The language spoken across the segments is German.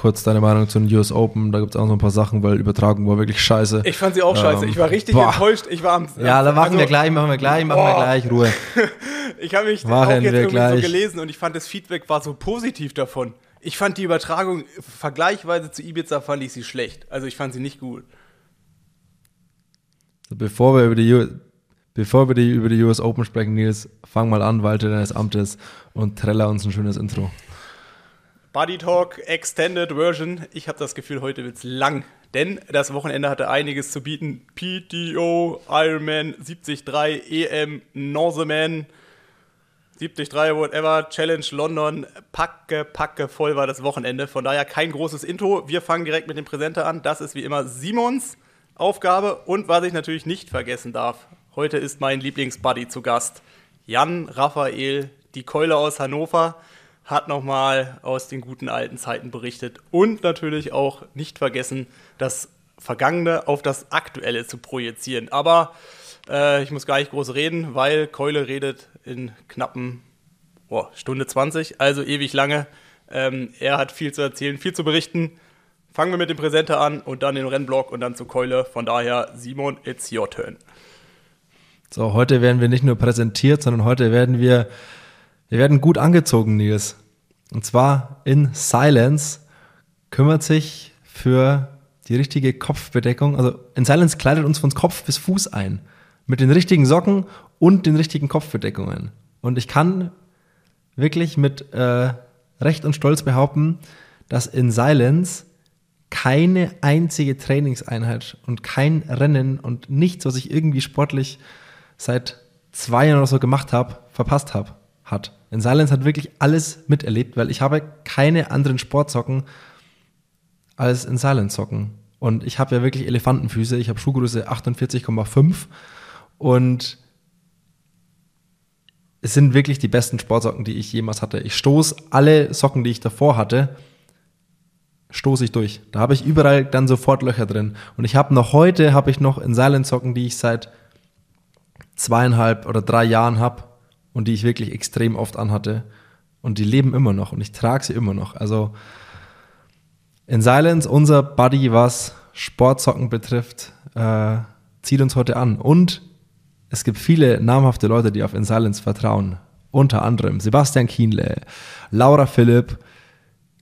kurz deine Meinung zu den US Open. Da gibt es auch noch ein paar Sachen, weil Übertragung war wirklich scheiße. Ich fand sie auch ähm, scheiße. Ich war richtig boah. enttäuscht. Ich war am, ja, da machen also, wir gleich, machen wir gleich, machen boah. wir gleich, Ruhe. ich habe mich machen auch jetzt irgendwie gleich. so gelesen und ich fand das Feedback war so positiv davon. Ich fand die Übertragung vergleichsweise zu Ibiza fand ich sie schlecht. Also ich fand sie nicht gut. Bevor wir über die Bevor wir die, über die US Open sprechen, Nils, fang mal an, Walter deines Amtes und treller uns ein schönes Intro. Buddy Talk Extended Version. Ich habe das Gefühl, heute wird es lang, denn das Wochenende hatte einiges zu bieten. PTO, Ironman, 73, EM, Norseman, 73, whatever, Challenge London, packe, packe voll war das Wochenende. Von daher kein großes Intro. Wir fangen direkt mit dem Präsenter an. Das ist wie immer Simons Aufgabe und was ich natürlich nicht vergessen darf. Heute ist mein Lieblingsbuddy zu Gast. Jan Raphael, die Keule aus Hannover, hat nochmal aus den guten alten Zeiten berichtet und natürlich auch nicht vergessen, das Vergangene auf das Aktuelle zu projizieren. Aber äh, ich muss gar nicht groß reden, weil Keule redet in knappen oh, Stunde 20, also ewig lange. Ähm, er hat viel zu erzählen, viel zu berichten. Fangen wir mit dem Präsenter an und dann den Rennblock und dann zu Keule. Von daher, Simon, it's your turn. So, heute werden wir nicht nur präsentiert, sondern heute werden wir, wir werden gut angezogen, Nils. Und zwar in Silence kümmert sich für die richtige Kopfbedeckung. Also in Silence kleidet uns von Kopf bis Fuß ein. Mit den richtigen Socken und den richtigen Kopfbedeckungen. Und ich kann wirklich mit äh, Recht und Stolz behaupten, dass in Silence keine einzige Trainingseinheit und kein Rennen und nichts, was ich irgendwie sportlich seit zwei Jahren oder so gemacht habe, verpasst habe, hat. In Silence hat wirklich alles miterlebt, weil ich habe keine anderen Sportsocken als in Silence Socken. Und ich habe ja wirklich Elefantenfüße. Ich habe Schuhgröße 48,5 und es sind wirklich die besten Sportsocken, die ich jemals hatte. Ich stoße alle Socken, die ich davor hatte, stoße ich durch. Da habe ich überall dann sofort Löcher drin. Und ich habe noch heute, habe ich noch in Silence Socken, die ich seit zweieinhalb oder drei Jahren habe und die ich wirklich extrem oft anhatte. Und die leben immer noch und ich trage sie immer noch. Also in Silence, unser Buddy, was Sportsocken betrifft, äh, zieht uns heute an. Und es gibt viele namhafte Leute, die auf In Silence vertrauen. Unter anderem Sebastian Kienle, Laura Philipp,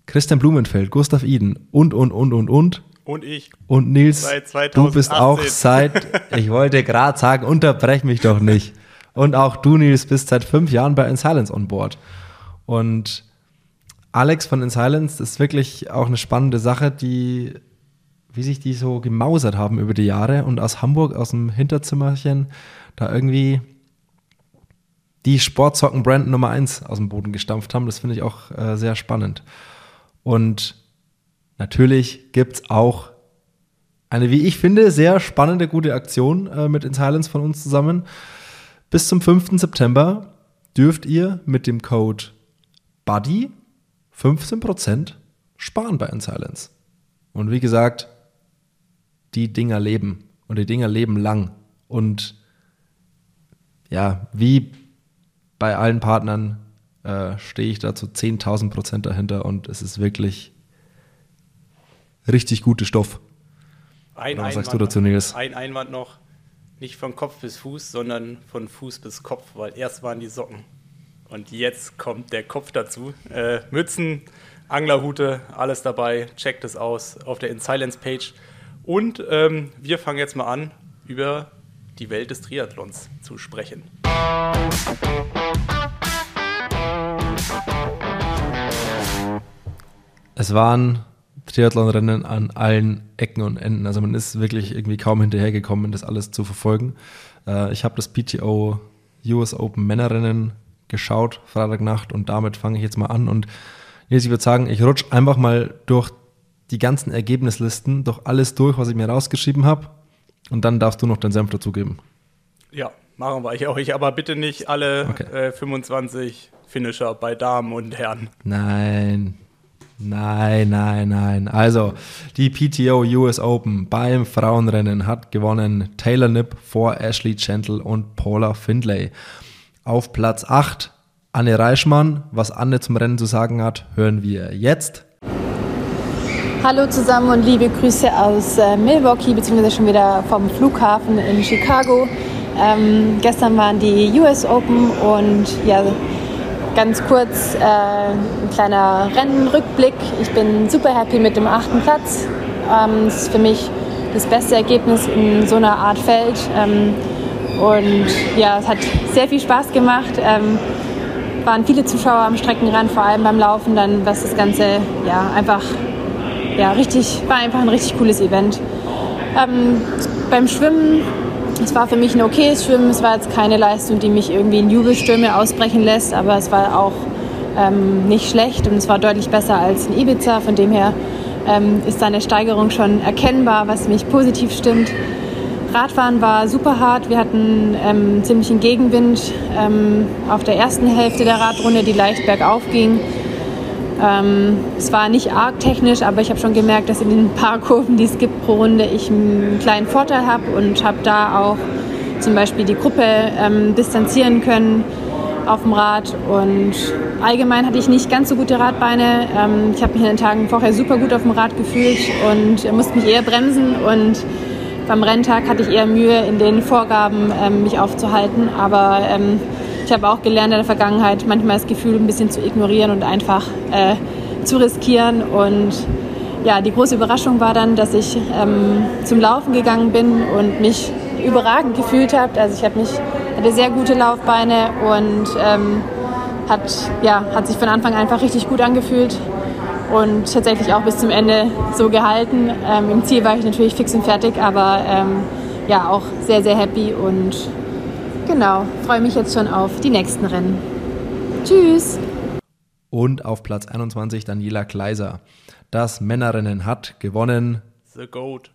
Christian Blumenfeld, Gustav Iden und, und, und, und, und. Und ich. Und Nils, du bist auch seit, ich wollte gerade sagen, unterbrech mich doch nicht. Und auch du, Nils, bist seit fünf Jahren bei In Silence on Board. Und Alex von In Silence ist wirklich auch eine spannende Sache, die, wie sich die so gemausert haben über die Jahre und aus Hamburg, aus dem Hinterzimmerchen, da irgendwie die Sportsocken-Brand Nummer eins aus dem Boden gestampft haben. Das finde ich auch äh, sehr spannend. Und Natürlich gibt es auch eine, wie ich finde, sehr spannende, gute Aktion äh, mit In Silence von uns zusammen. Bis zum 5. September dürft ihr mit dem Code BUDDY 15% sparen bei In Silence. Und wie gesagt, die Dinger leben und die Dinger leben lang. Und ja, wie bei allen Partnern äh, stehe ich da zu 10.000 Prozent dahinter und es ist wirklich richtig gute Stoff. Ein was sagst du dazu, Nils? Ein Einwand noch, nicht von Kopf bis Fuß, sondern von Fuß bis Kopf, weil erst waren die Socken und jetzt kommt der Kopf dazu. Äh, Mützen, Anglerhute, alles dabei. Checkt es aus auf der In Silence Page. Und ähm, wir fangen jetzt mal an, über die Welt des Triathlons zu sprechen. Es waren Triathlonrennen an allen Ecken und Enden. Also man ist wirklich irgendwie kaum hinterhergekommen, das alles zu verfolgen. Äh, ich habe das PTO US Open Männerrennen geschaut, Freitagnacht, und damit fange ich jetzt mal an. Und Nils, ich würde sagen, ich rutsche einfach mal durch die ganzen Ergebnislisten, durch alles durch, was ich mir rausgeschrieben habe. Und dann darfst du noch deinen Senf dazugeben. Ja, machen wir. Ich auch. Ich aber bitte nicht alle okay. äh, 25 Finisher bei Damen und Herren. Nein, Nein, nein, nein. Also, die PTO US Open beim Frauenrennen hat gewonnen Taylor Nipp vor Ashley Gentle und Paula Findlay. Auf Platz 8 Anne Reichmann. Was Anne zum Rennen zu sagen hat, hören wir jetzt. Hallo zusammen und liebe Grüße aus äh, Milwaukee, beziehungsweise schon wieder vom Flughafen in Chicago. Ähm, gestern waren die US Open und ja, ganz kurz äh, ein kleiner Rennenrückblick. Ich bin super happy mit dem achten Platz. Ähm, das ist für mich das beste Ergebnis in so einer Art Feld. Ähm, und ja, es hat sehr viel Spaß gemacht. Ähm, waren viele Zuschauer am Streckenrand, vor allem beim Laufen, dann was das Ganze ja einfach ja richtig war einfach ein richtig cooles Event. Ähm, beim Schwimmen, es war für mich ein okayes Schwimmen. Es war jetzt keine Leistung, die mich irgendwie in Jubelstürme ausbrechen lässt, aber es war auch ähm, nicht schlecht und es war deutlich besser als in Ibiza. Von dem her ähm, ist da eine Steigerung schon erkennbar, was mich positiv stimmt. Radfahren war super hart. Wir hatten ähm, ziemlichen Gegenwind ähm, auf der ersten Hälfte der Radrunde, die leicht bergauf ging. Ähm, es war nicht arg technisch, aber ich habe schon gemerkt, dass in den paar Kurven, die es gibt pro Runde, ich einen kleinen Vorteil habe und habe da auch zum Beispiel die Gruppe ähm, distanzieren können auf dem Rad. Und allgemein hatte ich nicht ganz so gute Radbeine. Ähm, ich habe mich in den Tagen vorher super gut auf dem Rad gefühlt und musste mich eher bremsen und beim Renntag hatte ich eher Mühe, in den Vorgaben ähm, mich aufzuhalten, aber ähm, ich habe auch gelernt in der Vergangenheit, manchmal das Gefühl ein bisschen zu ignorieren und einfach äh, zu riskieren. Und ja, die große Überraschung war dann, dass ich ähm, zum Laufen gegangen bin und mich überragend gefühlt habe. Also ich habe mich hatte sehr gute Laufbeine und ähm, hat, ja, hat sich von Anfang an einfach richtig gut angefühlt und tatsächlich auch bis zum Ende so gehalten. Ähm, Im Ziel war ich natürlich fix und fertig, aber ähm, ja, auch sehr, sehr happy und genau, freue mich jetzt schon auf die nächsten Rennen. Tschüss! Und auf Platz 21 Daniela Kleiser. Das Männerrennen hat gewonnen. The Goat.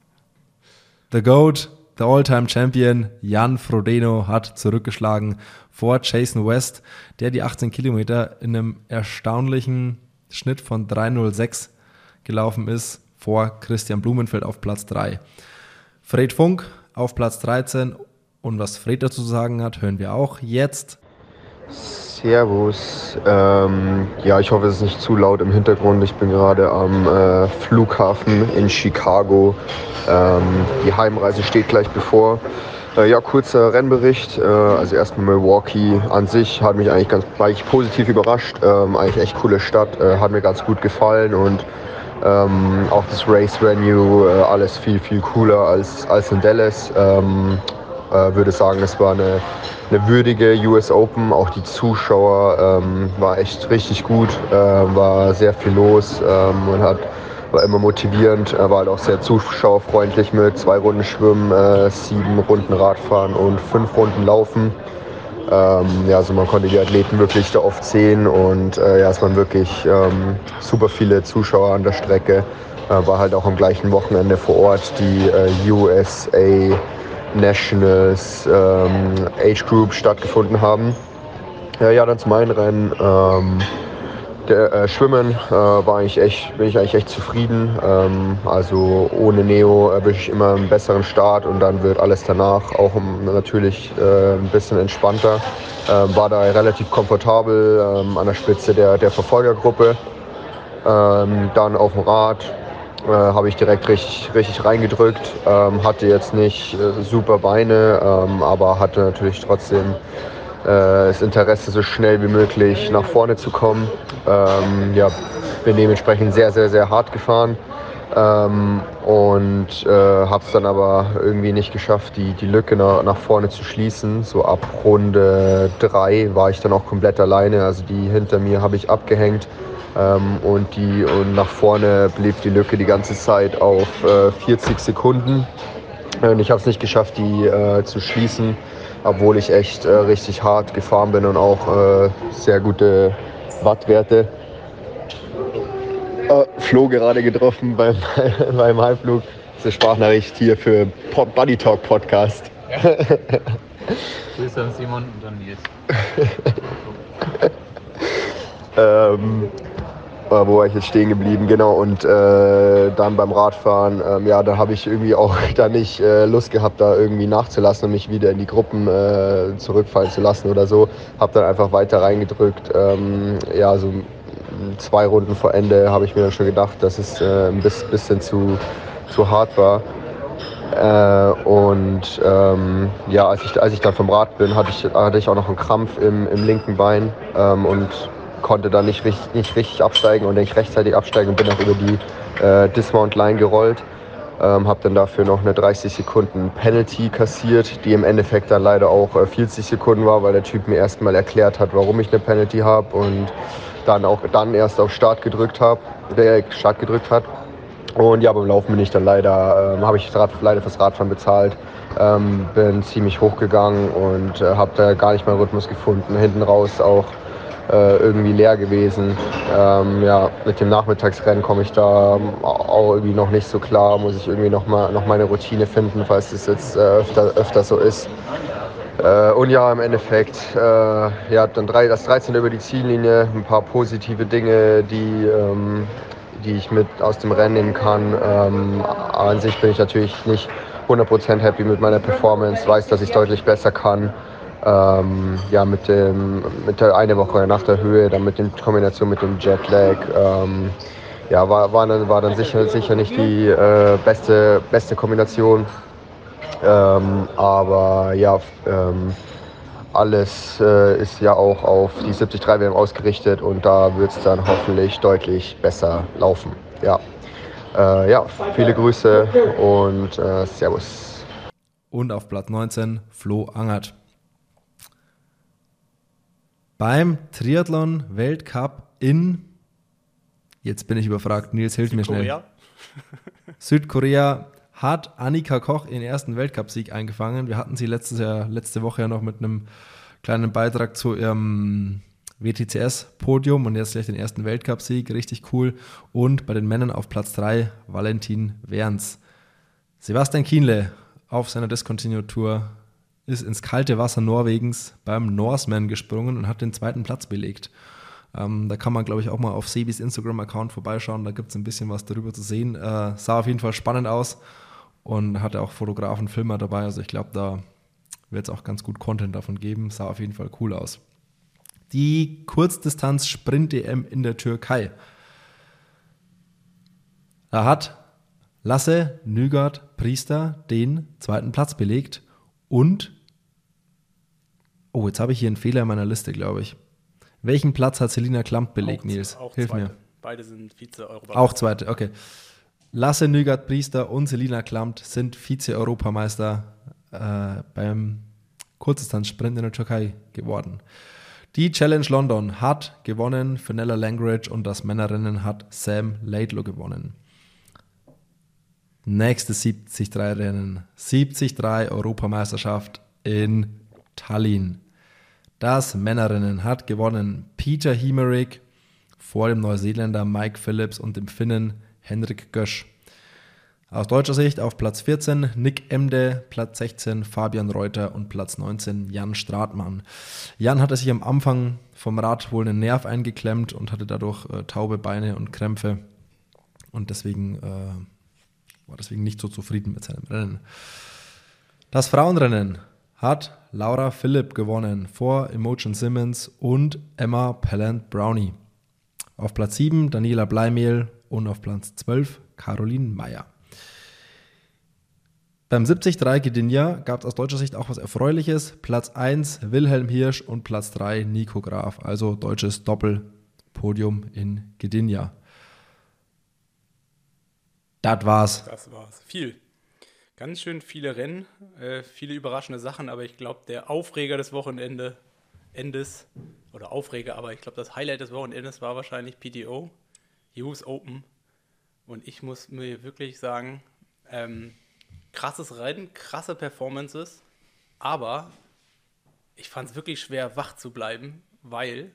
The Goat, der All-Time Champion Jan Frodeno hat zurückgeschlagen vor Jason West, der die 18 Kilometer in einem erstaunlichen Schnitt von 3,06 gelaufen ist vor Christian Blumenfeld auf Platz 3. Fred Funk auf Platz 13 und was Fred dazu zu sagen hat, hören wir auch jetzt. Servus. Ähm, ja, ich hoffe, es ist nicht zu laut im Hintergrund. Ich bin gerade am äh, Flughafen in Chicago. Ähm, die Heimreise steht gleich bevor. Äh, ja, kurzer Rennbericht. Äh, also erstmal Milwaukee an sich hat mich eigentlich ganz eigentlich positiv überrascht. Ähm, eigentlich echt coole Stadt, äh, hat mir ganz gut gefallen und ähm, auch das Race Venue, äh, alles viel, viel cooler als, als in Dallas. Äh, würde sagen, es war eine, eine würdige US Open. Auch die Zuschauer ähm, war echt richtig gut, äh, war sehr viel los ähm, und hat war immer motivierend, er war halt auch sehr zuschauerfreundlich mit zwei Runden Schwimmen, äh, sieben Runden Radfahren und fünf Runden Laufen. Ähm, ja, also man konnte die Athleten wirklich da oft sehen und äh, ja, es waren wirklich ähm, super viele Zuschauer an der Strecke. Äh, war halt auch am gleichen Wochenende vor Ort die äh, USA Nationals ähm, Age Group stattgefunden haben. Ja, ja, dann zum einen Rennen. Ähm, der, äh, Schwimmen äh, war eigentlich echt, bin ich eigentlich echt zufrieden. Ähm, also ohne Neo erwische ich immer einen besseren Start und dann wird alles danach auch natürlich äh, ein bisschen entspannter. Ähm, war da relativ komfortabel ähm, an der Spitze der, der Verfolgergruppe. Ähm, dann auf dem Rad äh, habe ich direkt richtig, richtig reingedrückt. Ähm, hatte jetzt nicht äh, super Beine, ähm, aber hatte natürlich trotzdem äh, das Interesse, so schnell wie möglich nach vorne zu kommen. Ähm, ja, bin dementsprechend sehr, sehr, sehr hart gefahren ähm, und äh, habe es dann aber irgendwie nicht geschafft, die, die Lücke nach, nach vorne zu schließen. So ab Runde 3 war ich dann auch komplett alleine, also die hinter mir habe ich abgehängt. Ähm, und, die, und nach vorne blieb die Lücke die ganze Zeit auf äh, 40 Sekunden. Und ich habe es nicht geschafft, die äh, zu schließen obwohl ich echt äh, richtig hart gefahren bin und auch äh, sehr gute Wattwerte. Äh, Flo gerade getroffen beim, beim Heimflug. Das ist eine Sprachnachricht hier für Buddy Talk Podcast. Ja. Grüße an Simon und an Nils. ähm, äh, wo war ich jetzt stehen geblieben, genau. Und äh, dann beim Radfahren, ähm, ja, da habe ich irgendwie auch da nicht äh, Lust gehabt, da irgendwie nachzulassen und mich wieder in die Gruppen äh, zurückfallen zu lassen oder so. Habe dann einfach weiter reingedrückt. Ähm, ja, so zwei Runden vor Ende habe ich mir dann schon gedacht, dass es äh, ein bisschen zu, zu hart war. Äh, und ähm, ja, als ich, als ich dann vom Rad bin, hatte ich, hatte ich auch noch einen Krampf im, im linken Bein ähm, und konnte dann nicht richtig, nicht richtig absteigen und nicht rechtzeitig absteigen und bin auch über die äh, Dismount Line gerollt. Ähm, habe dann dafür noch eine 30 Sekunden Penalty kassiert, die im Endeffekt dann leider auch äh, 40 Sekunden war, weil der Typ mir erstmal erklärt hat, warum ich eine Penalty habe und dann auch dann erst auf Start gedrückt habe, der Start gedrückt hat. Und ja, beim Laufen bin ich dann leider, ähm, habe ich Rad, leider fürs Radfahren bezahlt, ähm, bin ziemlich hochgegangen und äh, habe da gar nicht mehr Rhythmus gefunden. Hinten raus auch äh, irgendwie leer gewesen. Ähm, ja, mit dem Nachmittagsrennen komme ich da auch irgendwie noch nicht so klar. Muss ich irgendwie noch mal noch meine Routine finden, falls das jetzt äh, öfter, öfter so ist. Äh, und ja, im Endeffekt, äh, ja, dann drei, das 13 über die Ziellinie, ein paar positive Dinge, die, ähm, die ich mit aus dem Rennen nehmen kann. Ähm, an sich bin ich natürlich nicht 100% happy mit meiner Performance, weiß, dass ich deutlich besser kann. Ähm, ja, mit, dem, mit der eine Woche nach der Höhe, dann mit der Kombination mit dem Jetlag, ähm, ja, war, war dann, war dann sicher, sicher nicht die äh, beste, beste Kombination. Ähm, aber ja, ähm, alles äh, ist ja auch auf die 73 WM ausgerichtet und da wird es dann hoffentlich deutlich besser laufen. Ja, äh, ja viele Grüße und äh, Servus. Und auf Platz 19 Flo Angert. Beim Triathlon-Weltcup in, jetzt bin ich überfragt, Nils, hilf mir schnell. Südkorea hat Annika Koch ihren ersten Weltcupsieg eingefangen. Wir hatten sie letztes Jahr, letzte Woche ja noch mit einem kleinen Beitrag zu ihrem WTCS-Podium und jetzt gleich den ersten Weltcupsieg, richtig cool. Und bei den Männern auf Platz 3 Valentin Werns. Sebastian Kienle auf seiner Discontinued Tour ist ins kalte Wasser Norwegens beim Norseman gesprungen und hat den zweiten Platz belegt. Ähm, da kann man, glaube ich, auch mal auf Sebis Instagram-Account vorbeischauen. Da gibt es ein bisschen was darüber zu sehen. Äh, sah auf jeden Fall spannend aus und hatte auch Fotografen, Filmer dabei. Also ich glaube, da wird es auch ganz gut Content davon geben. Sah auf jeden Fall cool aus. Die Kurzdistanz-Sprint-EM in der Türkei. Da hat Lasse Nügard Priester den zweiten Platz belegt und Oh, jetzt habe ich hier einen Fehler in meiner Liste, glaube ich. Welchen Platz hat Selina Klamp belegt, auch, Nils? Auch Hilf zweite. mir. Beide sind Vize-Europameister. Auch zweite, okay. Lasse Nygard Priester und Selina Klampt sind Vize-Europameister äh, beim Kurzdistanz-Sprint in der Türkei geworden. Die Challenge London hat gewonnen Fenella Langridge und das Männerrennen hat Sam Laidlow gewonnen. Nächstes 73-Rennen. 73 Europameisterschaft in Tallinn. Das Männerinnen hat gewonnen Peter Hemerick vor dem Neuseeländer Mike Phillips und dem Finnen Henrik Gösch. Aus deutscher Sicht auf Platz 14 Nick Emde, Platz 16 Fabian Reuter und Platz 19 Jan Stratmann. Jan hatte sich am Anfang vom Rad wohl einen Nerv eingeklemmt und hatte dadurch äh, taube Beine und Krämpfe und deswegen äh, war deswegen nicht so zufrieden mit seinem Rennen. Das Frauenrennen hat Laura Philipp gewonnen vor Imogen Simmons und Emma Pellant Brownie. Auf Platz 7 Daniela Bleimehl und auf Platz 12 Caroline Meyer. Beim 73 Gdynia gab es aus deutscher Sicht auch was Erfreuliches. Platz 1 Wilhelm Hirsch und Platz 3 Nico Graf, also deutsches Doppelpodium in Gdynia. Das war's. Das war's. Viel. Ganz schön viele Rennen, äh, viele überraschende Sachen, aber ich glaube, der Aufreger des Wochenende, Endes, oder Aufreger, aber ich glaube, das Highlight des Wochenendes war wahrscheinlich PTO, US Open. Und ich muss mir wirklich sagen, ähm, krasses Rennen, krasse Performances, aber ich fand es wirklich schwer, wach zu bleiben, weil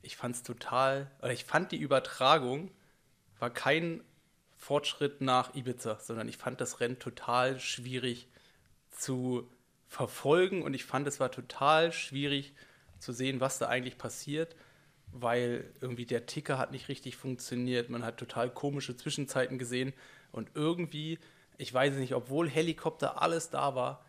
ich fand es total, oder ich fand die Übertragung war kein Fortschritt nach Ibiza, sondern ich fand das Rennen total schwierig zu verfolgen und ich fand es war total schwierig zu sehen, was da eigentlich passiert, weil irgendwie der Ticker hat nicht richtig funktioniert, man hat total komische Zwischenzeiten gesehen und irgendwie, ich weiß nicht, obwohl Helikopter alles da war,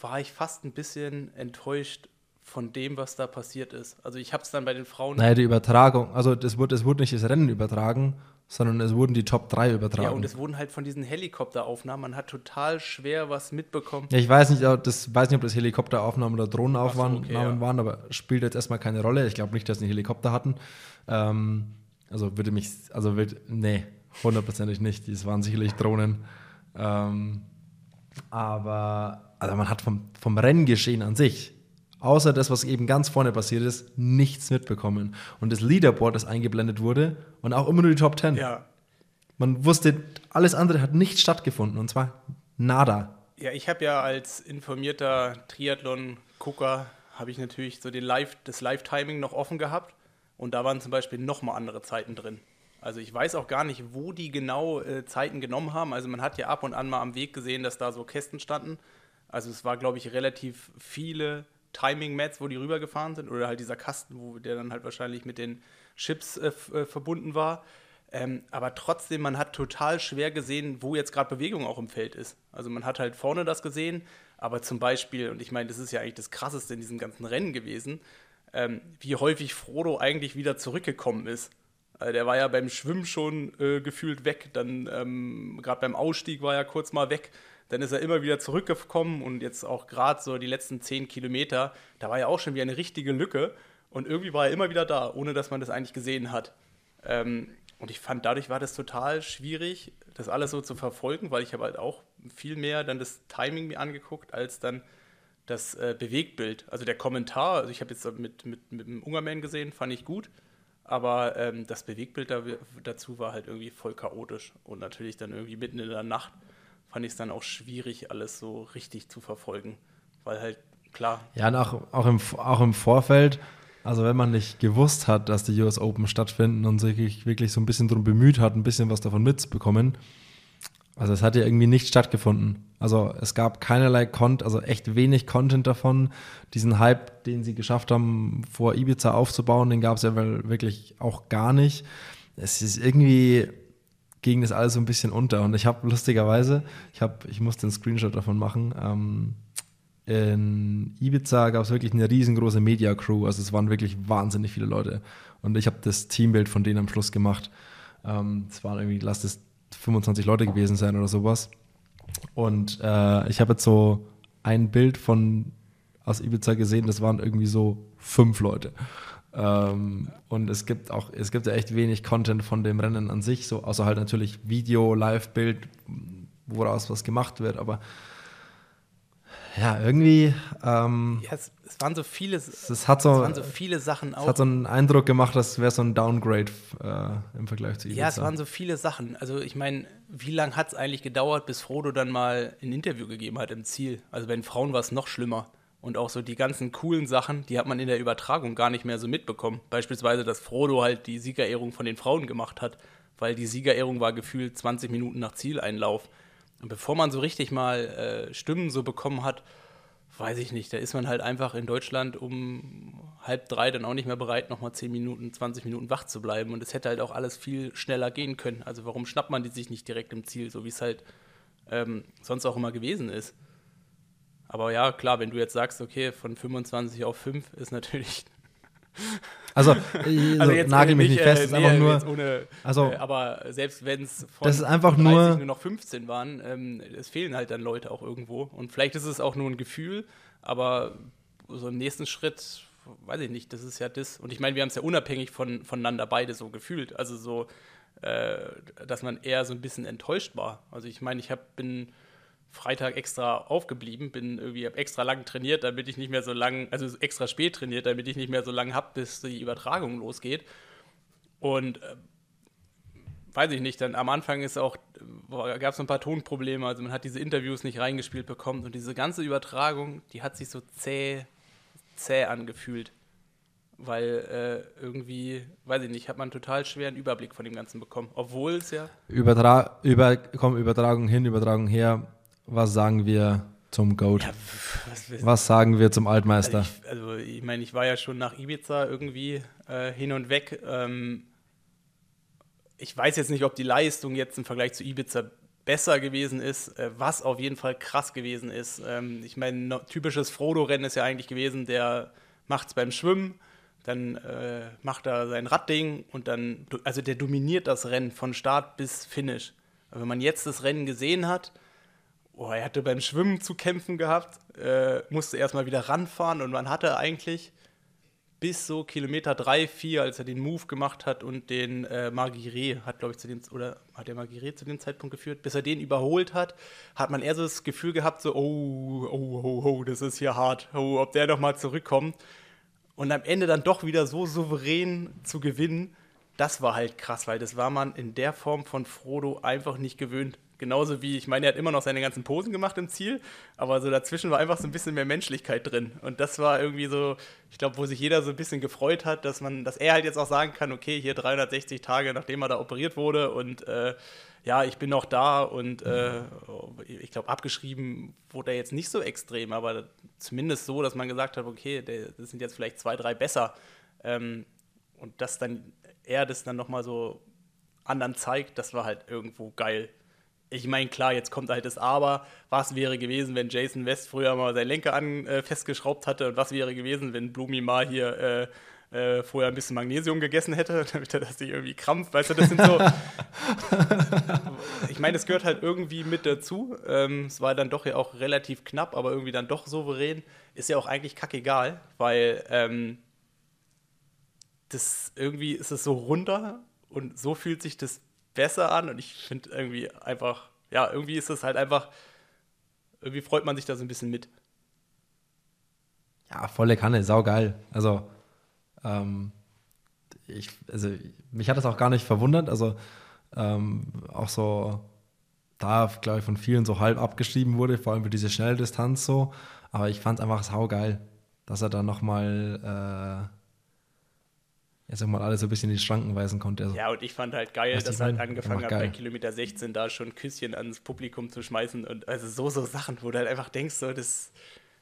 war ich fast ein bisschen enttäuscht von dem, was da passiert ist. Also ich habe es dann bei den Frauen. Naja, die Übertragung, also das wurde, es wurde nicht das Rennen übertragen, sondern es wurden die Top 3 übertragen. Ja, und es wurden halt von diesen Helikopteraufnahmen, man hat total schwer was mitbekommen. Ja, ich weiß nicht, das, weiß nicht ob das Helikopteraufnahmen oder Drohnenaufnahmen so, okay, ja. waren, aber spielt jetzt erstmal keine Rolle. Ich glaube nicht, dass sie einen Helikopter hatten. Ähm, also würde mich, also wird, nee, hundertprozentig nicht. Das waren sicherlich Drohnen. Ähm, aber also man hat vom, vom Renngeschehen an sich außer das, was eben ganz vorne passiert ist, nichts mitbekommen. Und das Leaderboard, das eingeblendet wurde, und auch immer nur die Top Ten. Ja. Man wusste, alles andere hat nicht stattgefunden, und zwar nada. Ja, ich habe ja als informierter Triathlon-Gucker, habe ich natürlich so den Live, das Live-Timing noch offen gehabt. Und da waren zum Beispiel nochmal andere Zeiten drin. Also ich weiß auch gar nicht, wo die genau äh, Zeiten genommen haben. Also man hat ja ab und an mal am Weg gesehen, dass da so Kästen standen. Also es war, glaube ich, relativ viele Timing-Mats, wo die rübergefahren sind, oder halt dieser Kasten, wo der dann halt wahrscheinlich mit den Chips äh, äh, verbunden war. Ähm, aber trotzdem, man hat total schwer gesehen, wo jetzt gerade Bewegung auch im Feld ist. Also man hat halt vorne das gesehen, aber zum Beispiel, und ich meine, das ist ja eigentlich das Krasseste in diesem ganzen Rennen gewesen, ähm, wie häufig Frodo eigentlich wieder zurückgekommen ist. Also der war ja beim Schwimmen schon äh, gefühlt weg, dann ähm, gerade beim Ausstieg war er kurz mal weg. Dann ist er immer wieder zurückgekommen und jetzt auch gerade so die letzten zehn Kilometer, da war ja auch schon wieder eine richtige Lücke und irgendwie war er immer wieder da, ohne dass man das eigentlich gesehen hat. Ähm, und ich fand, dadurch war das total schwierig, das alles so zu verfolgen, weil ich habe halt auch viel mehr dann das Timing mir angeguckt, als dann das äh, Bewegtbild. Also der Kommentar, also ich habe jetzt mit, mit, mit dem Ungerman gesehen, fand ich gut. Aber ähm, das Bewegtbild da, dazu war halt irgendwie voll chaotisch. Und natürlich dann irgendwie mitten in der Nacht fand ich es dann auch schwierig, alles so richtig zu verfolgen. Weil halt, klar. Ja, und auch, auch, im, auch im Vorfeld, also wenn man nicht gewusst hat, dass die US Open stattfinden und sich wirklich so ein bisschen darum bemüht hat, ein bisschen was davon mitzubekommen, also es hat ja irgendwie nicht stattgefunden. Also es gab keinerlei Content, also echt wenig Content davon. Diesen Hype, den sie geschafft haben, vor Ibiza aufzubauen, den gab es ja wirklich auch gar nicht. Es ist irgendwie ging das alles so ein bisschen unter. Und ich habe lustigerweise, ich habe, ich musste einen Screenshot davon machen. Ähm, in Ibiza gab es wirklich eine riesengroße Media Crew, also es waren wirklich wahnsinnig viele Leute. Und ich habe das Teambild von denen am Schluss gemacht. Ähm, es waren irgendwie, lass es 25 Leute gewesen sein oder sowas. Und äh, ich habe jetzt so ein Bild von aus Ibiza gesehen, das waren irgendwie so fünf Leute. Ähm, und es gibt auch, es gibt ja echt wenig Content von dem Rennen an sich, so außer halt natürlich Video, Live-Bild, woraus was gemacht wird, aber ja, irgendwie. Ähm, ja, es, es, waren so viele, es, hat so, es waren so viele Sachen auch. Es hat so einen Eindruck gemacht, das wäre so ein Downgrade äh, im Vergleich zu Ibiza. Ja, es waren so viele Sachen. Also ich meine, wie lange hat es eigentlich gedauert, bis Frodo dann mal ein Interview gegeben hat im Ziel? Also bei den Frauen war es noch schlimmer. Und auch so die ganzen coolen Sachen, die hat man in der Übertragung gar nicht mehr so mitbekommen. Beispielsweise, dass Frodo halt die Siegerehrung von den Frauen gemacht hat, weil die Siegerehrung war gefühlt 20 Minuten nach Zieleinlauf. Und bevor man so richtig mal äh, Stimmen so bekommen hat, weiß ich nicht, da ist man halt einfach in Deutschland um halb drei dann auch nicht mehr bereit, nochmal 10 Minuten, 20 Minuten wach zu bleiben. Und es hätte halt auch alles viel schneller gehen können. Also warum schnappt man die sich nicht direkt im Ziel, so wie es halt ähm, sonst auch immer gewesen ist? Aber ja, klar, wenn du jetzt sagst, okay, von 25 auf 5 ist natürlich. Also, also jetzt nagel mich nicht fest, äh, ist einfach nur. Ohne, also, äh, aber selbst wenn es von das ist einfach 30 nur, nur noch 15 waren, ähm, es fehlen halt dann Leute auch irgendwo. Und vielleicht ist es auch nur ein Gefühl, aber so im nächsten Schritt, weiß ich nicht, das ist ja das. Und ich meine, wir haben es ja unabhängig von, voneinander beide so gefühlt. Also so, äh, dass man eher so ein bisschen enttäuscht war. Also ich meine, ich hab, bin Freitag extra aufgeblieben, bin irgendwie extra lang trainiert, damit ich nicht mehr so lang, also extra spät trainiert, damit ich nicht mehr so lange habe, bis die Übertragung losgeht. Und äh, weiß ich nicht, dann am Anfang ist auch, gab es ein paar Tonprobleme, also man hat diese Interviews nicht reingespielt bekommen und diese ganze Übertragung, die hat sich so zäh, zäh angefühlt. Weil äh, irgendwie, weiß ich nicht, hat man total schweren Überblick von dem Ganzen bekommen. Obwohl es ja. Übertra über, komm, Übertragung hin, Übertragung her was sagen wir zum Goat? Ja, was, was, sagen wir zum Altmeister? Also ich, also ich meine, ich war ja schon nach Ibiza irgendwie äh, hin und weg. Ähm, ich weiß jetzt nicht, ob die Leistung jetzt im Vergleich zu Ibiza besser gewesen ist, äh, was auf jeden Fall krass gewesen ist. Ähm, ich meine, typisches Frodo-Rennen ist ja eigentlich gewesen, der macht es beim Schwimmen, dann äh, macht er sein Radding und dann, also der dominiert das Rennen von Start bis Finish. Aber wenn man jetzt das Rennen gesehen hat, oh, er hatte beim Schwimmen zu kämpfen gehabt, äh, musste erstmal wieder ranfahren und man hatte eigentlich bis so Kilometer 3, 4, als er den Move gemacht hat und den äh, Marguerite hat, glaube ich, zu dem, oder hat der Marguerite zu dem Zeitpunkt geführt, bis er den überholt hat, hat man eher so das Gefühl gehabt, so, oh, oh, oh, oh, das ist hier hart, oh, ob der nochmal zurückkommt. Und am Ende dann doch wieder so souverän zu gewinnen, das war halt krass, weil das war man in der Form von Frodo einfach nicht gewöhnt. Genauso wie, ich meine, er hat immer noch seine ganzen Posen gemacht im Ziel, aber so dazwischen war einfach so ein bisschen mehr Menschlichkeit drin. Und das war irgendwie so, ich glaube, wo sich jeder so ein bisschen gefreut hat, dass man, dass er halt jetzt auch sagen kann, okay, hier 360 Tage, nachdem er da operiert wurde und äh, ja, ich bin noch da und äh, ich glaube, abgeschrieben wurde er jetzt nicht so extrem, aber zumindest so, dass man gesagt hat, okay, das sind jetzt vielleicht zwei, drei besser. Ähm, und dass dann er das dann nochmal so anderen zeigt, das war halt irgendwo geil ich meine, klar, jetzt kommt halt das Aber. Was wäre gewesen, wenn Jason West früher mal seinen Lenker an äh, festgeschraubt hatte? Und was wäre gewesen, wenn Blumi mal hier äh, äh, vorher ein bisschen Magnesium gegessen hätte, damit er das nicht irgendwie krampft? Weißt du, das sind so. ich meine, es gehört halt irgendwie mit dazu. Ähm, es war dann doch ja auch relativ knapp, aber irgendwie dann doch souverän. Ist ja auch eigentlich kackegal, weil ähm, das irgendwie ist es so runter und so fühlt sich das besser an und ich finde irgendwie einfach, ja, irgendwie ist es halt einfach, irgendwie freut man sich da so ein bisschen mit. Ja, volle Kanne, saugeil. Also, ähm, ich, also, mich hat das auch gar nicht verwundert. Also, ähm, auch so, da, glaube ich, von vielen so halb abgeschrieben wurde, vor allem für diese Schnelldistanz so. Aber ich fand es einfach saugeil, dass er da nochmal äh, jetzt sag mal, alles so ein bisschen in die Schranken weisen konnte. Also, ja, und ich fand halt geil, dass er halt angefangen hat, bei Kilometer 16 da schon Küsschen ans Publikum zu schmeißen und also so, so Sachen, wo du halt einfach denkst, so, das,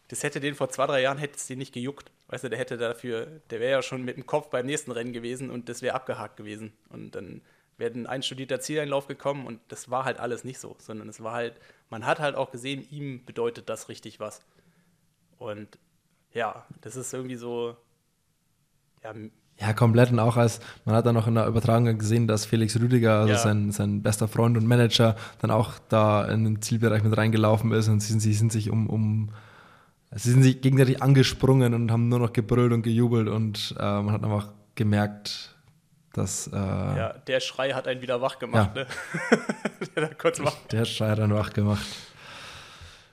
das hätte den vor zwei, drei Jahren hätte es den nicht gejuckt. Weißt du, der hätte dafür, der wäre ja schon mit dem Kopf beim nächsten Rennen gewesen und das wäre abgehakt gewesen. Und dann wäre ein einstudierter Zieleinlauf gekommen und das war halt alles nicht so, sondern es war halt, man hat halt auch gesehen, ihm bedeutet das richtig was. Und ja, das ist irgendwie so, ja, ja, komplett. Und auch als, man hat dann noch in der Übertragung gesehen, dass Felix Rüdiger, also ja. sein, sein bester Freund und Manager, dann auch da in den Zielbereich mit reingelaufen ist und sie, sie sind sich um, um sie sind sich gegenseitig angesprungen und haben nur noch gebrüllt und gejubelt und äh, man hat einfach gemerkt, dass. Äh, ja, der Schrei hat einen wieder wach gemacht, ja. ne? der, kurz wach. der Schrei hat einen wach gemacht.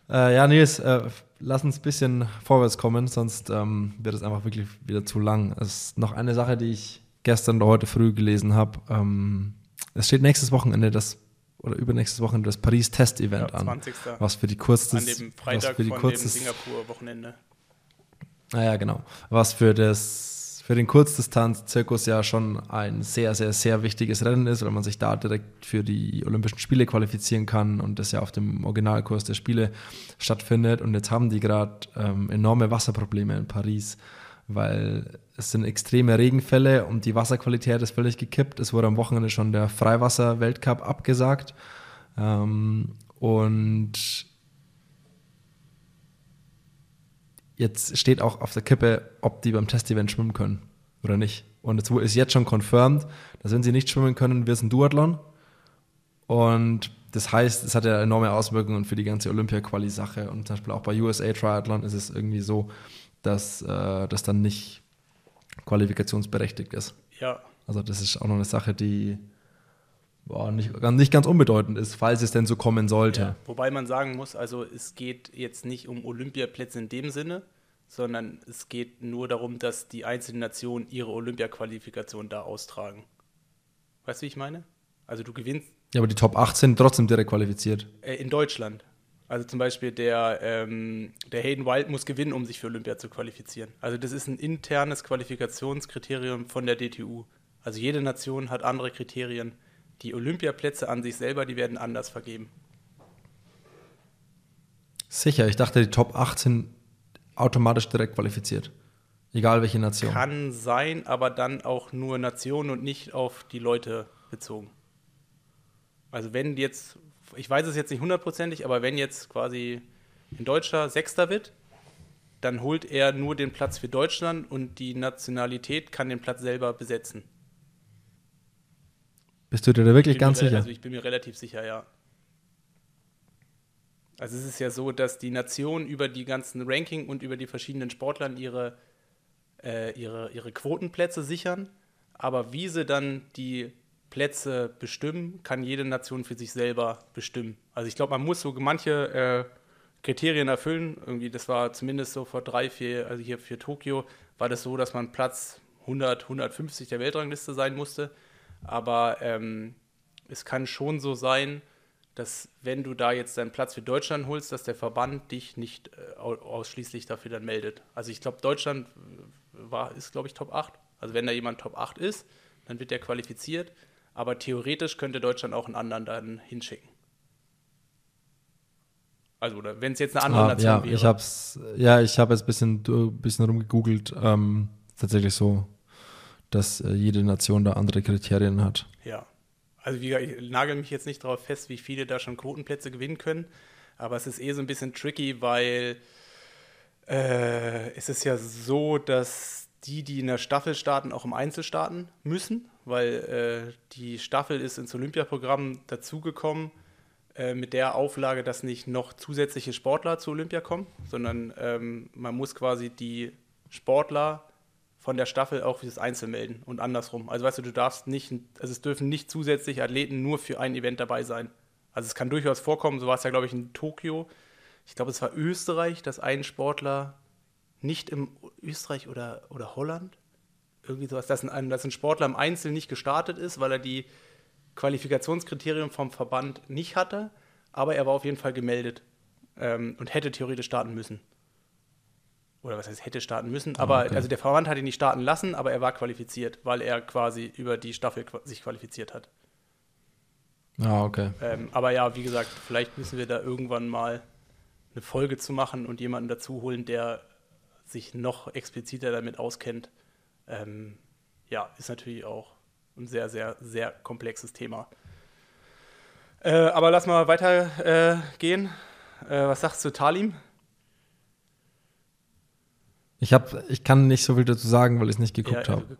Äh, ja, Nils, äh, lass uns ein bisschen vorwärts kommen, sonst ähm, wird es einfach wirklich wieder zu lang. Es ist noch eine Sache, die ich gestern oder heute früh gelesen habe. Ähm, es steht nächstes Wochenende das oder übernächstes Wochenende das Paris Test Event ja, 20. an. Was für die kurzes an dem Freitag was für die von kurzes, dem Singapur Wochenende. Naja, ah genau. Was für das für den Kurzdistanz-Zirkus ja schon ein sehr, sehr, sehr wichtiges Rennen ist, weil man sich da direkt für die Olympischen Spiele qualifizieren kann und das ja auf dem Originalkurs der Spiele stattfindet. Und jetzt haben die gerade ähm, enorme Wasserprobleme in Paris, weil es sind extreme Regenfälle und die Wasserqualität ist völlig gekippt. Es wurde am Wochenende schon der Freiwasser-Weltcup abgesagt. Ähm, und jetzt steht auch auf der Kippe, ob die beim Testevent schwimmen können oder nicht. Und es ist jetzt schon confirmed, dass wenn sie nicht schwimmen können, wird es ein Duathlon. Und das heißt, es hat ja enorme Auswirkungen für die ganze Olympia-Quali-Sache. Und zum Beispiel auch bei USA Triathlon ist es irgendwie so, dass äh, das dann nicht qualifikationsberechtigt ist. Ja. Also das ist auch noch eine Sache, die boah, nicht, nicht ganz unbedeutend ist, falls es denn so kommen sollte. Ja, wobei man sagen muss, also es geht jetzt nicht um Olympiaplätze in dem Sinne, sondern es geht nur darum, dass die einzelnen Nationen ihre Olympiaqualifikation da austragen. Weißt du, wie ich meine? Also du gewinnst. Ja, aber die Top 8 sind trotzdem direkt qualifiziert. Äh, in Deutschland. Also zum Beispiel der, ähm, der Hayden Wild muss gewinnen, um sich für Olympia zu qualifizieren. Also das ist ein internes Qualifikationskriterium von der DTU. Also jede Nation hat andere Kriterien die Olympiaplätze an sich selber, die werden anders vergeben. Sicher, ich dachte, die Top 8 sind automatisch direkt qualifiziert. Egal welche Nation. Kann sein, aber dann auch nur Nationen und nicht auf die Leute bezogen. Also wenn jetzt, ich weiß es jetzt nicht hundertprozentig, aber wenn jetzt quasi ein Deutscher Sechster wird, dann holt er nur den Platz für Deutschland und die Nationalität kann den Platz selber besetzen. Bist du dir da wirklich ganz sicher? Also ich bin mir relativ sicher, ja. Also es ist ja so, dass die Nationen über die ganzen Ranking und über die verschiedenen Sportlern ihre, äh, ihre, ihre Quotenplätze sichern. Aber wie sie dann die Plätze bestimmen, kann jede Nation für sich selber bestimmen. Also ich glaube, man muss so manche äh, Kriterien erfüllen. Irgendwie, das war zumindest so vor drei, vier, also hier für Tokio, war das so, dass man Platz 100, 150 der Weltrangliste sein musste. Aber ähm, es kann schon so sein, dass wenn du da jetzt deinen Platz für Deutschland holst, dass der Verband dich nicht äh, ausschließlich dafür dann meldet. Also ich glaube, Deutschland äh, war, ist, glaube ich, Top 8. Also wenn da jemand Top 8 ist, dann wird der qualifiziert. Aber theoretisch könnte Deutschland auch einen anderen dann hinschicken. Also, wenn es jetzt eine andere ah, Nation ja, wäre. Ich hab's, ja, ich habe jetzt ein bisschen, bisschen rumgegoogelt. Ähm, tatsächlich so, dass äh, jede Nation da andere Kriterien hat. Ja. Also, wie, ich nagel mich jetzt nicht darauf fest, wie viele da schon Quotenplätze gewinnen können. Aber es ist eh so ein bisschen tricky, weil äh, es ist ja so, dass die, die in der Staffel starten, auch im Einzel starten müssen, weil äh, die Staffel ist ins Olympiaprogramm dazugekommen äh, mit der Auflage, dass nicht noch zusätzliche Sportler zu Olympia kommen, sondern ähm, man muss quasi die Sportler von der Staffel auch fürs Einzel melden und andersrum. Also weißt du, du darfst nicht, also es dürfen nicht zusätzlich Athleten nur für ein Event dabei sein. Also es kann durchaus vorkommen, so war es ja, glaube ich, in Tokio. Ich glaube, es war Österreich, dass ein Sportler nicht im Österreich oder, oder Holland, irgendwie sowas, dass ein, dass ein Sportler im Einzel nicht gestartet ist, weil er die Qualifikationskriterien vom Verband nicht hatte, aber er war auf jeden Fall gemeldet ähm, und hätte theoretisch starten müssen. Oder was heißt, hätte starten müssen, ah, aber okay. also der Verband hat ihn nicht starten lassen, aber er war qualifiziert, weil er quasi über die Staffel sich qualifiziert hat. Ah, okay. Ähm, aber ja, wie gesagt, vielleicht müssen wir da irgendwann mal eine Folge zu machen und jemanden dazu holen, der sich noch expliziter damit auskennt, ähm, ja, ist natürlich auch ein sehr, sehr, sehr komplexes Thema. Äh, aber lass mal weitergehen. Äh, äh, was sagst du zu Talim? Ich, hab, ich kann nicht so viel dazu sagen, weil ich es nicht geguckt ja, habe.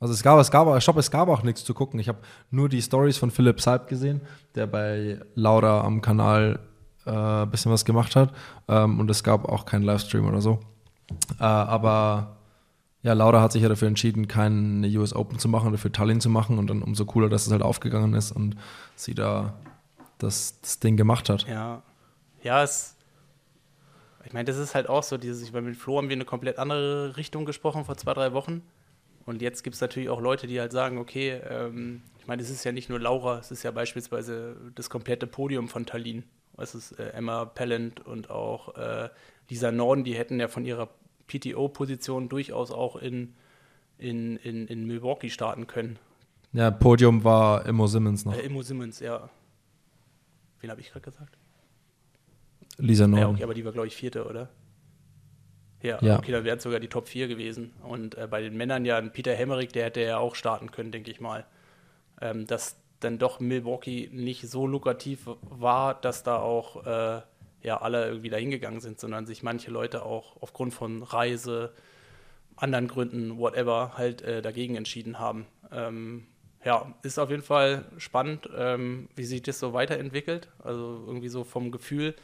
Also es gab, es gab, ich glaube, es gab auch nichts zu gucken. Ich habe nur die Stories von Philipp Salb gesehen, der bei Laura am Kanal ein äh, bisschen was gemacht hat. Ähm, und es gab auch keinen Livestream oder so. Äh, aber ja, Laura hat sich ja dafür entschieden, keine US Open zu machen oder für Tallinn zu machen und dann umso cooler, dass es halt aufgegangen ist und sie da das, das Ding gemacht hat. Ja, ja, es, ich meine, das ist halt auch so, dieses, ich meine, mit Flo haben wir eine komplett andere Richtung gesprochen vor zwei, drei Wochen. Und jetzt gibt es natürlich auch Leute, die halt sagen, okay, ähm, ich meine, es ist ja nicht nur Laura, es ist ja beispielsweise das komplette Podium von Tallinn. Es ist äh, Emma Pellant und auch äh, Lisa Norden, die hätten ja von ihrer PTO-Position durchaus auch in, in, in, in Milwaukee starten können. Ja, Podium war Immo Simmons noch. Äh, Immo Simmons, ja. Wen habe ich gerade gesagt? Lisa Norden. Ja, okay, aber die war, glaube ich, vierte, oder? Ja, ja. okay, dann wären es sogar die Top 4 gewesen. Und äh, bei den Männern ja, Peter Hemmerich, der hätte ja auch starten können, denke ich mal. Ähm, dass dann doch Milwaukee nicht so lukrativ war, dass da auch äh, ja alle irgendwie dahin gegangen sind, sondern sich manche Leute auch aufgrund von Reise, anderen Gründen, whatever, halt äh, dagegen entschieden haben. Ähm, ja, ist auf jeden Fall spannend, ähm, wie sich das so weiterentwickelt. Also irgendwie so vom Gefühl,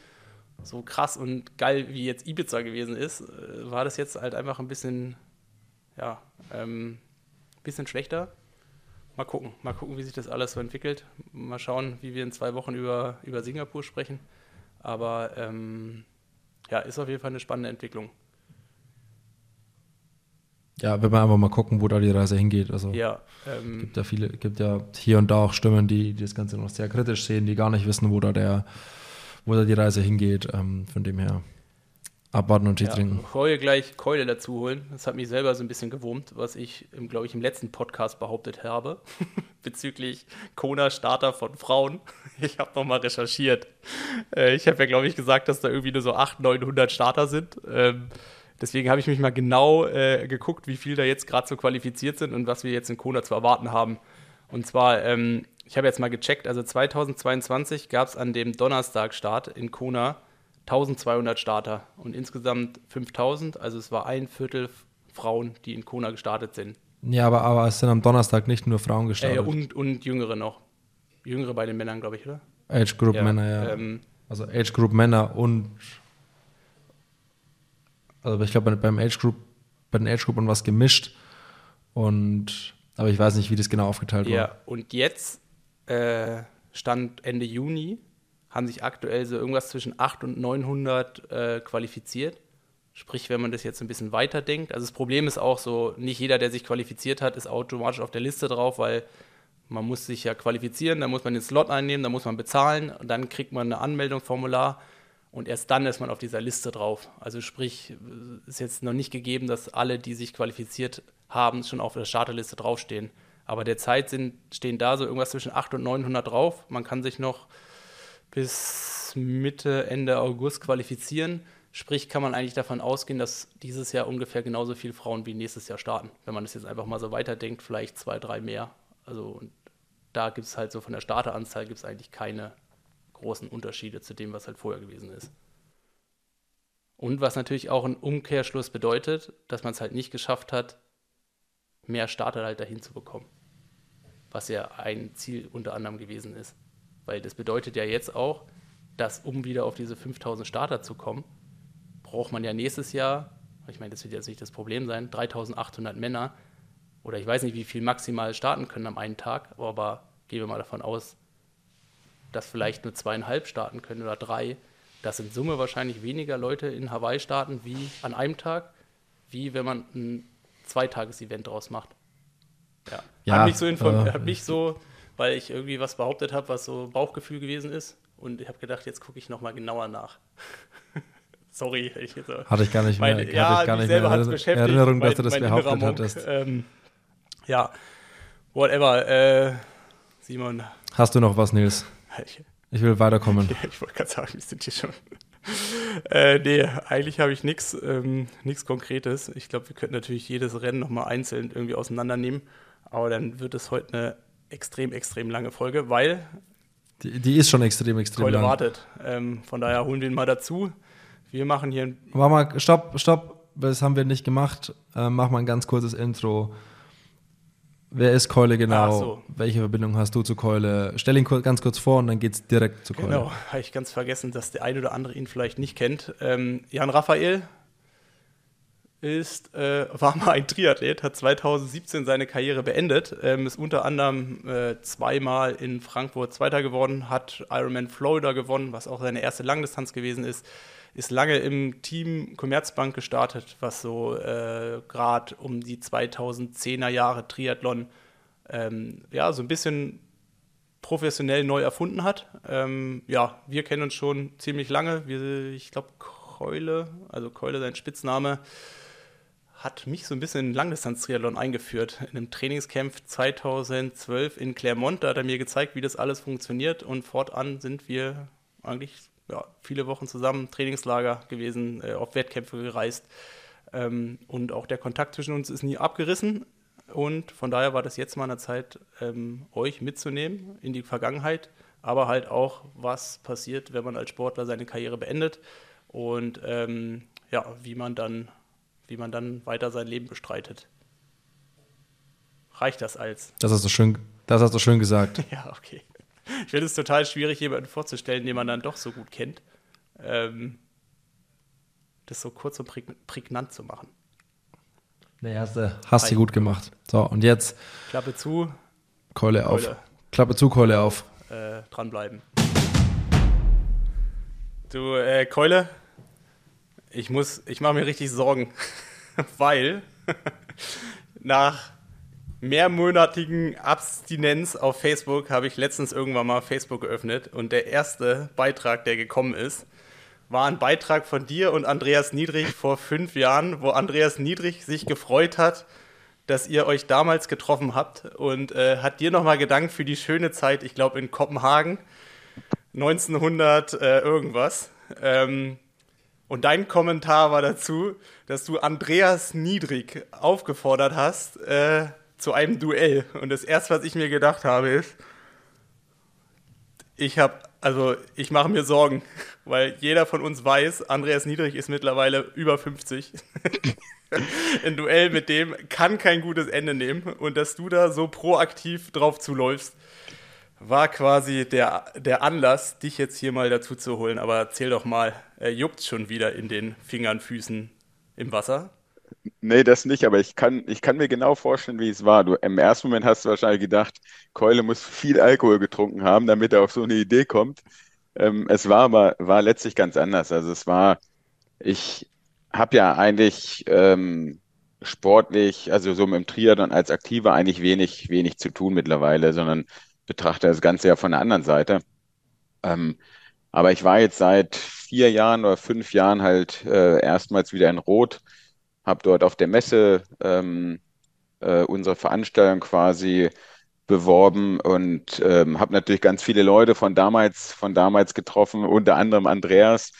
so krass und geil wie jetzt Ibiza gewesen ist, äh, war das jetzt halt einfach ein bisschen, ja, ähm, bisschen schlechter. Mal gucken, mal gucken, wie sich das alles so entwickelt. Mal schauen, wie wir in zwei Wochen über, über Singapur sprechen. Aber ähm, ja, ist auf jeden Fall eine spannende Entwicklung. Ja, wenn wir einfach mal gucken, wo da die Reise hingeht. Also ja, ähm, gibt ja viele, gibt ja hier und da auch Stimmen, die, die das Ganze noch sehr kritisch sehen, die gar nicht wissen, wo da der, wo da die Reise hingeht. Ähm, von dem her abwarten und Tee ja, trinken. Wir gleich Keule dazu holen, das hat mich selber so ein bisschen gewurmt, was ich, glaube ich, im letzten Podcast behauptet habe, bezüglich Kona-Starter von Frauen. Ich habe nochmal recherchiert. Äh, ich habe ja, glaube ich, gesagt, dass da irgendwie nur so 800, 900 Starter sind. Ähm, deswegen habe ich mich mal genau äh, geguckt, wie viel da jetzt gerade so qualifiziert sind und was wir jetzt in Kona zu erwarten haben. Und zwar, ähm, ich habe jetzt mal gecheckt, also 2022 gab es an dem Donnerstag-Start in Kona 1200 Starter und insgesamt 5000. Also es war ein Viertel Frauen, die in Kona gestartet sind. Ja, aber, aber es sind am Donnerstag nicht nur Frauen gestartet. Äh, und, und Jüngere noch. Jüngere bei den Männern, glaube ich, oder? Age Group ja, Männer, ja. Ähm, also Age Group Männer und also ich glaube beim Age Group bei den Age Group und was gemischt und aber ich weiß nicht, wie das genau aufgeteilt ja, war. Ja, und jetzt äh, stand Ende Juni haben sich aktuell so irgendwas zwischen 800 und 900 äh, qualifiziert. Sprich, wenn man das jetzt ein bisschen weiter denkt. Also das Problem ist auch so, nicht jeder, der sich qualifiziert hat, ist automatisch auf der Liste drauf, weil man muss sich ja qualifizieren, dann muss man den Slot einnehmen, dann muss man bezahlen und dann kriegt man ein Anmeldungsformular und erst dann ist man auf dieser Liste drauf. Also sprich, ist jetzt noch nicht gegeben, dass alle, die sich qualifiziert haben, schon auf der Starterliste draufstehen. Aber derzeit sind, stehen da so irgendwas zwischen 800 und 900 drauf. Man kann sich noch bis Mitte, Ende August qualifizieren. Sprich, kann man eigentlich davon ausgehen, dass dieses Jahr ungefähr genauso viele Frauen wie nächstes Jahr starten. Wenn man das jetzt einfach mal so weiterdenkt, vielleicht zwei, drei mehr. Also da gibt es halt so von der Starteranzahl gibt es eigentlich keine großen Unterschiede zu dem, was halt vorher gewesen ist. Und was natürlich auch ein Umkehrschluss bedeutet, dass man es halt nicht geschafft hat, mehr Starter halt dahin zu bekommen. Was ja ein Ziel unter anderem gewesen ist. Weil das bedeutet ja jetzt auch, dass um wieder auf diese 5000 Starter zu kommen, braucht man ja nächstes Jahr, ich meine, das wird jetzt nicht das Problem sein, 3800 Männer oder ich weiß nicht, wie viel maximal starten können am einen Tag, aber gehen wir mal davon aus, dass vielleicht nur zweieinhalb starten können oder drei, dass in Summe wahrscheinlich weniger Leute in Hawaii starten wie an einem Tag, wie wenn man ein Zweitages-Event draus macht. Ja. ja hat mich so informiert, äh, hat mich so, weil ich irgendwie was behauptet habe, was so Bauchgefühl gewesen ist. Und ich habe gedacht, jetzt gucke ich nochmal genauer nach. Sorry. Ich so hatte ich gar nicht mehr. Meine, ja, ich gar nicht selber mehr beschäftigt. Erinnerung, dass du das behauptet hattest. Ähm, ja, whatever. Äh, Simon. Hast du noch was, Nils? Ich will weiterkommen. ich wollte gerade sagen, wir sind hier schon. Äh, nee, eigentlich habe ich nichts ähm, Konkretes. Ich glaube, wir könnten natürlich jedes Rennen nochmal einzeln irgendwie auseinandernehmen. Aber dann wird es heute eine extrem, extrem lange Folge, weil. Die, die ist schon extrem, extrem Keule lang. wartet. Ähm, von daher holen wir ihn mal dazu. Wir machen hier ein. Mach mal, stopp, stopp, das haben wir nicht gemacht. Äh, mach mal ein ganz kurzes Intro. Wer ist Keule genau? So. Welche Verbindung hast du zu Keule? Stell ihn ganz kurz vor und dann geht es direkt zu Keule. Genau, habe ich ganz vergessen, dass der eine oder andere ihn vielleicht nicht kennt. Ähm, Jan Raphael ist, äh, war mal ein Triathlet, hat 2017 seine Karriere beendet, ähm, ist unter anderem äh, zweimal in Frankfurt Zweiter geworden, hat Ironman Florida gewonnen, was auch seine erste Langdistanz gewesen ist ist lange im Team Commerzbank gestartet, was so äh, gerade um die 2010er Jahre Triathlon ähm, ja so ein bisschen professionell neu erfunden hat. Ähm, ja, wir kennen uns schon ziemlich lange. Wir, ich glaube, Keule, also Keule, sein Spitzname, hat mich so ein bisschen in Langdistanz-Triathlon eingeführt. In einem Trainingscamp 2012 in Clermont, da hat er mir gezeigt, wie das alles funktioniert und fortan sind wir eigentlich ja, viele Wochen zusammen, Trainingslager gewesen, äh, auf Wettkämpfe gereist. Ähm, und auch der Kontakt zwischen uns ist nie abgerissen. Und von daher war das jetzt mal eine Zeit, ähm, euch mitzunehmen in die Vergangenheit, aber halt auch, was passiert, wenn man als Sportler seine Karriere beendet und ähm, ja, wie man dann, wie man dann weiter sein Leben bestreitet. Reicht das als? Das hast du schön, das hast du schön gesagt. ja, okay. Ich finde es total schwierig, jemanden vorzustellen, den man dann doch so gut kennt. Ähm, das so kurz und prägnant zu machen. Nee, hast du, hast du gut gemacht. So, und jetzt. Klappe zu. Keule auf. Keule. Klappe zu, Keule auf. Äh, dranbleiben. Du, äh, Keule, ich muss, ich mache mir richtig Sorgen, weil nach mehrmonatigen Abstinenz auf Facebook habe ich letztens irgendwann mal Facebook geöffnet und der erste Beitrag, der gekommen ist, war ein Beitrag von dir und Andreas Niedrig vor fünf Jahren, wo Andreas Niedrig sich gefreut hat, dass ihr euch damals getroffen habt und äh, hat dir nochmal gedankt für die schöne Zeit, ich glaube in Kopenhagen, 1900 äh, irgendwas. Ähm, und dein Kommentar war dazu, dass du Andreas Niedrig aufgefordert hast, äh, zu einem Duell. Und das erste, was ich mir gedacht habe, ist, ich habe Also ich mache mir Sorgen, weil jeder von uns weiß, Andreas Niedrig ist mittlerweile über 50. Ein Duell mit dem kann kein gutes Ende nehmen. Und dass du da so proaktiv drauf zuläufst, war quasi der, der Anlass, dich jetzt hier mal dazu zu holen. Aber erzähl doch mal, äh, juckt schon wieder in den Fingern, Füßen im Wasser? Nee, das nicht, aber ich kann, ich kann mir genau vorstellen, wie es war. Du, im ersten Moment hast du wahrscheinlich gedacht, Keule muss viel Alkohol getrunken haben, damit er auf so eine Idee kommt. Ähm, es war aber, war letztlich ganz anders. Also es war, ich habe ja eigentlich ähm, sportlich, also so mit dem Triathlon als Aktiver eigentlich wenig, wenig zu tun mittlerweile, sondern betrachte das Ganze ja von der anderen Seite. Ähm, aber ich war jetzt seit vier Jahren oder fünf Jahren halt äh, erstmals wieder in Rot habe dort auf der Messe ähm, äh, unsere Veranstaltung quasi beworben und ähm, habe natürlich ganz viele Leute von damals, von damals getroffen, unter anderem Andreas.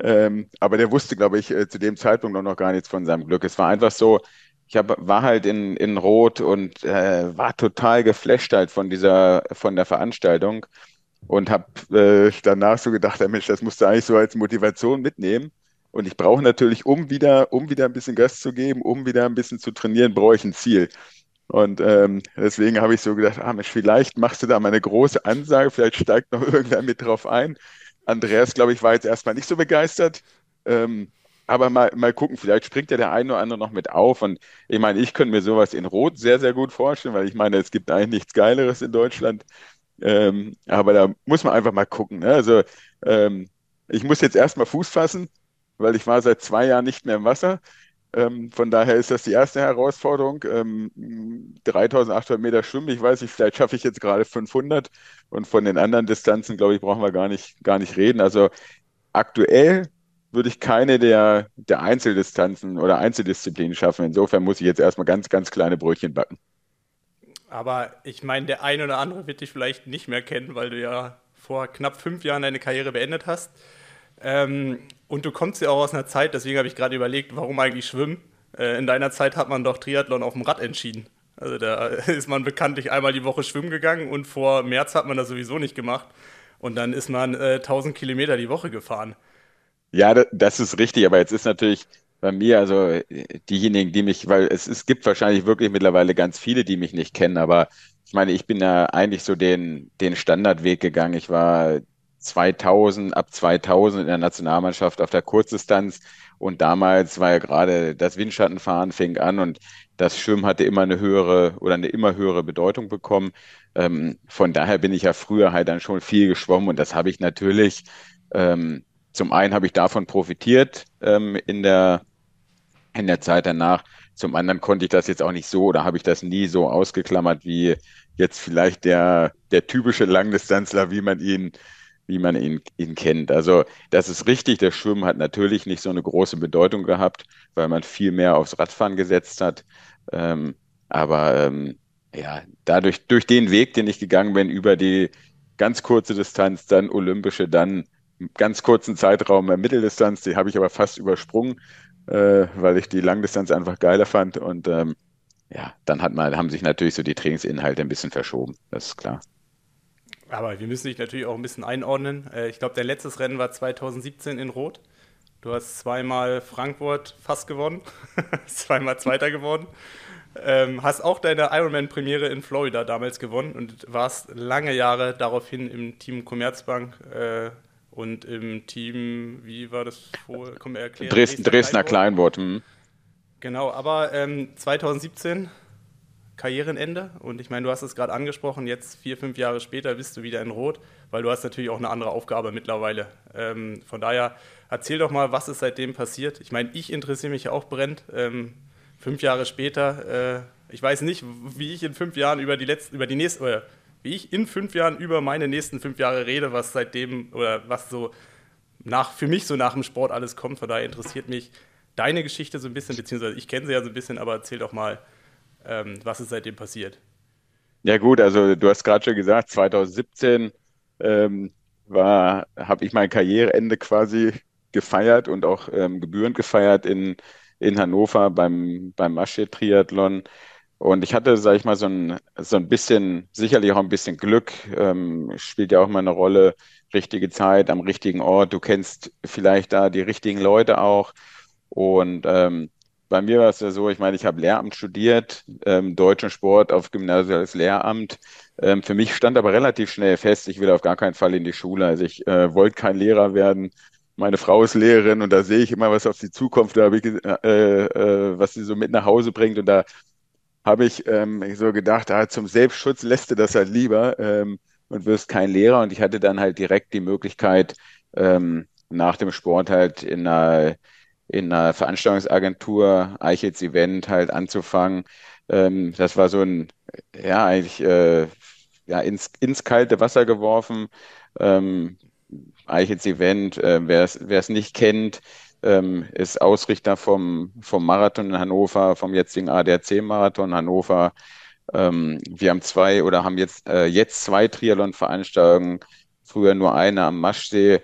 Ähm, aber der wusste, glaube ich, äh, zu dem Zeitpunkt noch gar nichts von seinem Glück. Es war einfach so, ich hab, war halt in, in Rot und äh, war total geflasht halt von dieser, von der Veranstaltung und habe äh, danach so gedacht, Mensch, das musst du eigentlich so als Motivation mitnehmen. Und ich brauche natürlich, um wieder, um wieder ein bisschen Gas zu geben, um wieder ein bisschen zu trainieren, brauche ich ein Ziel. Und ähm, deswegen habe ich so gedacht, ah Mensch, vielleicht machst du da mal eine große Ansage, vielleicht steigt noch irgendwer mit drauf ein. Andreas, glaube ich, war jetzt erstmal nicht so begeistert. Ähm, aber mal, mal gucken, vielleicht springt ja der eine oder andere noch mit auf. Und ich meine, ich könnte mir sowas in Rot sehr, sehr gut vorstellen, weil ich meine, es gibt eigentlich nichts Geileres in Deutschland. Ähm, aber da muss man einfach mal gucken. Ne? Also ähm, ich muss jetzt erstmal Fuß fassen weil ich war seit zwei Jahren nicht mehr im Wasser. Ähm, von daher ist das die erste Herausforderung. Ähm, 3800 Meter schwimmen, ich weiß nicht, vielleicht schaffe ich jetzt gerade 500 und von den anderen Distanzen, glaube ich, brauchen wir gar nicht, gar nicht reden. Also aktuell würde ich keine der, der Einzeldistanzen oder Einzeldisziplinen schaffen. Insofern muss ich jetzt erstmal ganz, ganz kleine Brötchen backen. Aber ich meine, der eine oder andere wird dich vielleicht nicht mehr kennen, weil du ja vor knapp fünf Jahren deine Karriere beendet hast. Ähm, und du kommst ja auch aus einer Zeit, deswegen habe ich gerade überlegt, warum eigentlich schwimmen. Äh, in deiner Zeit hat man doch Triathlon auf dem Rad entschieden. Also da ist man bekanntlich einmal die Woche schwimmen gegangen und vor März hat man das sowieso nicht gemacht. Und dann ist man äh, 1000 Kilometer die Woche gefahren. Ja, das ist richtig, aber jetzt ist natürlich bei mir, also diejenigen, die mich, weil es, es gibt wahrscheinlich wirklich mittlerweile ganz viele, die mich nicht kennen, aber ich meine, ich bin ja eigentlich so den, den Standardweg gegangen. Ich war 2000, ab 2000 in der Nationalmannschaft auf der Kurzdistanz. Und damals war ja gerade das Windschattenfahren fing an und das Schwimmen hatte immer eine höhere oder eine immer höhere Bedeutung bekommen. Ähm, von daher bin ich ja früher halt dann schon viel geschwommen und das habe ich natürlich, ähm, zum einen habe ich davon profitiert ähm, in der, in der Zeit danach. Zum anderen konnte ich das jetzt auch nicht so oder habe ich das nie so ausgeklammert wie jetzt vielleicht der, der typische Langdistanzler, wie man ihn wie man ihn, ihn kennt. Also das ist richtig, der Schwimmen hat natürlich nicht so eine große Bedeutung gehabt, weil man viel mehr aufs Radfahren gesetzt hat. Ähm, aber ähm, ja, dadurch, durch den Weg, den ich gegangen bin, über die ganz kurze Distanz, dann olympische, dann ganz kurzen Zeitraum Mitteldistanz, die habe ich aber fast übersprungen, äh, weil ich die Langdistanz einfach geiler fand. Und ähm, ja, dann hat man, haben sich natürlich so die Trainingsinhalte ein bisschen verschoben, das ist klar. Aber wir müssen dich natürlich auch ein bisschen einordnen. Äh, ich glaube, dein letztes Rennen war 2017 in Rot. Du hast zweimal Frankfurt fast gewonnen, zweimal Zweiter geworden. Ähm, hast auch deine Ironman-Premiere in Florida damals gewonnen und warst lange Jahre daraufhin im Team Commerzbank äh, und im Team, wie war das vor? Komm, erklären. Dresden, Dresdner Kleinwort. Hm. Genau, aber ähm, 2017 Karrierenende. Und ich meine, du hast es gerade angesprochen, jetzt vier, fünf Jahre später bist du wieder in Rot, weil du hast natürlich auch eine andere Aufgabe mittlerweile. Ähm, von daher, erzähl doch mal, was ist seitdem passiert. Ich meine, ich interessiere mich ja auch brennend. Ähm, fünf Jahre später, äh, ich weiß nicht, wie ich in fünf Jahren über die letzten, über die nächste, oder wie ich in fünf Jahren über meine nächsten fünf Jahre rede, was seitdem oder was so nach, für mich so nach dem Sport alles kommt. Von daher interessiert mich deine Geschichte so ein bisschen, beziehungsweise ich kenne sie ja so ein bisschen, aber erzähl doch mal, ähm, was ist seitdem passiert? Ja gut, also du hast gerade schon gesagt, 2017 ähm, war, habe ich mein Karriereende quasi gefeiert und auch ähm, gebührend gefeiert in, in Hannover beim, beim Masche-Triathlon. Und ich hatte, sag ich mal, so ein, so ein bisschen, sicherlich auch ein bisschen Glück, ähm, spielt ja auch mal eine Rolle, richtige Zeit am richtigen Ort. Du kennst vielleicht da die richtigen Leute auch. Und ähm, bei mir war es ja so, ich meine, ich habe Lehramt studiert, ähm, deutschen Sport auf gymnasiales Lehramt. Ähm, für mich stand aber relativ schnell fest, ich will auf gar keinen Fall in die Schule. Also ich äh, wollte kein Lehrer werden. Meine Frau ist Lehrerin und da sehe ich immer, was auf die Zukunft, da ich, äh, äh, was sie so mit nach Hause bringt. Und da habe ich ähm, so gedacht, ah, zum Selbstschutz lässt du das halt lieber ähm, und wirst kein Lehrer. Und ich hatte dann halt direkt die Möglichkeit, ähm, nach dem Sport halt in einer, in einer Veranstaltungsagentur, Eichels Event halt anzufangen. Ähm, das war so ein, ja, eigentlich äh, ja, ins, ins kalte Wasser geworfen. Ähm, Eichels Event, äh, wer es nicht kennt, ähm, ist Ausrichter vom, vom Marathon in Hannover, vom jetzigen ADAC-Marathon Hannover. Ähm, wir haben zwei oder haben jetzt, äh, jetzt zwei Triathlon-Veranstaltungen, früher nur eine am Maschsee,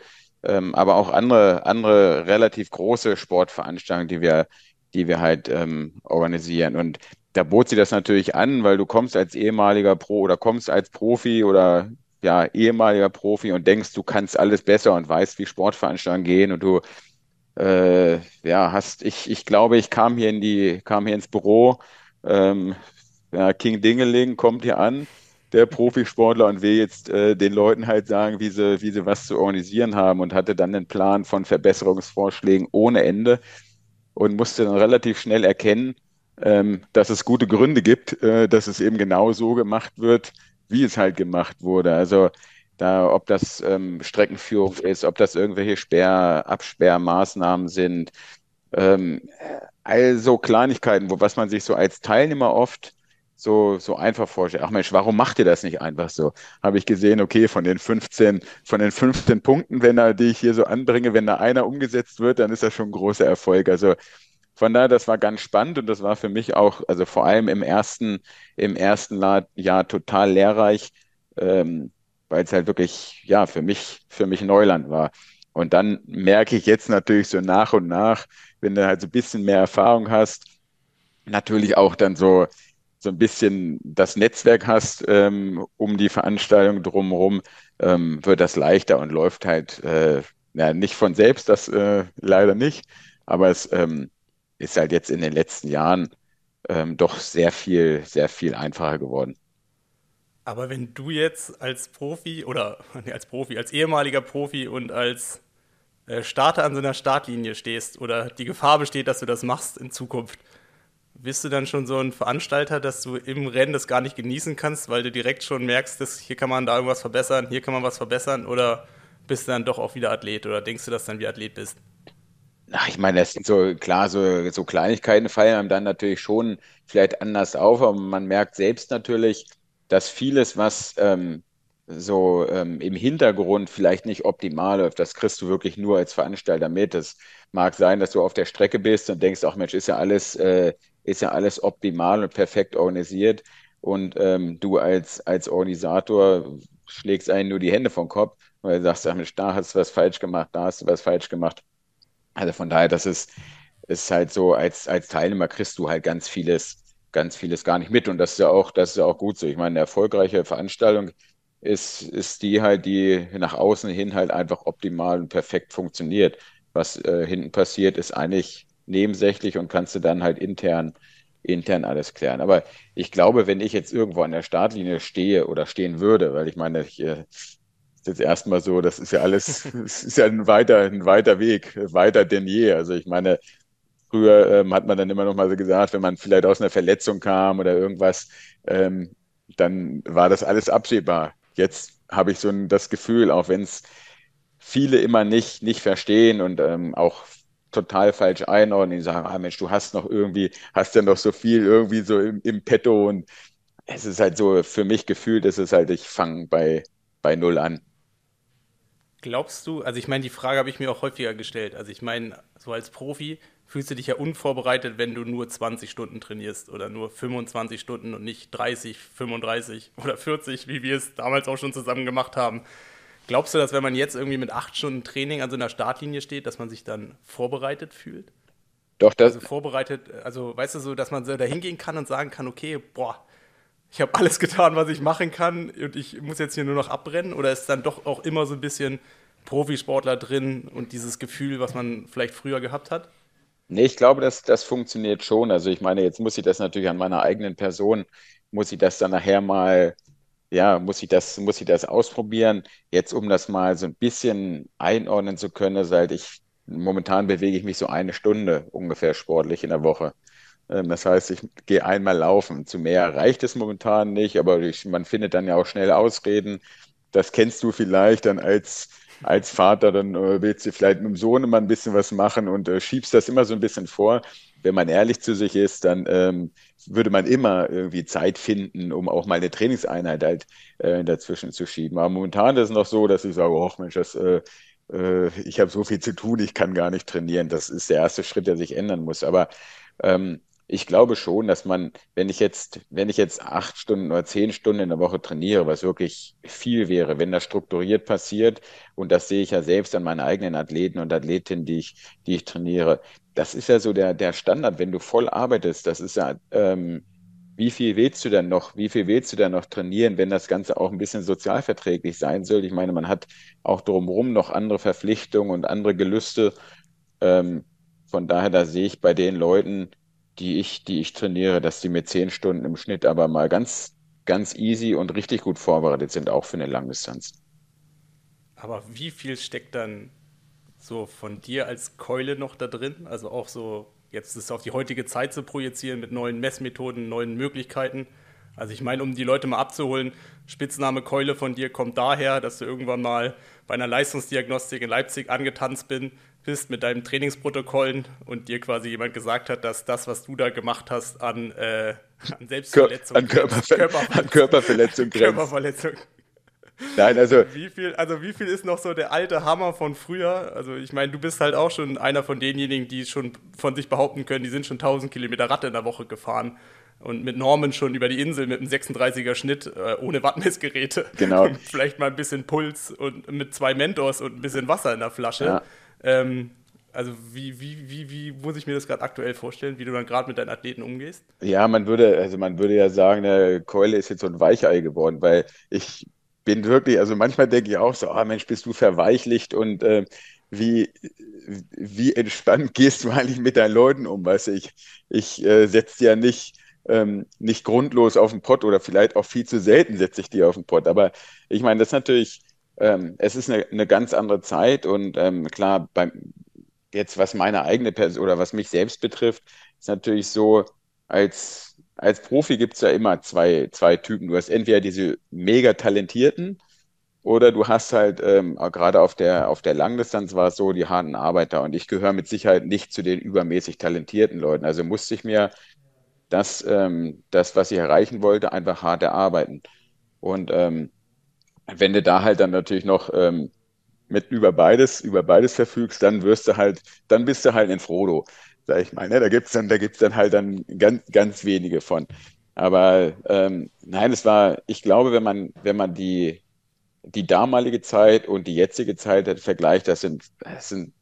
ähm, aber auch andere, andere relativ große Sportveranstaltungen, die wir, die wir halt ähm, organisieren. Und da bot sie das natürlich an, weil du kommst als ehemaliger Pro oder kommst als Profi oder ja, ehemaliger Profi und denkst, du kannst alles besser und weißt, wie Sportveranstaltungen gehen und du äh, ja, hast, ich, ich glaube, ich kam hier in die, kam hier ins Büro, ähm, ja, King Dingeling kommt hier an, der Profisportler und will jetzt äh, den Leuten halt sagen, wie sie, wie sie was zu organisieren haben und hatte dann einen Plan von Verbesserungsvorschlägen ohne Ende und musste dann relativ schnell erkennen, ähm, dass es gute Gründe gibt, äh, dass es eben genau so gemacht wird, wie es halt gemacht wurde. Also da, ob das ähm, Streckenführung ist, ob das irgendwelche Sperr, Absperrmaßnahmen sind, ähm, also Kleinigkeiten, wo was man sich so als Teilnehmer oft so, so einfach vorstellt. Ach Mensch, warum macht ihr das nicht einfach so? Habe ich gesehen, okay, von den 15, von den 15 Punkten, wenn da, die ich hier so anbringe, wenn da einer umgesetzt wird, dann ist das schon ein großer Erfolg. Also von daher, das war ganz spannend und das war für mich auch, also vor allem im ersten, im ersten Jahr total lehrreich, ähm, weil es halt wirklich, ja, für mich, für mich Neuland war. Und dann merke ich jetzt natürlich so nach und nach, wenn du halt so ein bisschen mehr Erfahrung hast, natürlich auch dann so, so ein bisschen das Netzwerk hast ähm, um die Veranstaltung drumherum, ähm, wird das leichter und läuft halt äh, ja, nicht von selbst, das äh, leider nicht, aber es ähm, ist halt jetzt in den letzten Jahren ähm, doch sehr viel, sehr viel einfacher geworden. Aber wenn du jetzt als Profi oder nee, als Profi, als ehemaliger Profi und als äh, Starter an so einer Startlinie stehst oder die Gefahr besteht, dass du das machst in Zukunft, bist du dann schon so ein Veranstalter, dass du im Rennen das gar nicht genießen kannst, weil du direkt schon merkst, dass hier kann man da irgendwas verbessern, hier kann man was verbessern oder bist du dann doch auch wieder Athlet oder denkst du, dass du dann wie Athlet bist? Ach, ich meine, das sind so, klar, so, so Kleinigkeiten fallen einem dann natürlich schon vielleicht anders auf, aber man merkt selbst natürlich, dass vieles, was ähm, so ähm, im Hintergrund vielleicht nicht optimal läuft, das kriegst du wirklich nur als Veranstalter mit. Es mag sein, dass du auf der Strecke bist und denkst, ach Mensch, ist ja alles, äh, ist ja alles optimal und perfekt organisiert. Und ähm, du als, als Organisator schlägst einen nur die Hände vom Kopf, weil du sagst, da hast du was falsch gemacht, da hast du was falsch gemacht. Also von daher, das ist, ist halt so, als, als Teilnehmer kriegst du halt ganz vieles ganz vieles gar nicht mit. Und das ist ja auch, das ist ja auch gut so. Ich meine, eine erfolgreiche Veranstaltung ist, ist die halt, die nach außen hin halt einfach optimal und perfekt funktioniert. Was äh, hinten passiert, ist eigentlich nebensächlich und kannst du dann halt intern, intern alles klären. Aber ich glaube, wenn ich jetzt irgendwo an der Startlinie stehe oder stehen würde, weil ich meine, ich, äh, ist jetzt erstmal so, das ist ja alles, es ist ja ein weiter, ein weiter Weg, weiter denn je. Also ich meine, Früher ähm, hat man dann immer noch mal so gesagt, wenn man vielleicht aus einer Verletzung kam oder irgendwas, ähm, dann war das alles absehbar. Jetzt habe ich so ein, das Gefühl, auch wenn es viele immer nicht, nicht verstehen und ähm, auch total falsch einordnen, die sagen, ah Mensch, du hast noch irgendwie, hast ja noch so viel irgendwie so im, im Petto und es ist halt so, für mich gefühlt ist es halt, ich fange bei, bei Null an. Glaubst du, also ich meine, die Frage habe ich mir auch häufiger gestellt. Also ich meine, so als Profi, fühlst du dich ja unvorbereitet, wenn du nur 20 Stunden trainierst oder nur 25 Stunden und nicht 30, 35 oder 40, wie wir es damals auch schon zusammen gemacht haben. Glaubst du, dass wenn man jetzt irgendwie mit acht Stunden Training an so einer Startlinie steht, dass man sich dann vorbereitet fühlt? Doch, das. Also vorbereitet, also weißt du so, dass man so da hingehen kann und sagen kann, okay, boah, ich habe alles getan, was ich machen kann und ich muss jetzt hier nur noch abbrennen? Oder ist dann doch auch immer so ein bisschen Profisportler drin und dieses Gefühl, was man vielleicht früher gehabt hat? Nee, ich glaube, dass das funktioniert schon. Also ich meine, jetzt muss ich das natürlich an meiner eigenen Person, muss ich das dann nachher mal, ja, muss ich das, muss ich das ausprobieren. Jetzt, um das mal so ein bisschen einordnen zu können, ist halt, ich, momentan bewege ich mich so eine Stunde ungefähr sportlich in der Woche. Ähm, das heißt, ich gehe einmal laufen. Zu mehr reicht es momentan nicht, aber ich, man findet dann ja auch schnell Ausreden. Das kennst du vielleicht dann als als Vater, dann äh, willst du vielleicht mit dem Sohn immer ein bisschen was machen und äh, schiebst das immer so ein bisschen vor. Wenn man ehrlich zu sich ist, dann ähm, würde man immer irgendwie Zeit finden, um auch mal eine Trainingseinheit halt äh, dazwischen zu schieben. Aber momentan ist es noch so, dass ich sage, oh Mensch, das, äh, äh, ich habe so viel zu tun, ich kann gar nicht trainieren. Das ist der erste Schritt, der sich ändern muss. Aber ähm, ich glaube schon, dass man, wenn ich jetzt, wenn ich jetzt acht Stunden oder zehn Stunden in der Woche trainiere, was wirklich viel wäre, wenn das strukturiert passiert, und das sehe ich ja selbst an meinen eigenen Athleten und Athletinnen, die ich, die ich trainiere. Das ist ja so der, der Standard, wenn du voll arbeitest. Das ist ja, ähm, wie viel willst du denn noch, wie viel willst du denn noch trainieren, wenn das Ganze auch ein bisschen sozialverträglich sein soll? Ich meine, man hat auch drumherum noch andere Verpflichtungen und andere Gelüste. Ähm, von daher, da sehe ich bei den Leuten, die ich, die ich trainiere, dass die mit zehn Stunden im Schnitt aber mal ganz, ganz easy und richtig gut vorbereitet sind, auch für eine Langdistanz. Aber wie viel steckt dann so von dir als Keule noch da drin? Also auch so, jetzt ist es auf die heutige Zeit zu projizieren mit neuen Messmethoden, neuen Möglichkeiten. Also ich meine, um die Leute mal abzuholen, Spitzname Keule von dir kommt daher, dass du irgendwann mal bei einer Leistungsdiagnostik in Leipzig angetanzt bin, bist mit deinen Trainingsprotokollen und dir quasi jemand gesagt hat, dass das, was du da gemacht hast, an, äh, an Selbstverletzung, an, Körperver Körperverletzung, an Körperverletzung. Körperverletzung. Nein, also wie viel, also wie viel ist noch so der alte Hammer von früher? Also ich meine, du bist halt auch schon einer von denjenigen, die schon von sich behaupten können, die sind schon 1000 Kilometer Rad in der Woche gefahren und mit Norman schon über die Insel mit einem 36er Schnitt äh, ohne Wattmessgeräte. Genau. Und vielleicht mal ein bisschen Puls und mit zwei Mentors und ein bisschen Wasser in der Flasche. Ja. Ähm, also wie, wie, wie, wie muss ich mir das gerade aktuell vorstellen, wie du dann gerade mit deinen Athleten umgehst? Ja, man würde, also man würde ja sagen, der Keule ist jetzt so ein Weichei geworden, weil ich bin wirklich, also manchmal denke ich auch so, ah Mensch, bist du verweichlicht und äh, wie, wie entspannt gehst du eigentlich mit deinen Leuten um? Weißt du, ich, ich äh, setze ja nicht, ähm, nicht grundlos auf den Pott oder vielleicht auch viel zu selten setze ich die auf den Pott. Aber ich meine, das ist natürlich ähm, es ist eine, eine, ganz andere Zeit und ähm, klar, beim, jetzt was meine eigene Person oder was mich selbst betrifft, ist natürlich so, als, als Profi gibt es ja immer zwei, zwei Typen. Du hast entweder diese mega talentierten oder du hast halt, ähm, gerade auf der, auf der Langdistanz war es so, die harten Arbeiter. Und ich gehöre mit Sicherheit nicht zu den übermäßig talentierten Leuten. Also musste ich mir das, ähm, das was ich erreichen wollte, einfach hart erarbeiten. Und ähm, wenn du da halt dann natürlich noch ähm, mit über beides, über beides verfügst, dann wirst du halt, dann bist du halt ein Frodo, sag ich mal. Ne? Da gibt's dann, da gibt's dann halt dann ganz, ganz wenige von. Aber ähm, nein, es war, ich glaube, wenn man, wenn man die, die damalige Zeit und die jetzige Zeit vergleicht, das sind, das sind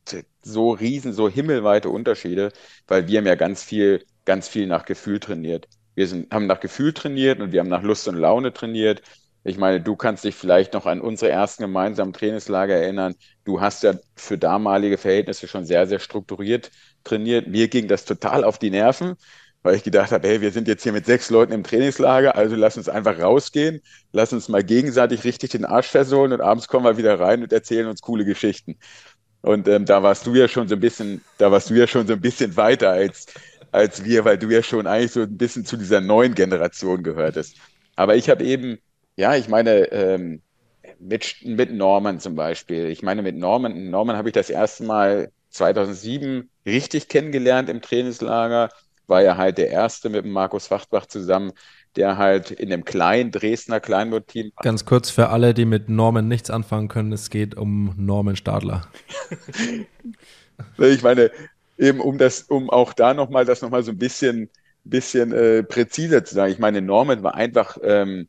so riesen, so himmelweite Unterschiede, weil wir haben ja ganz viel, ganz viel nach Gefühl trainiert. Wir sind, haben nach Gefühl trainiert und wir haben nach Lust und Laune trainiert. Ich meine, du kannst dich vielleicht noch an unsere ersten gemeinsamen Trainingslager erinnern. Du hast ja für damalige Verhältnisse schon sehr, sehr strukturiert trainiert. Mir ging das total auf die Nerven, weil ich gedacht habe, hey, wir sind jetzt hier mit sechs Leuten im Trainingslager, also lass uns einfach rausgehen, lass uns mal gegenseitig richtig den Arsch versohlen und abends kommen wir wieder rein und erzählen uns coole Geschichten. Und ähm, da warst du ja schon so ein bisschen, da warst du ja schon so ein bisschen weiter als, als wir, weil du ja schon eigentlich so ein bisschen zu dieser neuen Generation gehörtest. Aber ich habe eben ja, ich meine, ähm, mit, mit Norman zum Beispiel. Ich meine, mit Norman, Norman habe ich das erste Mal 2007 richtig kennengelernt im Trainingslager. War ja halt der erste mit Markus Wachtbach zusammen, der halt in einem kleinen Dresdner Kleinboot-Team. Ganz kurz für alle, die mit Norman nichts anfangen können, es geht um Norman Stadler. ich meine, eben um das, um auch da nochmal das nochmal so ein bisschen, bisschen äh, präziser zu sagen. Ich meine, Norman war einfach ähm,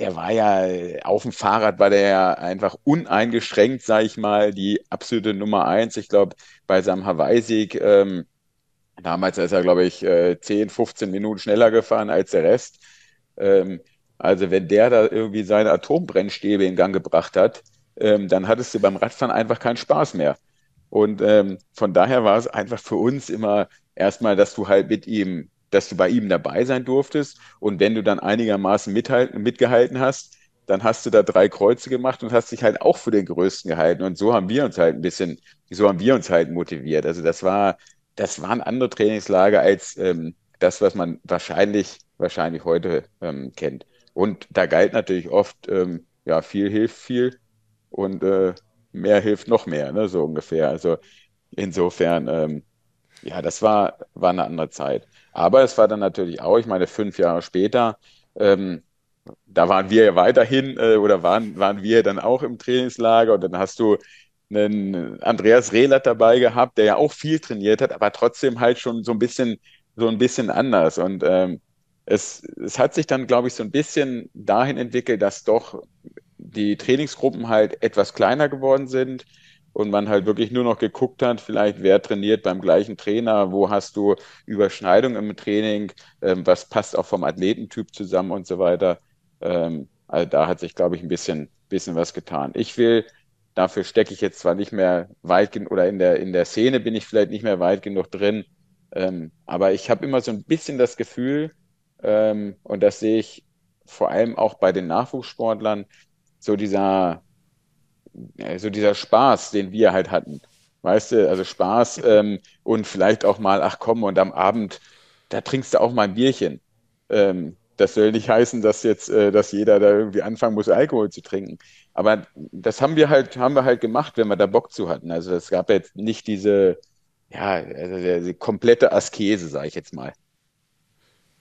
der war ja auf dem Fahrrad war der ja einfach uneingeschränkt, sag ich mal, die absolute Nummer eins. Ich glaube, bei seinem Hawaii-Sieg, ähm, damals ist er, glaube ich, äh, 10, 15 Minuten schneller gefahren als der Rest. Ähm, also wenn der da irgendwie seine Atombrennstäbe in Gang gebracht hat, ähm, dann hattest du beim Radfahren einfach keinen Spaß mehr. Und ähm, von daher war es einfach für uns immer erstmal, dass du halt mit ihm dass du bei ihm dabei sein durftest. Und wenn du dann einigermaßen mithalten, mitgehalten hast, dann hast du da drei Kreuze gemacht und hast dich halt auch für den Größten gehalten. Und so haben wir uns halt ein bisschen, so haben wir uns halt motiviert. Also das war, das waren andere Trainingslager als ähm, das, was man wahrscheinlich, wahrscheinlich heute ähm, kennt. Und da galt natürlich oft, ähm, ja, viel hilft viel und äh, mehr hilft noch mehr, ne, so ungefähr. Also insofern, ähm, ja, das war, war eine andere Zeit. Aber es war dann natürlich auch, ich meine, fünf Jahre später, ähm, da waren wir ja weiterhin äh, oder waren, waren wir dann auch im Trainingslager und dann hast du einen Andreas Rehlert dabei gehabt, der ja auch viel trainiert hat, aber trotzdem halt schon so ein bisschen, so ein bisschen anders. Und ähm, es, es hat sich dann, glaube ich, so ein bisschen dahin entwickelt, dass doch die Trainingsgruppen halt etwas kleiner geworden sind und man halt wirklich nur noch geguckt hat, vielleicht wer trainiert beim gleichen Trainer, wo hast du Überschneidung im Training, ähm, was passt auch vom Athletentyp zusammen und so weiter. Ähm, also da hat sich, glaube ich, ein bisschen, bisschen was getan. Ich will, dafür stecke ich jetzt zwar nicht mehr weit genug, oder in der, in der Szene bin ich vielleicht nicht mehr weit genug drin, ähm, aber ich habe immer so ein bisschen das Gefühl, ähm, und das sehe ich vor allem auch bei den Nachwuchssportlern, so dieser so dieser Spaß, den wir halt hatten. Weißt du, also Spaß ähm, und vielleicht auch mal, ach komm, und am Abend, da trinkst du auch mal ein Bierchen. Ähm, das soll nicht heißen, dass jetzt, äh, dass jeder da irgendwie anfangen muss, Alkohol zu trinken. Aber das haben wir halt, haben wir halt gemacht, wenn wir da Bock zu hatten. Also es gab jetzt nicht diese, ja, also die komplette Askese, sage ich jetzt mal.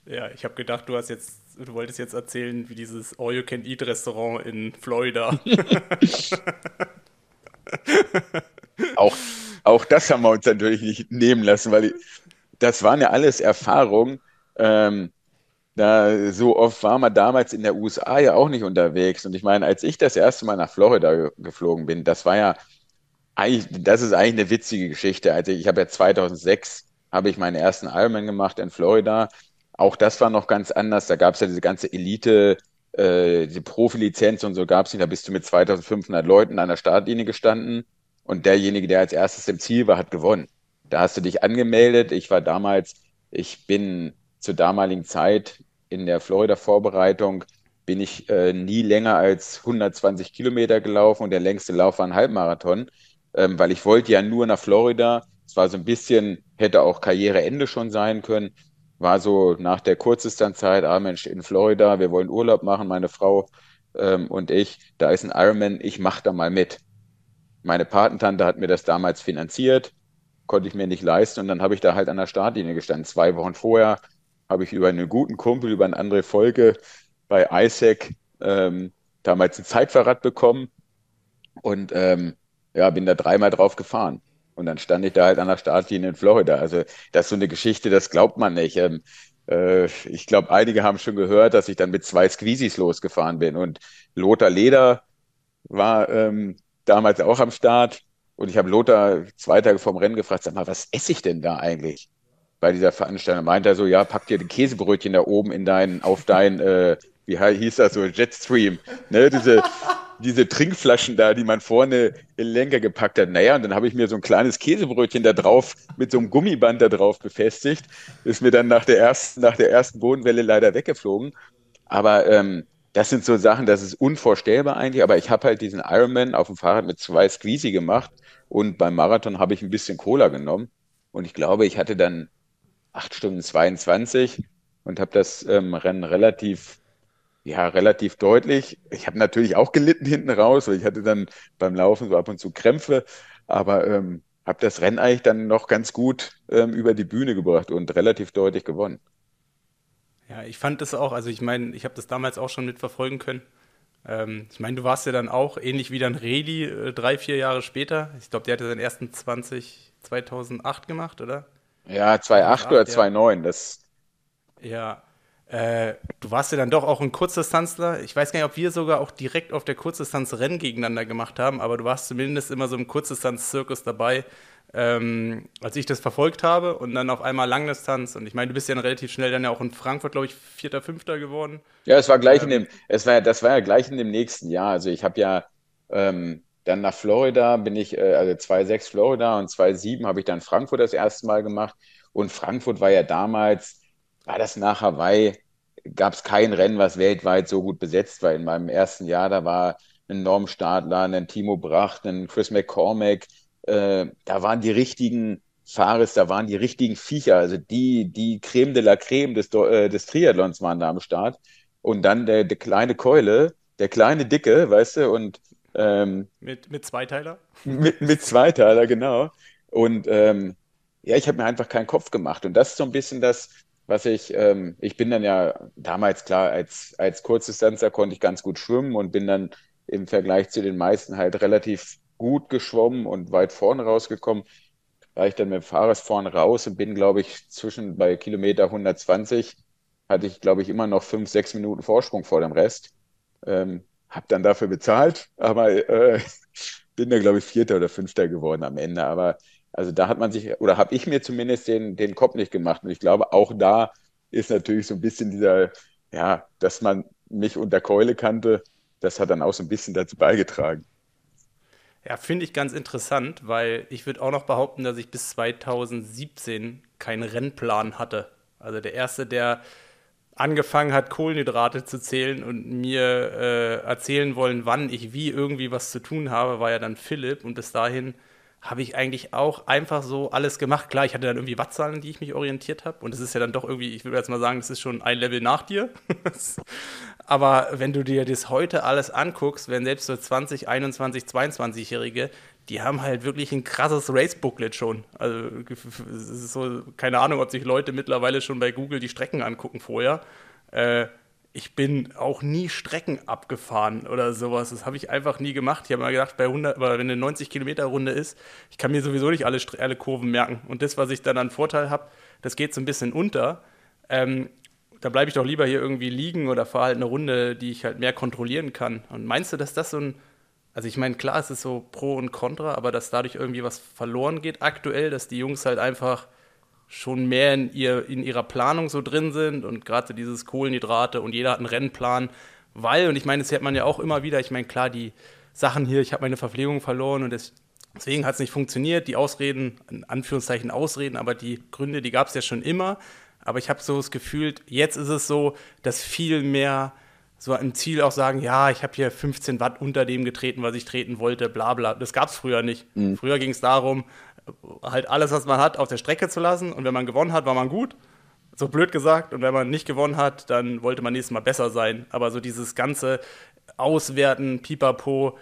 Ja, ich habe gedacht, du hast jetzt, du wolltest jetzt erzählen, wie dieses All-You-Can-Eat-Restaurant in Florida. auch, auch das haben wir uns natürlich nicht nehmen lassen, weil das waren ja alles Erfahrungen. Ähm, da, so oft war man damals in der USA ja auch nicht unterwegs. Und ich meine, als ich das erste Mal nach Florida geflogen bin, das war ja eigentlich, das ist eigentlich eine witzige Geschichte. Also ich habe ja 2006 habe ich meinen ersten Ironman gemacht in Florida auch das war noch ganz anders. Da gab es ja diese ganze Elite, äh, die Profilizenz und so gab es nicht. Da bist du mit 2500 Leuten an der Startlinie gestanden und derjenige, der als erstes im Ziel war, hat gewonnen. Da hast du dich angemeldet. Ich war damals, ich bin zur damaligen Zeit in der Florida-Vorbereitung, bin ich äh, nie länger als 120 Kilometer gelaufen und der längste Lauf war ein Halbmarathon, ähm, weil ich wollte ja nur nach Florida. Es war so ein bisschen, hätte auch Karriereende schon sein können war so nach der Kurzdistanzzeit, ah Mensch, in Florida, wir wollen Urlaub machen, meine Frau ähm, und ich, da ist ein Ironman, ich mache da mal mit. Meine Patentante hat mir das damals finanziert, konnte ich mir nicht leisten und dann habe ich da halt an der Startlinie gestanden. Zwei Wochen vorher habe ich über einen guten Kumpel, über eine andere Folge bei ISEC ähm, damals ein Zeitverrat bekommen und ähm, ja, bin da dreimal drauf gefahren. Und dann stand ich da halt an der Startlinie in Florida. Also das ist so eine Geschichte, das glaubt man nicht. Ähm, äh, ich glaube, einige haben schon gehört, dass ich dann mit zwei Squeezies losgefahren bin. Und Lothar Leder war ähm, damals auch am Start. Und ich habe Lothar zwei Tage vorm Rennen gefragt, sag mal, was esse ich denn da eigentlich bei dieser Veranstaltung? Meint er so, ja, pack dir die Käsebrötchen da oben in dein, auf dein, äh, wie hieß das so, Jetstream, ne, diese, diese Trinkflaschen da, die man vorne in Lenker gepackt hat. Naja, und dann habe ich mir so ein kleines Käsebrötchen da drauf mit so einem Gummiband da drauf befestigt. Ist mir dann nach der ersten, nach der ersten Bodenwelle leider weggeflogen. Aber ähm, das sind so Sachen, das ist unvorstellbar eigentlich. Aber ich habe halt diesen Ironman auf dem Fahrrad mit zwei Squeezy gemacht und beim Marathon habe ich ein bisschen Cola genommen. Und ich glaube, ich hatte dann acht Stunden 22 und habe das ähm, Rennen relativ ja, relativ deutlich. Ich habe natürlich auch gelitten hinten raus, weil ich hatte dann beim Laufen so ab und zu Krämpfe, aber ähm, habe das Rennen eigentlich dann noch ganz gut ähm, über die Bühne gebracht und relativ deutlich gewonnen. Ja, ich fand das auch, also ich meine, ich habe das damals auch schon mitverfolgen können. Ähm, ich meine, du warst ja dann auch ähnlich wie dann Redi äh, drei, vier Jahre später. Ich glaube, der hatte seinen ersten 20, 2008 gemacht, oder? Ja, 2008 oder 2009, ja. das. Ja, Äh, du warst ja dann doch auch ein Kurzdistanzler. Ich weiß gar nicht, ob wir sogar auch direkt auf der Kurzdistanz Rennen gegeneinander gemacht haben, aber du warst zumindest immer so im Kurzdistanz-Zirkus dabei, ähm, als ich das verfolgt habe und dann auf einmal Langdistanz. Und ich meine, du bist ja dann relativ schnell dann ja auch in Frankfurt, glaube ich, Vierter, Fünfter geworden. Ja, es war gleich ähm, in dem, es war, das war ja gleich in dem nächsten Jahr. Also ich habe ja ähm, dann nach Florida bin ich, äh, also 2,6 Florida und 2,7 habe ich dann Frankfurt das erste Mal gemacht. Und Frankfurt war ja damals, war das nach Hawaii, gab es kein Rennen, was weltweit so gut besetzt war. In meinem ersten Jahr, da war ein Norm Stadler, ein Timo Bracht, ein Chris McCormack, äh, da waren die richtigen Fahres, da waren die richtigen Viecher, also die, die Creme de la Creme des, äh, des Triathlons waren da am Start. Und dann der, der kleine Keule, der kleine Dicke, weißt du, und ähm, mit, mit Zweiteiler? Mit, mit Zweiteiler, genau. Und ähm, ja, ich habe mir einfach keinen Kopf gemacht. Und das ist so ein bisschen das, was ich, ähm, ich bin dann ja damals klar, als, als Kurzdistanzer konnte ich ganz gut schwimmen und bin dann im Vergleich zu den meisten halt relativ gut geschwommen und weit vorne rausgekommen. War ich dann mit dem Fahrrad vorne raus und bin, glaube ich, zwischen bei Kilometer 120 hatte ich, glaube ich, immer noch fünf, sechs Minuten Vorsprung vor dem Rest. Ähm, hab dann dafür bezahlt, aber äh, bin da, glaube ich, Vierter oder Fünfter geworden am Ende. Aber also da hat man sich, oder habe ich mir zumindest den, den Kopf nicht gemacht. Und ich glaube, auch da ist natürlich so ein bisschen dieser, ja, dass man mich unter Keule kannte, das hat dann auch so ein bisschen dazu beigetragen. Ja, finde ich ganz interessant, weil ich würde auch noch behaupten, dass ich bis 2017 keinen Rennplan hatte. Also der erste, der angefangen hat, Kohlenhydrate zu zählen und mir äh, erzählen wollen, wann ich wie irgendwie was zu tun habe, war ja dann Philipp. Und bis dahin habe ich eigentlich auch einfach so alles gemacht. Klar, ich hatte dann irgendwie Wattzahlen, an die ich mich orientiert habe. Und das ist ja dann doch irgendwie, ich würde jetzt mal sagen, das ist schon ein Level nach dir. Aber wenn du dir das heute alles anguckst, wenn selbst so 20, 21, 22-Jährige, die haben halt wirklich ein krasses Race-Booklet schon. Also es ist so, keine Ahnung, ob sich Leute mittlerweile schon bei Google die Strecken angucken vorher. Äh, ich bin auch nie Strecken abgefahren oder sowas. Das habe ich einfach nie gemacht. Ich habe mal gedacht, bei 100, wenn eine 90 Kilometer Runde ist, ich kann mir sowieso nicht alle, alle Kurven merken. Und das, was ich dann an Vorteil habe, das geht so ein bisschen unter. Ähm, da bleibe ich doch lieber hier irgendwie liegen oder fahre halt eine Runde, die ich halt mehr kontrollieren kann. Und meinst du, dass das so ein also ich meine, klar, es ist so Pro und Contra, aber dass dadurch irgendwie was verloren geht aktuell, dass die Jungs halt einfach schon mehr in, ihr, in ihrer Planung so drin sind und gerade dieses Kohlenhydrate und jeder hat einen Rennplan, weil, und ich meine, das hört man ja auch immer wieder, ich meine, klar, die Sachen hier, ich habe meine Verpflegung verloren und das, deswegen hat es nicht funktioniert, die Ausreden, in Anführungszeichen Ausreden, aber die Gründe, die gab es ja schon immer, aber ich habe so das Gefühl, jetzt ist es so, dass viel mehr so im Ziel auch sagen, ja, ich habe hier 15 Watt unter dem getreten, was ich treten wollte, bla bla. Das gab es früher nicht. Mhm. Früher ging es darum, halt alles, was man hat, auf der Strecke zu lassen. Und wenn man gewonnen hat, war man gut. So blöd gesagt. Und wenn man nicht gewonnen hat, dann wollte man nächstes Mal besser sein. Aber so dieses ganze Auswerten, Pipapo,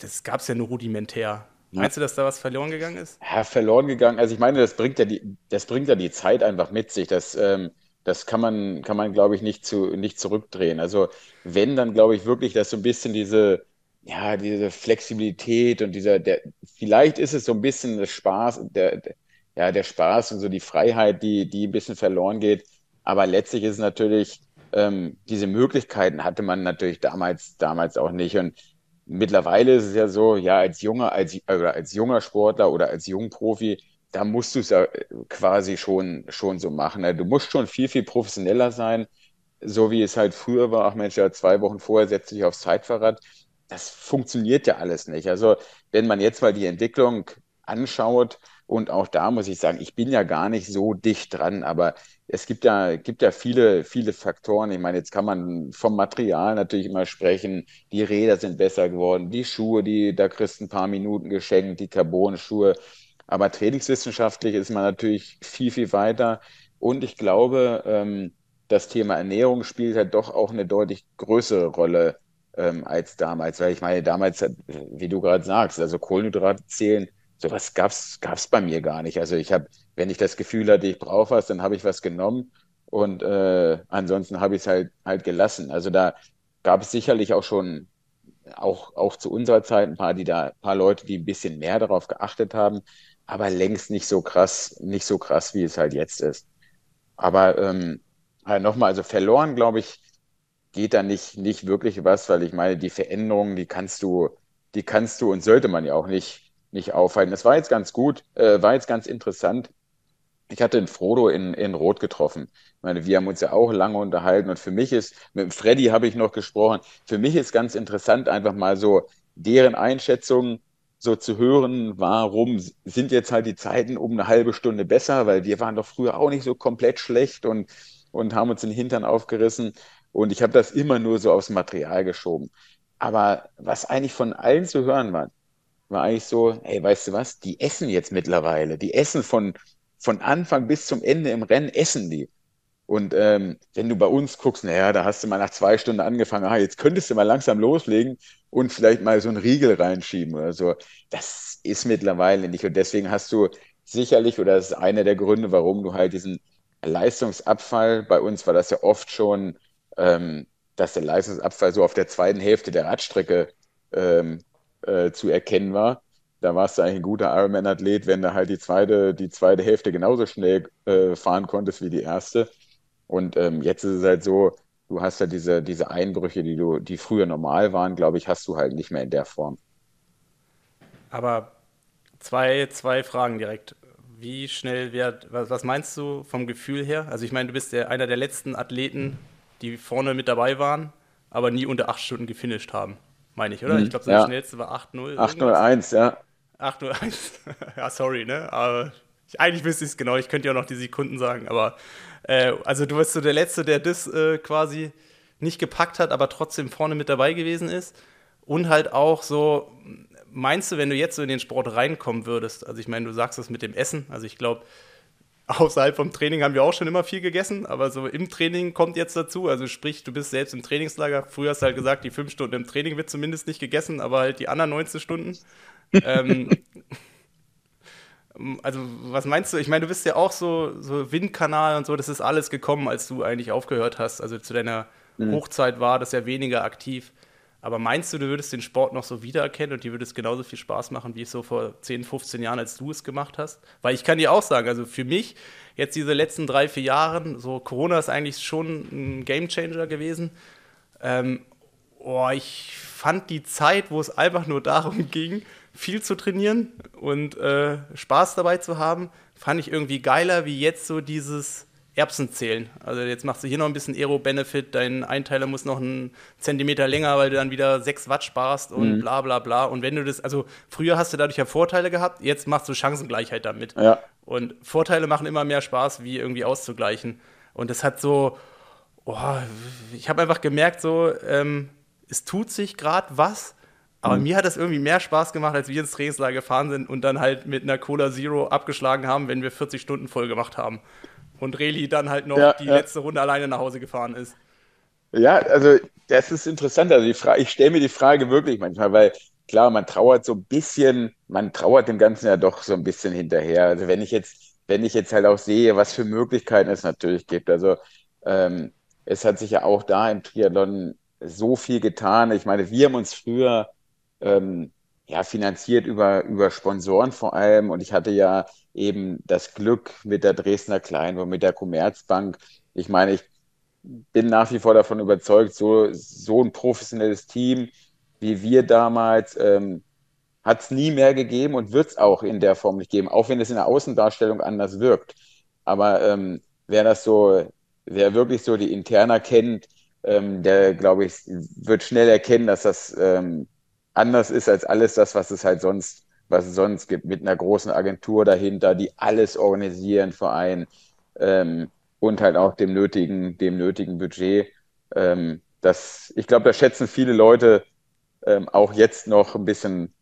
das gab es ja nur rudimentär. Meinst du, dass da was verloren gegangen ist? Ja, verloren gegangen. Also ich meine, das bringt ja die, das bringt ja die Zeit einfach mit sich. dass ähm, das kann man, kann man, glaube ich, nicht, zu, nicht zurückdrehen. Also wenn, dann glaube ich wirklich, dass so ein bisschen diese, ja, diese Flexibilität und dieser, der, vielleicht ist es so ein bisschen das Spaß, der, der, ja, der Spaß und so die Freiheit, die, die ein bisschen verloren geht. Aber letztlich ist es natürlich, ähm, diese Möglichkeiten hatte man natürlich damals, damals auch nicht. Und mittlerweile ist es ja so, ja, als junger, als, oder als junger Sportler oder als Jungprofi, da musst du es ja quasi schon, schon so machen. Ne? Du musst schon viel, viel professioneller sein, so wie es halt früher war. Ach Mensch, ja, zwei Wochen vorher setze ich aufs Zeitfahrrad. Das funktioniert ja alles nicht. Also, wenn man jetzt mal die Entwicklung anschaut, und auch da muss ich sagen, ich bin ja gar nicht so dicht dran, aber es gibt ja, gibt ja viele, viele Faktoren. Ich meine, jetzt kann man vom Material natürlich immer sprechen. Die Räder sind besser geworden, die Schuhe, die, da kriegst ein paar Minuten geschenkt, die Carbon-Schuhe. Aber trainingswissenschaftlich ist man natürlich viel, viel weiter. Und ich glaube, ähm, das Thema Ernährung spielt halt doch auch eine deutlich größere Rolle ähm, als damals. Weil ich meine, damals, wie du gerade sagst, also Kohlenhydrate zählen, sowas gab's gab's bei mir gar nicht. Also ich habe, wenn ich das Gefühl hatte, ich brauche was, dann habe ich was genommen und äh, ansonsten habe ich es halt halt gelassen. Also da gab es sicherlich auch schon auch auch zu unserer Zeit ein paar, die da, paar Leute, die ein bisschen mehr darauf geachtet haben aber längst nicht so krass, nicht so krass, wie es halt jetzt ist. Aber ähm, Aber nochmal, also verloren, glaube ich, geht da nicht, nicht wirklich was, weil ich meine, die Veränderungen, die kannst du, die kannst du und sollte man ja auch nicht, nicht aufhalten. Das war jetzt ganz gut, äh, war jetzt ganz interessant. Ich hatte den Frodo in, in Rot getroffen. Ich meine, wir haben uns ja auch lange unterhalten und für mich ist, mit Freddy habe ich noch gesprochen, für mich ist ganz interessant, einfach mal so deren Einschätzung so zu hören, warum sind jetzt halt die Zeiten um eine halbe Stunde besser, weil wir waren doch früher auch nicht so komplett schlecht und, und haben uns den Hintern aufgerissen. Und ich habe das immer nur so aufs Material geschoben. Aber was eigentlich von allen zu hören war, war eigentlich so, hey, weißt du was, die essen jetzt mittlerweile. Die essen von, von Anfang bis zum Ende im Rennen, essen die. Und ähm, wenn du bei uns guckst, naja, da hast du mal nach zwei Stunden angefangen, ah, jetzt könntest du mal langsam loslegen und vielleicht mal so einen Riegel reinschieben oder so. Das ist mittlerweile nicht. Und deswegen hast du sicherlich, oder das ist einer der Gründe, warum du halt diesen Leistungsabfall, bei uns war das ja oft schon, ähm, dass der Leistungsabfall so auf der zweiten Hälfte der Radstrecke ähm, äh, zu erkennen war. Da warst du eigentlich ein guter Ironman-Athlet, wenn du halt die zweite, die zweite Hälfte genauso schnell äh, fahren konntest wie die erste. Und ähm, jetzt ist es halt so, du hast ja diese, diese Einbrüche, die du, die früher normal waren, glaube ich, hast du halt nicht mehr in der Form. Aber zwei, zwei Fragen direkt. Wie schnell wird, was, was meinst du vom Gefühl her? Also ich meine, du bist ja einer der letzten Athleten, die vorne mit dabei waren, aber nie unter acht Stunden gefinisht haben, meine ich, oder? Mhm, ich glaube, das ja. schnellste war 8-0. 8-0-1, ja. 8-0-1, ja, sorry, ne? Aber ich, eigentlich wüsste ich es genau, ich könnte ja auch noch die Sekunden sagen, aber äh, also du bist so der Letzte, der das äh, quasi nicht gepackt hat, aber trotzdem vorne mit dabei gewesen ist. Und halt auch so, meinst du, wenn du jetzt so in den Sport reinkommen würdest, also ich meine, du sagst das mit dem Essen, also ich glaube, außerhalb vom Training haben wir auch schon immer viel gegessen, aber so im Training kommt jetzt dazu, also sprich, du bist selbst im Trainingslager, früher hast du halt gesagt, die fünf Stunden im Training wird zumindest nicht gegessen, aber halt die anderen 19 Stunden. ähm, also, was meinst du? Ich meine, du bist ja auch so, so Windkanal und so, das ist alles gekommen, als du eigentlich aufgehört hast. Also zu deiner mhm. Hochzeit war das ja weniger aktiv. Aber meinst du, du würdest den Sport noch so wiedererkennen und dir würde es genauso viel Spaß machen, wie es so vor 10, 15 Jahren, als du es gemacht hast? Weil ich kann dir auch sagen, also für mich, jetzt diese letzten drei, vier Jahre, so Corona ist eigentlich schon ein Gamechanger gewesen. Ähm, oh, ich fand die Zeit, wo es einfach nur darum ging, viel zu trainieren und äh, Spaß dabei zu haben, fand ich irgendwie geiler, wie jetzt so dieses Erbsen zählen. Also jetzt machst du hier noch ein bisschen Aero-Benefit, dein Einteiler muss noch einen Zentimeter länger, weil du dann wieder 6 Watt sparst und mhm. bla bla bla. Und wenn du das, also früher hast du dadurch ja Vorteile gehabt, jetzt machst du Chancengleichheit damit. Ja. Und Vorteile machen immer mehr Spaß, wie irgendwie auszugleichen. Und das hat so, oh, ich habe einfach gemerkt, so, ähm, es tut sich gerade was aber mhm. mir hat das irgendwie mehr Spaß gemacht, als wir ins Trainingslager gefahren sind und dann halt mit einer Cola Zero abgeschlagen haben, wenn wir 40 Stunden voll gemacht haben. Und Reli dann halt noch ja, die ja. letzte Runde alleine nach Hause gefahren ist. Ja, also das ist interessant. Also die Frage, ich stelle mir die Frage wirklich manchmal, weil klar, man trauert so ein bisschen, man trauert dem Ganzen ja doch so ein bisschen hinterher. Also wenn ich jetzt, wenn ich jetzt halt auch sehe, was für Möglichkeiten es natürlich gibt. Also ähm, es hat sich ja auch da im Triathlon so viel getan. Ich meine, wir haben uns früher ähm, ja, finanziert über, über Sponsoren vor allem. Und ich hatte ja eben das Glück mit der Dresdner Klein und mit der Commerzbank. Ich meine, ich bin nach wie vor davon überzeugt, so, so ein professionelles Team wie wir damals ähm, hat es nie mehr gegeben und wird es auch in der Form nicht geben, auch wenn es in der Außendarstellung anders wirkt. Aber ähm, wer das so, wer wirklich so die Interna kennt, ähm, der, glaube ich, wird schnell erkennen, dass das ähm, anders ist als alles das, was es halt sonst, was es sonst gibt, mit einer großen Agentur dahinter, die alles organisieren, Verein ähm, und halt auch dem nötigen, dem nötigen Budget. Ähm, das, ich glaube, da schätzen viele Leute ähm, auch jetzt noch ein bisschen,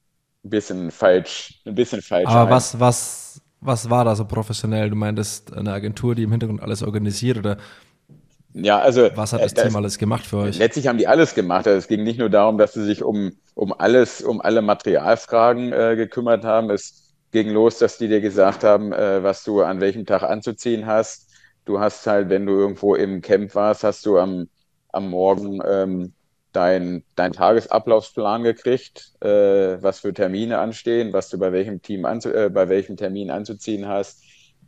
ein bisschen falsch, ein bisschen falsch. Aber ein. was, was, was war da so professionell? Du meintest eine Agentur, die im Hintergrund alles organisiert oder ja, also. Was hat das äh, Team alles gemacht für euch? Letztlich haben die alles gemacht. Also es ging nicht nur darum, dass sie sich um, um alles, um alle Materialfragen äh, gekümmert haben. Es ging los, dass die dir gesagt haben, äh, was du an welchem Tag anzuziehen hast. Du hast halt, wenn du irgendwo im Camp warst, hast du am, am Morgen ähm, dein, dein Tagesablaufsplan gekriegt, äh, was für Termine anstehen, was du bei welchem Team anzu, äh, bei welchem Termin anzuziehen hast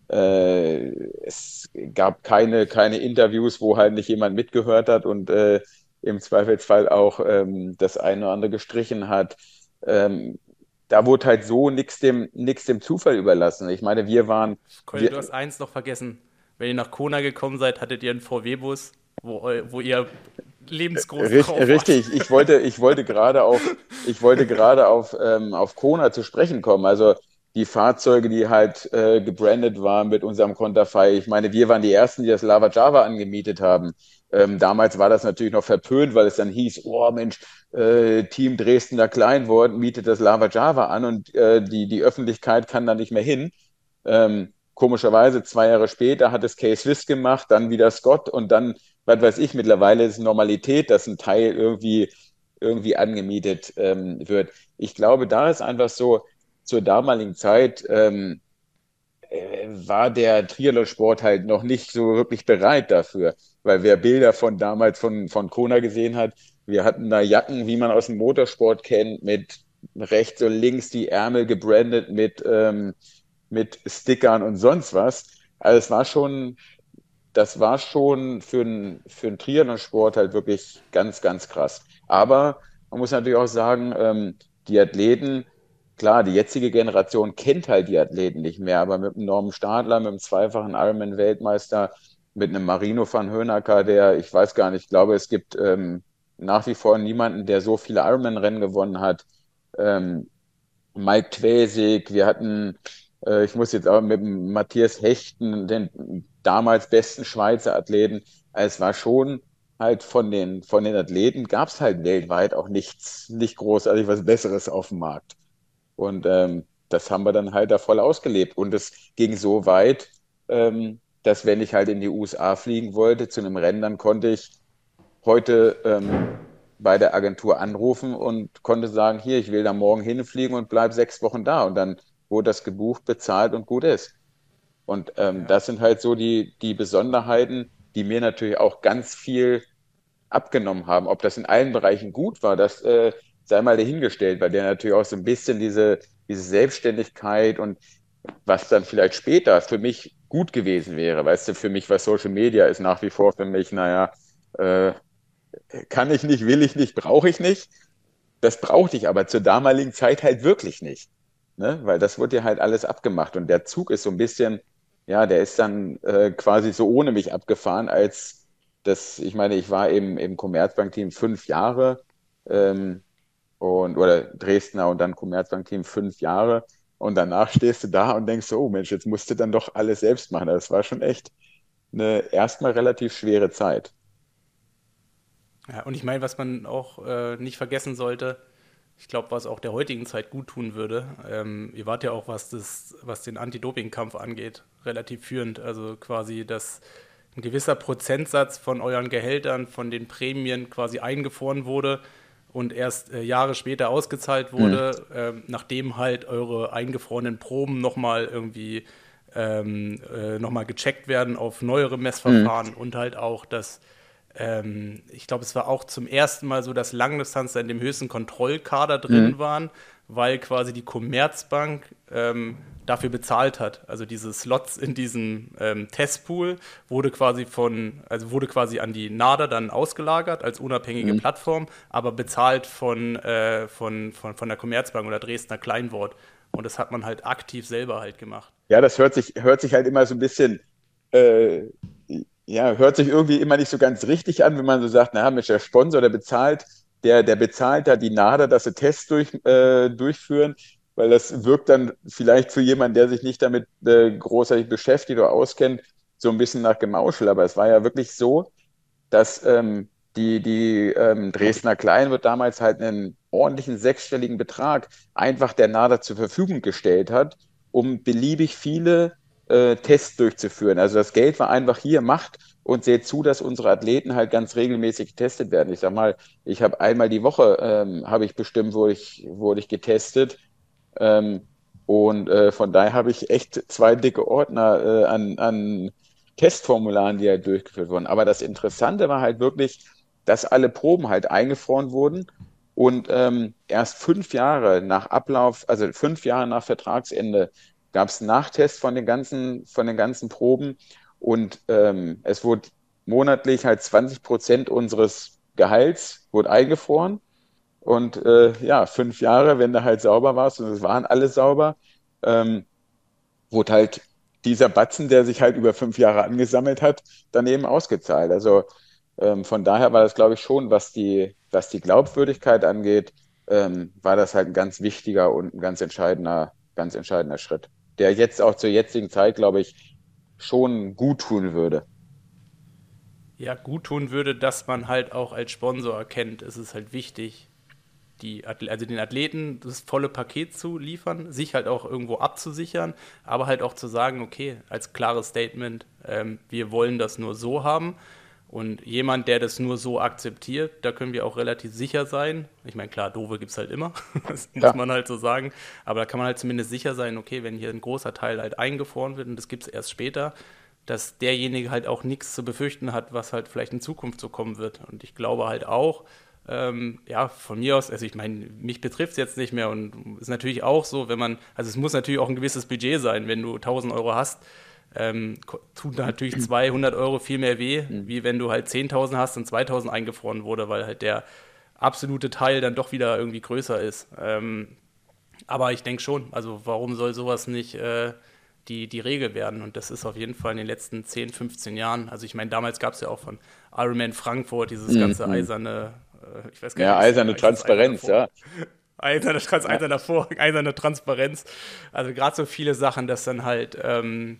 äh, es gab keine, keine Interviews, wo halt nicht jemand mitgehört hat und äh, im Zweifelsfall auch ähm, das eine oder andere gestrichen hat. Ähm, da wurde halt so nichts dem, dem Zufall überlassen. Ich meine, wir waren. Colin, du hast eins noch vergessen. Wenn ihr nach Kona gekommen seid, hattet ihr einen VW-Bus, wo, wo ihr lebensgroß Richt, Richtig, ich wollte, ich wollte gerade auf, ich wollte gerade auf, ähm, auf Kona zu sprechen kommen. Also die Fahrzeuge, die halt äh, gebrandet waren mit unserem Konterfei. Ich meine, wir waren die Ersten, die das Lava Java angemietet haben. Ähm, damals war das natürlich noch verpönt, weil es dann hieß, oh Mensch, äh, Team Dresdner Kleinwort mietet das Lava Java an und äh, die, die Öffentlichkeit kann da nicht mehr hin. Ähm, komischerweise, zwei Jahre später hat es K-Swiss gemacht, dann wieder Scott und dann, was weiß ich, mittlerweile ist es Normalität, dass ein Teil irgendwie, irgendwie angemietet ähm, wird. Ich glaube, da ist einfach so, zur damaligen Zeit ähm, äh, war der Triathlon-Sport halt noch nicht so wirklich bereit dafür, weil wer Bilder von damals von, von Kona gesehen hat, wir hatten da Jacken, wie man aus dem Motorsport kennt, mit rechts und links die Ärmel gebrandet mit, ähm, mit Stickern und sonst was. Also es war schon, das war schon für einen für Triathlon-Sport halt wirklich ganz, ganz krass. Aber man muss natürlich auch sagen, ähm, die Athleten, klar, die jetzige Generation kennt halt die Athleten nicht mehr, aber mit einem Norman Stadler, mit einem zweifachen Ironman-Weltmeister, mit einem Marino van Hönacker, der, ich weiß gar nicht, ich glaube, es gibt ähm, nach wie vor niemanden, der so viele Ironman-Rennen gewonnen hat. Ähm, Mike Twesig, wir hatten, äh, ich muss jetzt auch mit Matthias Hechten, den damals besten Schweizer Athleten, es war schon halt von den, von den Athleten gab es halt weltweit auch nichts, nicht großartig was Besseres auf dem Markt. Und ähm, das haben wir dann halt da voll ausgelebt. Und es ging so weit, ähm, dass wenn ich halt in die USA fliegen wollte zu einem Rennen, dann konnte ich heute ähm, bei der Agentur anrufen und konnte sagen, hier, ich will da morgen hinfliegen und bleib sechs Wochen da. Und dann wurde das gebucht, bezahlt und gut ist. Und ähm, ja. das sind halt so die, die Besonderheiten, die mir natürlich auch ganz viel abgenommen haben. Ob das in allen Bereichen gut war, das äh, sei mal dahingestellt, weil der natürlich auch so ein bisschen diese, diese Selbstständigkeit und was dann vielleicht später für mich gut gewesen wäre. Weißt du, für mich, was Social Media ist nach wie vor für mich, naja, äh, kann ich nicht, will ich nicht, brauche ich nicht. Das brauchte ich aber zur damaligen Zeit halt wirklich nicht. Ne? Weil das wurde ja halt alles abgemacht und der Zug ist so ein bisschen, ja, der ist dann äh, quasi so ohne mich abgefahren, als das, ich meine, ich war eben im Commerzbank-Team fünf Jahre, ähm, und oder Dresdner und dann Commerzbank-Team fünf Jahre. Und danach stehst du da und denkst, oh Mensch, jetzt musst du dann doch alles selbst machen. Das war schon echt eine erstmal relativ schwere Zeit. Ja, und ich meine, was man auch äh, nicht vergessen sollte, ich glaube, was auch der heutigen Zeit gut tun würde, ähm, ihr wart ja auch, was, das, was den Anti-Doping-Kampf angeht, relativ führend. Also quasi, dass ein gewisser Prozentsatz von euren Gehältern, von den Prämien quasi eingefroren wurde und erst äh, Jahre später ausgezahlt wurde, mhm. ähm, nachdem halt eure eingefrorenen Proben nochmal irgendwie ähm, äh, nochmal gecheckt werden auf neuere Messverfahren mhm. und halt auch das, ähm, ich glaube, es war auch zum ersten Mal so, dass Langdistanzler in dem höchsten Kontrollkader drin mhm. waren, weil quasi die Commerzbank ähm, dafür bezahlt hat. Also diese Slots in diesem ähm, Testpool wurde quasi von, also wurde quasi an die NADA dann ausgelagert als unabhängige mhm. Plattform, aber bezahlt von, äh, von, von, von der Commerzbank oder Dresdner Kleinwort. Und das hat man halt aktiv selber halt gemacht. Ja, das hört sich, hört sich halt immer so ein bisschen, äh, ja, hört sich irgendwie immer nicht so ganz richtig an, wenn man so sagt, naja, Mensch, der Sponsor, der bezahlt, der, der bezahlt da die NADA, dass sie Tests durch, äh, durchführen weil das wirkt dann vielleicht für jemanden, der sich nicht damit äh, großartig beschäftigt oder auskennt, so ein bisschen nach Gemauschel. Aber es war ja wirklich so, dass ähm, die, die ähm, Dresdner Klein wird damals halt einen ordentlichen sechsstelligen Betrag einfach der NADA zur Verfügung gestellt hat, um beliebig viele äh, Tests durchzuführen. Also das Geld war einfach hier, macht und seht zu, dass unsere Athleten halt ganz regelmäßig getestet werden. Ich sag mal, ich habe einmal die Woche, ähm, habe ich bestimmt, wurde ich, wurde ich getestet ähm, und äh, von daher habe ich echt zwei dicke Ordner äh, an, an Testformularen, die halt durchgeführt wurden. Aber das Interessante war halt wirklich, dass alle Proben halt eingefroren wurden und ähm, erst fünf Jahre nach Ablauf, also fünf Jahre nach Vertragsende, gab es einen Nachtest von den ganzen, von den ganzen Proben und ähm, es wurde monatlich halt 20 Prozent unseres Gehalts wurde eingefroren. Und äh, ja, fünf Jahre, wenn du halt sauber warst, und es waren alle sauber, ähm, wurde halt dieser Batzen, der sich halt über fünf Jahre angesammelt hat, daneben ausgezahlt. Also ähm, von daher war das, glaube ich, schon, was die, was die Glaubwürdigkeit angeht, ähm, war das halt ein ganz wichtiger und ein ganz entscheidender, ganz entscheidender Schritt, der jetzt auch zur jetzigen Zeit, glaube ich, schon gut tun würde. Ja, gut tun würde, dass man halt auch als Sponsor erkennt, es ist halt wichtig, die, also den Athleten das volle Paket zu liefern, sich halt auch irgendwo abzusichern, aber halt auch zu sagen, okay, als klares Statement, ähm, wir wollen das nur so haben und jemand, der das nur so akzeptiert, da können wir auch relativ sicher sein. Ich meine, klar, doofe gibt es halt immer, das ja. muss man halt so sagen. Aber da kann man halt zumindest sicher sein, okay, wenn hier ein großer Teil halt eingefroren wird und das gibt es erst später, dass derjenige halt auch nichts zu befürchten hat, was halt vielleicht in Zukunft so kommen wird. Und ich glaube halt auch, ähm, ja, von mir aus, also ich meine, mich betrifft es jetzt nicht mehr und ist natürlich auch so, wenn man, also es muss natürlich auch ein gewisses Budget sein, wenn du 1000 Euro hast, ähm, tut natürlich 200 Euro viel mehr weh, mhm. wie wenn du halt 10.000 hast und 2.000 eingefroren wurde, weil halt der absolute Teil dann doch wieder irgendwie größer ist. Ähm, aber ich denke schon, also warum soll sowas nicht äh, die, die Regel werden? Und das ist auf jeden Fall in den letzten 10, 15 Jahren, also ich meine, damals gab es ja auch von Ironman Frankfurt dieses mhm. ganze eiserne, äh, ich weiß gar nicht. Ja, eiserne Transparenz, ja. Eiserne, Trans eiserne, Vor eiserne Transparenz. Also gerade so viele Sachen, dass dann halt ähm,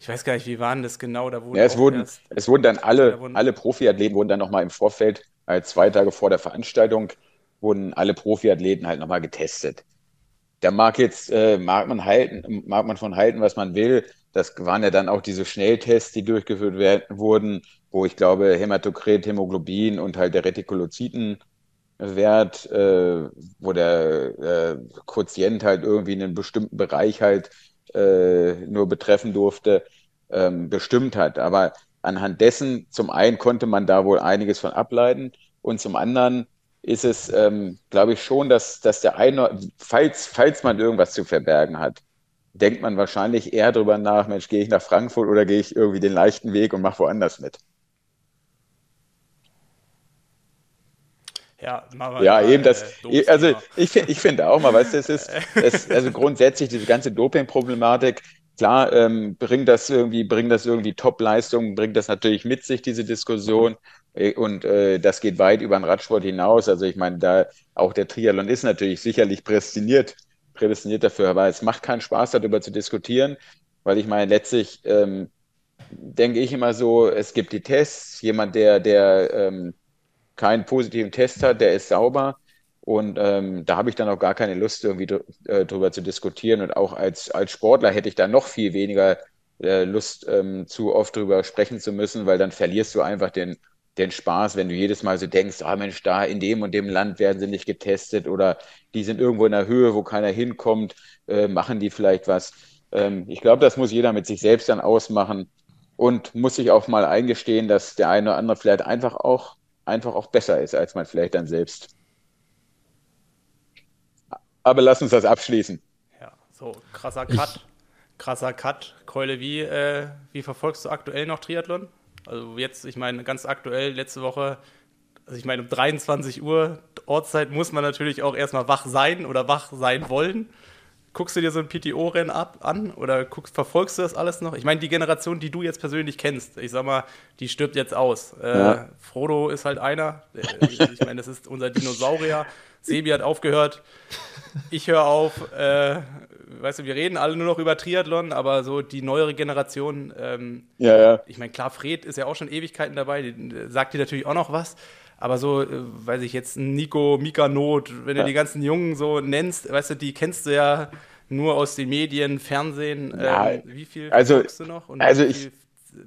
ich weiß gar nicht, wie waren das genau? Da wurden ja, es, wurden, erst, es wurden dann alle, da wurden, alle Profiathleten wurden dann nochmal im Vorfeld, äh, zwei Tage vor der Veranstaltung, wurden alle Profiathleten halt nochmal getestet. Da mag jetzt, äh, mag man halten, mag man von halten, was man will. Das waren ja dann auch diese Schnelltests, die durchgeführt werden, wurden, wo ich glaube, Hämatokrit, Hämoglobin und halt der Retikulozytenwert, äh, wo der äh, Quotient halt irgendwie in einem bestimmten Bereich halt äh, nur betreffen durfte, ähm, bestimmt hat. Aber anhand dessen, zum einen konnte man da wohl einiges von ableiten und zum anderen ist es, ähm, glaube ich, schon, dass, dass der eine, falls, falls man irgendwas zu verbergen hat, denkt man wahrscheinlich eher darüber nach, Mensch, gehe ich nach Frankfurt oder gehe ich irgendwie den leichten Weg und mache woanders mit. Ja, ja eben das. Äh, also ich, ich finde auch mal, weißt du, es ist, es, also grundsätzlich diese ganze Doping-Problematik, klar, ähm, bringt das irgendwie, bringt das irgendwie Top-Leistungen, bringt das natürlich mit sich, diese Diskussion. Äh, und äh, das geht weit über den Radsport hinaus. Also ich meine, da auch der Triathlon ist natürlich sicherlich prädestiniert, prädestiniert dafür, aber es macht keinen Spaß, darüber zu diskutieren, weil ich meine, letztlich ähm, denke ich immer so, es gibt die Tests, jemand, der, der ähm, keinen positiven Test hat, der ist sauber. Und ähm, da habe ich dann auch gar keine Lust, irgendwie dr äh, drüber zu diskutieren. Und auch als, als Sportler hätte ich da noch viel weniger äh, Lust, ähm, zu oft drüber sprechen zu müssen, weil dann verlierst du einfach den, den Spaß, wenn du jedes Mal so denkst, ah Mensch, da in dem und dem Land werden sie nicht getestet oder die sind irgendwo in der Höhe, wo keiner hinkommt, äh, machen die vielleicht was. Ähm, ich glaube, das muss jeder mit sich selbst dann ausmachen und muss sich auch mal eingestehen, dass der eine oder andere vielleicht einfach auch einfach auch besser ist, als man vielleicht dann selbst. Aber lass uns das abschließen. Ja, so krasser Cut. Ich, krasser Cut. Keule, wie, äh, wie verfolgst du aktuell noch Triathlon? Also jetzt, ich meine, ganz aktuell, letzte Woche, also ich meine, um 23 Uhr Ortszeit muss man natürlich auch erstmal wach sein oder wach sein wollen guckst du dir so ein PTO-Rennen ab an oder guckst, verfolgst du das alles noch? Ich meine, die Generation, die du jetzt persönlich kennst, ich sag mal, die stirbt jetzt aus. Äh, ja. Frodo ist halt einer. Äh, ich meine, das ist unser Dinosaurier. Sebi hat aufgehört. Ich höre auf. Äh, weißt du, wir reden alle nur noch über Triathlon, aber so die neuere Generation, ähm, ja, ja. ich meine, klar, Fred ist ja auch schon Ewigkeiten dabei, äh, sagt dir natürlich auch noch was. Aber so, äh, weiß ich jetzt, Nico, Mika Not, wenn du ja. die ganzen Jungen so nennst, weißt du, die kennst du ja nur aus den Medien, Fernsehen. Ja, ähm, wie viel also, du noch? also ich,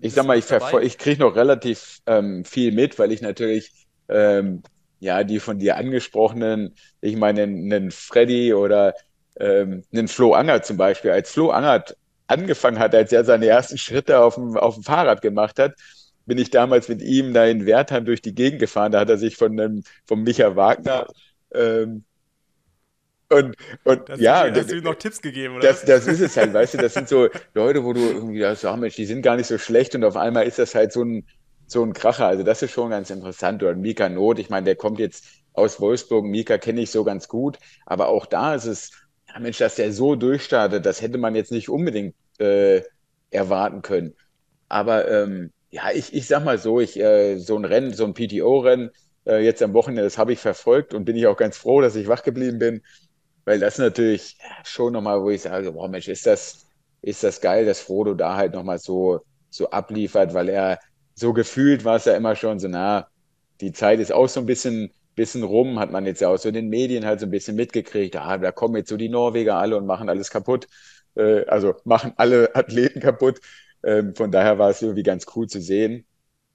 ich sag mal, ich, ich kriege noch relativ ähm, viel mit, weil ich natürlich ähm, ja die von dir angesprochenen, ich meine, einen Freddy oder ähm, einen Flo Anger zum Beispiel, als Flo Anger angefangen hat, als er seine ersten Schritte auf dem, auf dem Fahrrad gemacht hat, bin ich damals mit ihm da in Wertheim durch die Gegend gefahren. Da hat er sich von einem, vom Micha Wagner ähm, und, und das ja. Hast du ihm noch Tipps gegeben, oder? Das, das ist es halt, weißt du, das sind so Leute, wo du irgendwie sagst, ach Mensch, die sind gar nicht so schlecht und auf einmal ist das halt so ein, so ein Kracher. Also das ist schon ganz interessant. Oder Mika Not, ich meine, der kommt jetzt aus Wolfsburg. Mika kenne ich so ganz gut, aber auch da ist es, ja Mensch, dass der so durchstartet, das hätte man jetzt nicht unbedingt äh, erwarten können. Aber ähm, ja, ich, ich sag mal so, ich, äh, so ein Rennen, so ein PTO-Rennen, äh, jetzt am Wochenende, das habe ich verfolgt und bin ich auch ganz froh, dass ich wach geblieben bin, weil das natürlich schon nochmal, wo ich sage, boah Mensch, ist das, ist das geil, dass Frodo da halt nochmal so, so abliefert, weil er so gefühlt war es ja immer schon so, na, die Zeit ist auch so ein bisschen, bisschen rum, hat man jetzt ja auch so in den Medien halt so ein bisschen mitgekriegt, ah, da kommen jetzt so die Norweger alle und machen alles kaputt, äh, also machen alle Athleten kaputt. Ähm, von daher war es irgendwie ganz cool zu sehen.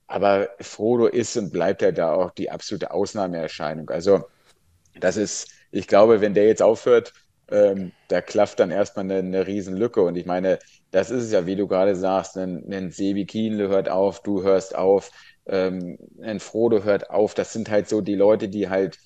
Aber Frodo ist und bleibt ja da auch die absolute Ausnahmeerscheinung. Also das ist, ich glaube, wenn der jetzt aufhört, ähm, da klafft dann erstmal eine, eine Riesenlücke. Und ich meine, das ist es ja, wie du gerade sagst, ein, ein Sebi Kienle hört auf, du hörst auf, ähm, ein Frodo hört auf. Das sind halt so die Leute, die halt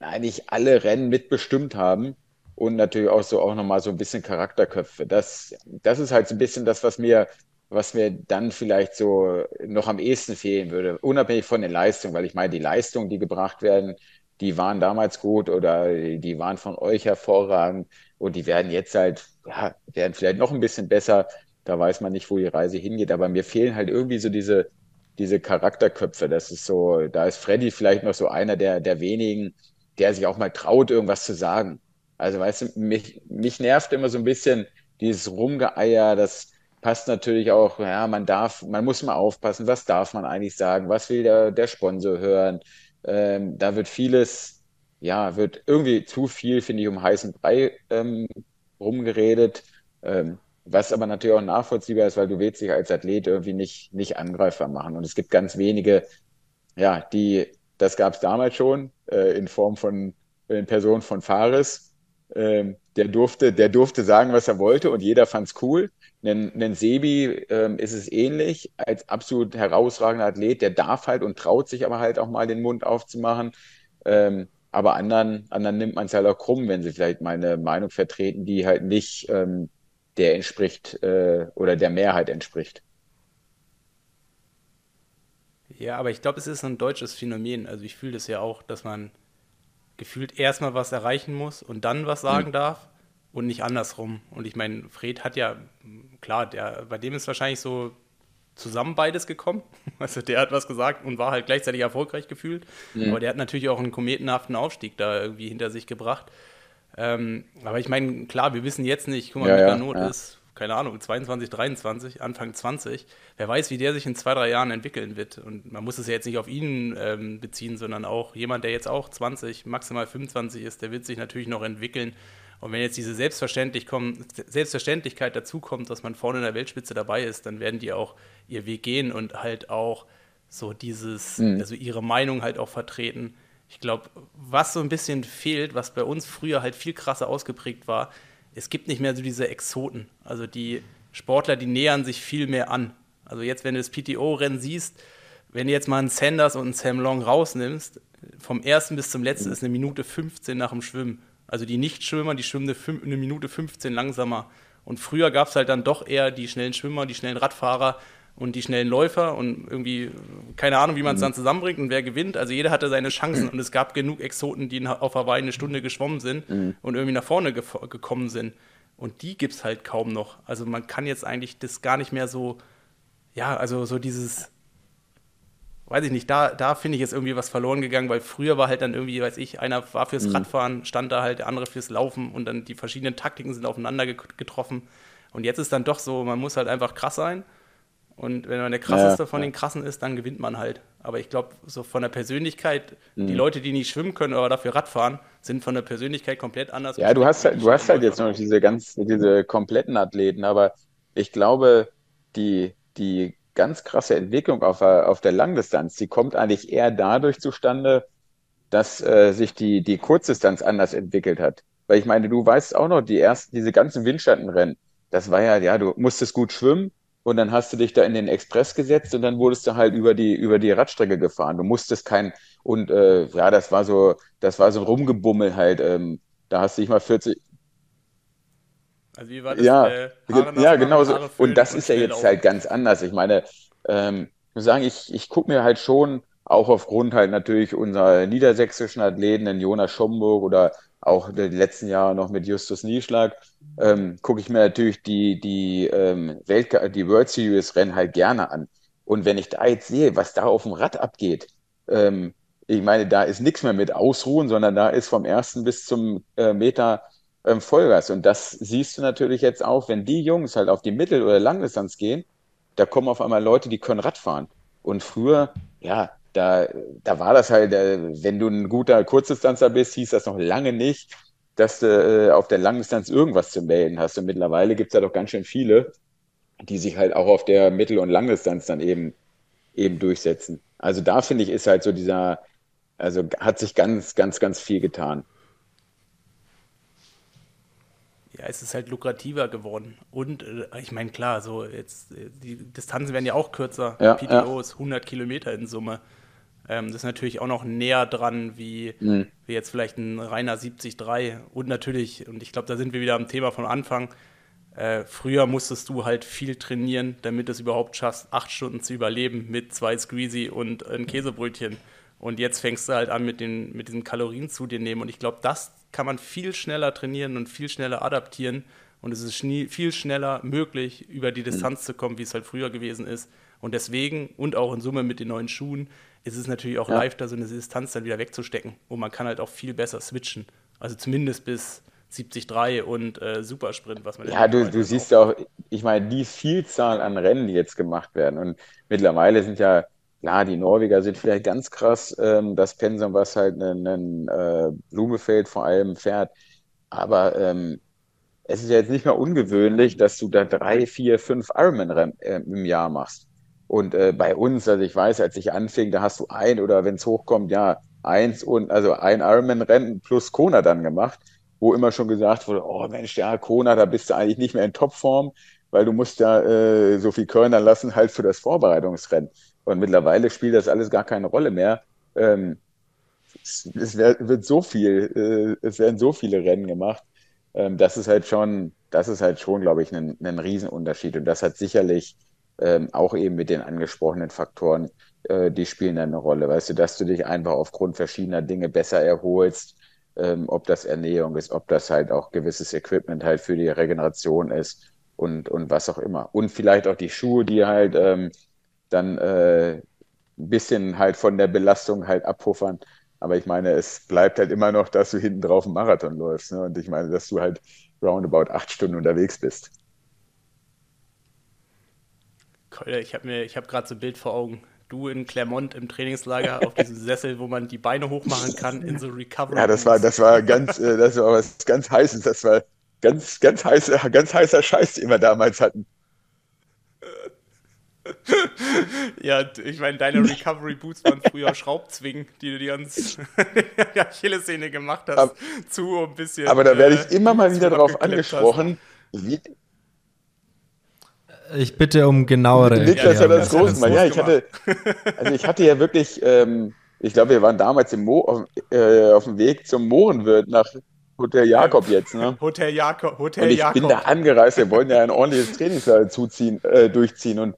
eigentlich alle Rennen mitbestimmt haben und natürlich auch so auch nochmal so ein bisschen Charakterköpfe. Das, das ist halt so ein bisschen das, was mir was mir dann vielleicht so noch am ehesten fehlen würde, unabhängig von den Leistungen, weil ich meine, die Leistungen, die gebracht werden, die waren damals gut oder die waren von euch hervorragend und die werden jetzt halt, ja, werden vielleicht noch ein bisschen besser. Da weiß man nicht, wo die Reise hingeht, aber mir fehlen halt irgendwie so diese, diese Charakterköpfe. Das ist so, da ist Freddy vielleicht noch so einer der, der wenigen, der sich auch mal traut, irgendwas zu sagen. Also weißt du, mich, mich nervt immer so ein bisschen dieses Rumgeeier, das, passt natürlich auch, ja, man darf, man muss mal aufpassen, was darf man eigentlich sagen, was will der, der Sponsor hören. Ähm, da wird vieles, ja, wird irgendwie zu viel, finde ich, um heißen Brei ähm, rumgeredet. Ähm, was aber natürlich auch nachvollziehbar ist, weil du willst dich als Athlet irgendwie nicht, nicht angreifbar machen. Und es gibt ganz wenige, ja, die, das gab es damals schon, äh, in Form von, in Person von Fares. Ähm, der durfte, der durfte sagen, was er wollte und jeder fand es cool. Einen, Sebi ähm, ist es ähnlich, als absolut herausragender Athlet, der darf halt und traut sich aber halt auch mal den Mund aufzumachen. Ähm, aber anderen, anderen nimmt man es halt auch krumm, wenn sie vielleicht mal eine Meinung vertreten, die halt nicht ähm, der entspricht äh, oder der Mehrheit entspricht. Ja, aber ich glaube, es ist ein deutsches Phänomen. Also ich fühle das ja auch, dass man gefühlt erstmal was erreichen muss und dann was sagen mhm. darf und nicht andersrum. Und ich meine, Fred hat ja, klar, der, bei dem ist wahrscheinlich so zusammen beides gekommen. Also der hat was gesagt und war halt gleichzeitig erfolgreich gefühlt. Mhm. Aber der hat natürlich auch einen kometenhaften Aufstieg da irgendwie hinter sich gebracht. Ähm, aber ich meine, klar, wir wissen jetzt nicht, guck mal, ja, Not ja. ist, keine Ahnung, 22, 23, Anfang 20. Wer weiß, wie der sich in zwei, drei Jahren entwickeln wird. Und man muss es ja jetzt nicht auf ihn ähm, beziehen, sondern auch jemand, der jetzt auch 20, maximal 25 ist, der wird sich natürlich noch entwickeln. Und wenn jetzt diese Selbstverständlich Selbstverständlichkeit dazu kommt, dass man vorne in der Weltspitze dabei ist, dann werden die auch ihr Weg gehen und halt auch so dieses, mhm. also ihre Meinung halt auch vertreten. Ich glaube, was so ein bisschen fehlt, was bei uns früher halt viel krasser ausgeprägt war, es gibt nicht mehr so diese Exoten. Also die Sportler, die nähern sich viel mehr an. Also jetzt, wenn du das PTO-Rennen siehst, wenn du jetzt mal einen Sanders und einen Sam Long rausnimmst, vom ersten bis zum letzten ist eine Minute 15 nach dem Schwimmen. Also die Nichtschwimmer, die schwimmen eine, eine Minute 15 langsamer. Und früher gab es halt dann doch eher die schnellen Schwimmer, die schnellen Radfahrer und die schnellen Läufer und irgendwie keine Ahnung, wie man es dann zusammenbringt und wer gewinnt. Also jeder hatte seine Chancen und es gab genug Exoten, die auf Hawaii eine Stunde geschwommen sind mhm. und irgendwie nach vorne ge gekommen sind. Und die gibt es halt kaum noch. Also man kann jetzt eigentlich das gar nicht mehr so, ja, also so dieses weiß ich nicht, da, da finde ich jetzt irgendwie was verloren gegangen, weil früher war halt dann irgendwie, weiß ich, einer war fürs mhm. Radfahren, stand da halt, der andere fürs Laufen und dann die verschiedenen Taktiken sind aufeinander getroffen. Und jetzt ist dann doch so, man muss halt einfach krass sein. Und wenn man der krasseste ja, von ja. den Krassen ist, dann gewinnt man halt. Aber ich glaube, so von der Persönlichkeit, mhm. die Leute, die nicht schwimmen können, aber dafür Radfahren, sind von der Persönlichkeit komplett anders. Ja, du hast halt, du hast halt jetzt noch diese ganz, diese kompletten Athleten, aber ich glaube, die, die ganz krasse Entwicklung auf, auf der Langdistanz, die kommt eigentlich eher dadurch zustande, dass äh, sich die, die Kurzdistanz anders entwickelt hat. Weil ich meine, du weißt auch noch, die ersten, diese ganzen Windschattenrennen, das war ja, ja, du musstest gut schwimmen und dann hast du dich da in den Express gesetzt und dann wurdest du halt über die, über die Radstrecke gefahren. Du musstest kein, und äh, ja, das war so, das war so ein Rumgebummel halt. Ähm, Da hast du nicht mal 40. Also wie war das? Ja, äh, ja genau so. Und das ist ja jetzt halt ganz anders. Ich meine, ähm, ich muss sagen, ich, ich gucke mir halt schon auch aufgrund halt natürlich unserer niedersächsischen Athleten, in Jonas Schomburg oder auch die letzten Jahre noch mit Justus Nieschlag, ähm, gucke ich mir natürlich die, die, ähm, Welt, die World Series Rennen halt gerne an. Und wenn ich da jetzt sehe, was da auf dem Rad abgeht, ähm, ich meine, da ist nichts mehr mit Ausruhen, sondern da ist vom ersten bis zum äh, Meter ähm, Vollgas. Und das siehst du natürlich jetzt auch, wenn die Jungs halt auf die Mittel- oder Langdistanz gehen, da kommen auf einmal Leute, die können Rad fahren. Und früher, ja, da, da war das halt, äh, wenn du ein guter Kurzdistanzer bist, hieß das noch lange nicht, dass du äh, auf der Langdistanz irgendwas zu melden hast. Und mittlerweile gibt es ja doch ganz schön viele, die sich halt auch auf der Mittel- und Langdistanz dann eben, eben durchsetzen. Also da finde ich, ist halt so dieser, also hat sich ganz, ganz, ganz viel getan. Ja, es ist halt lukrativer geworden. Und äh, ich meine, klar, so jetzt, äh, die Distanzen werden ja auch kürzer. Ja, PTOs, ja. 100 Kilometer in Summe. Ähm, das ist natürlich auch noch näher dran, wie, mhm. wie jetzt vielleicht ein reiner 70-3. Und natürlich, und ich glaube, da sind wir wieder am Thema von Anfang. Äh, früher musstest du halt viel trainieren, damit du es überhaupt schaffst, acht Stunden zu überleben mit zwei Squeezy und ein Käsebrötchen. Und jetzt fängst du halt an mit, den, mit diesen Kalorien zu dir nehmen. Und ich glaube, das kann man viel schneller trainieren und viel schneller adaptieren. Und es ist schnie, viel schneller möglich, über die Distanz zu kommen, wie es halt früher gewesen ist. Und deswegen und auch in Summe mit den neuen Schuhen ist es natürlich auch ja. leichter, so eine Distanz dann wieder wegzustecken. Und man kann halt auch viel besser switchen. Also zumindest bis 73 und äh, Supersprint, was man ja. du, du siehst ja auch, ich meine, die Vielzahl an Rennen, die jetzt gemacht werden. Und mittlerweile sind ja Klar, die Norweger sind vielleicht ganz krass, ähm, das Pensum, was halt ein, ein äh, Blumefeld vor allem fährt. Aber ähm, es ist ja jetzt nicht mehr ungewöhnlich, dass du da drei, vier, fünf Ironman äh, im Jahr machst. Und äh, bei uns, also ich weiß, als ich anfing, da hast du ein oder wenn es hochkommt, ja, eins und also ein Ironman-Rennen plus Kona dann gemacht, wo immer schon gesagt wurde, oh Mensch, ja, Kona, da bist du eigentlich nicht mehr in Topform, weil du musst ja äh, so viel Körner lassen halt für das Vorbereitungsrennen. Und mittlerweile spielt das alles gar keine Rolle mehr. Ähm, es, es wird so viel, äh, es werden so viele Rennen gemacht. Ähm, das ist halt schon, das ist halt schon, glaube ich, ein, ein Riesenunterschied. Und das hat sicherlich ähm, auch eben mit den angesprochenen Faktoren, äh, die spielen eine Rolle. Weißt du, dass du dich einfach aufgrund verschiedener Dinge besser erholst, ähm, ob das Ernährung ist, ob das halt auch gewisses Equipment halt für die Regeneration ist und, und was auch immer. Und vielleicht auch die Schuhe, die halt ähm, dann äh, ein bisschen halt von der Belastung halt abpuffern. Aber ich meine, es bleibt halt immer noch, dass du hinten drauf einen Marathon läufst. Ne? Und ich meine, dass du halt roundabout acht Stunden unterwegs bist. Ich habe mir, ich habe gerade so ein Bild vor Augen. Du in Clermont im Trainingslager auf diesem Sessel, wo man die Beine hochmachen kann in so Recovery. Ja, das war, das war ganz, äh, das war was ganz heißes. Das war ganz, ganz heißer, ganz heißer Scheiß, den wir damals hatten. ja, ich meine, deine Recovery Boots waren früher Schraubzwingen, die du die ans Achillessehne gemacht hast, aber, zu ein bisschen. Aber da werde ich äh, immer mal wieder darauf angesprochen. Wie, ich bitte um genauere. Niklas ja, hat das groß gemacht. Ja, ich hatte, also ich hatte ja wirklich, ähm, ich glaube, wir waren damals im Mo auf, äh, auf dem Weg zum Mohrenwirt nach Hotel Jakob jetzt, ne? Hotel Jakob, Hotel und ich Jakob. bin da angereist, wir wollten ja ein ordentliches Trainingslager zuziehen, äh, durchziehen und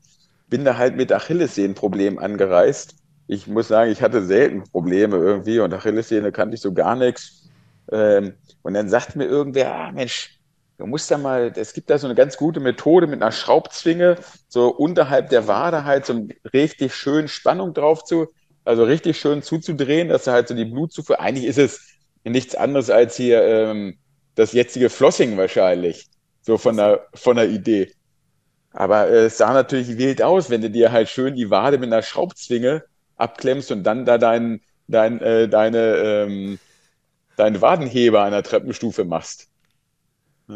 bin da halt mit Achillessehnenproblemen angereist. Ich muss sagen, ich hatte selten Probleme irgendwie und Achillessehne kannte ich so gar nichts. Ähm, und dann sagt mir irgendwer, ah, Mensch, du musst da mal, es gibt da so eine ganz gute Methode mit einer Schraubzwinge, so unterhalb der Wade halt so richtig schön Spannung drauf zu, also richtig schön zuzudrehen, dass du halt so die Blutzufuhr, eigentlich ist es nichts anderes als hier ähm, das jetzige Flossing wahrscheinlich, so von der, von der Idee. Aber äh, es sah natürlich wild aus, wenn du dir halt schön die Wade mit einer Schraubzwinge abklemmst und dann da dein, dein, äh, deine, ähm, deinen Wadenheber an der Treppenstufe machst.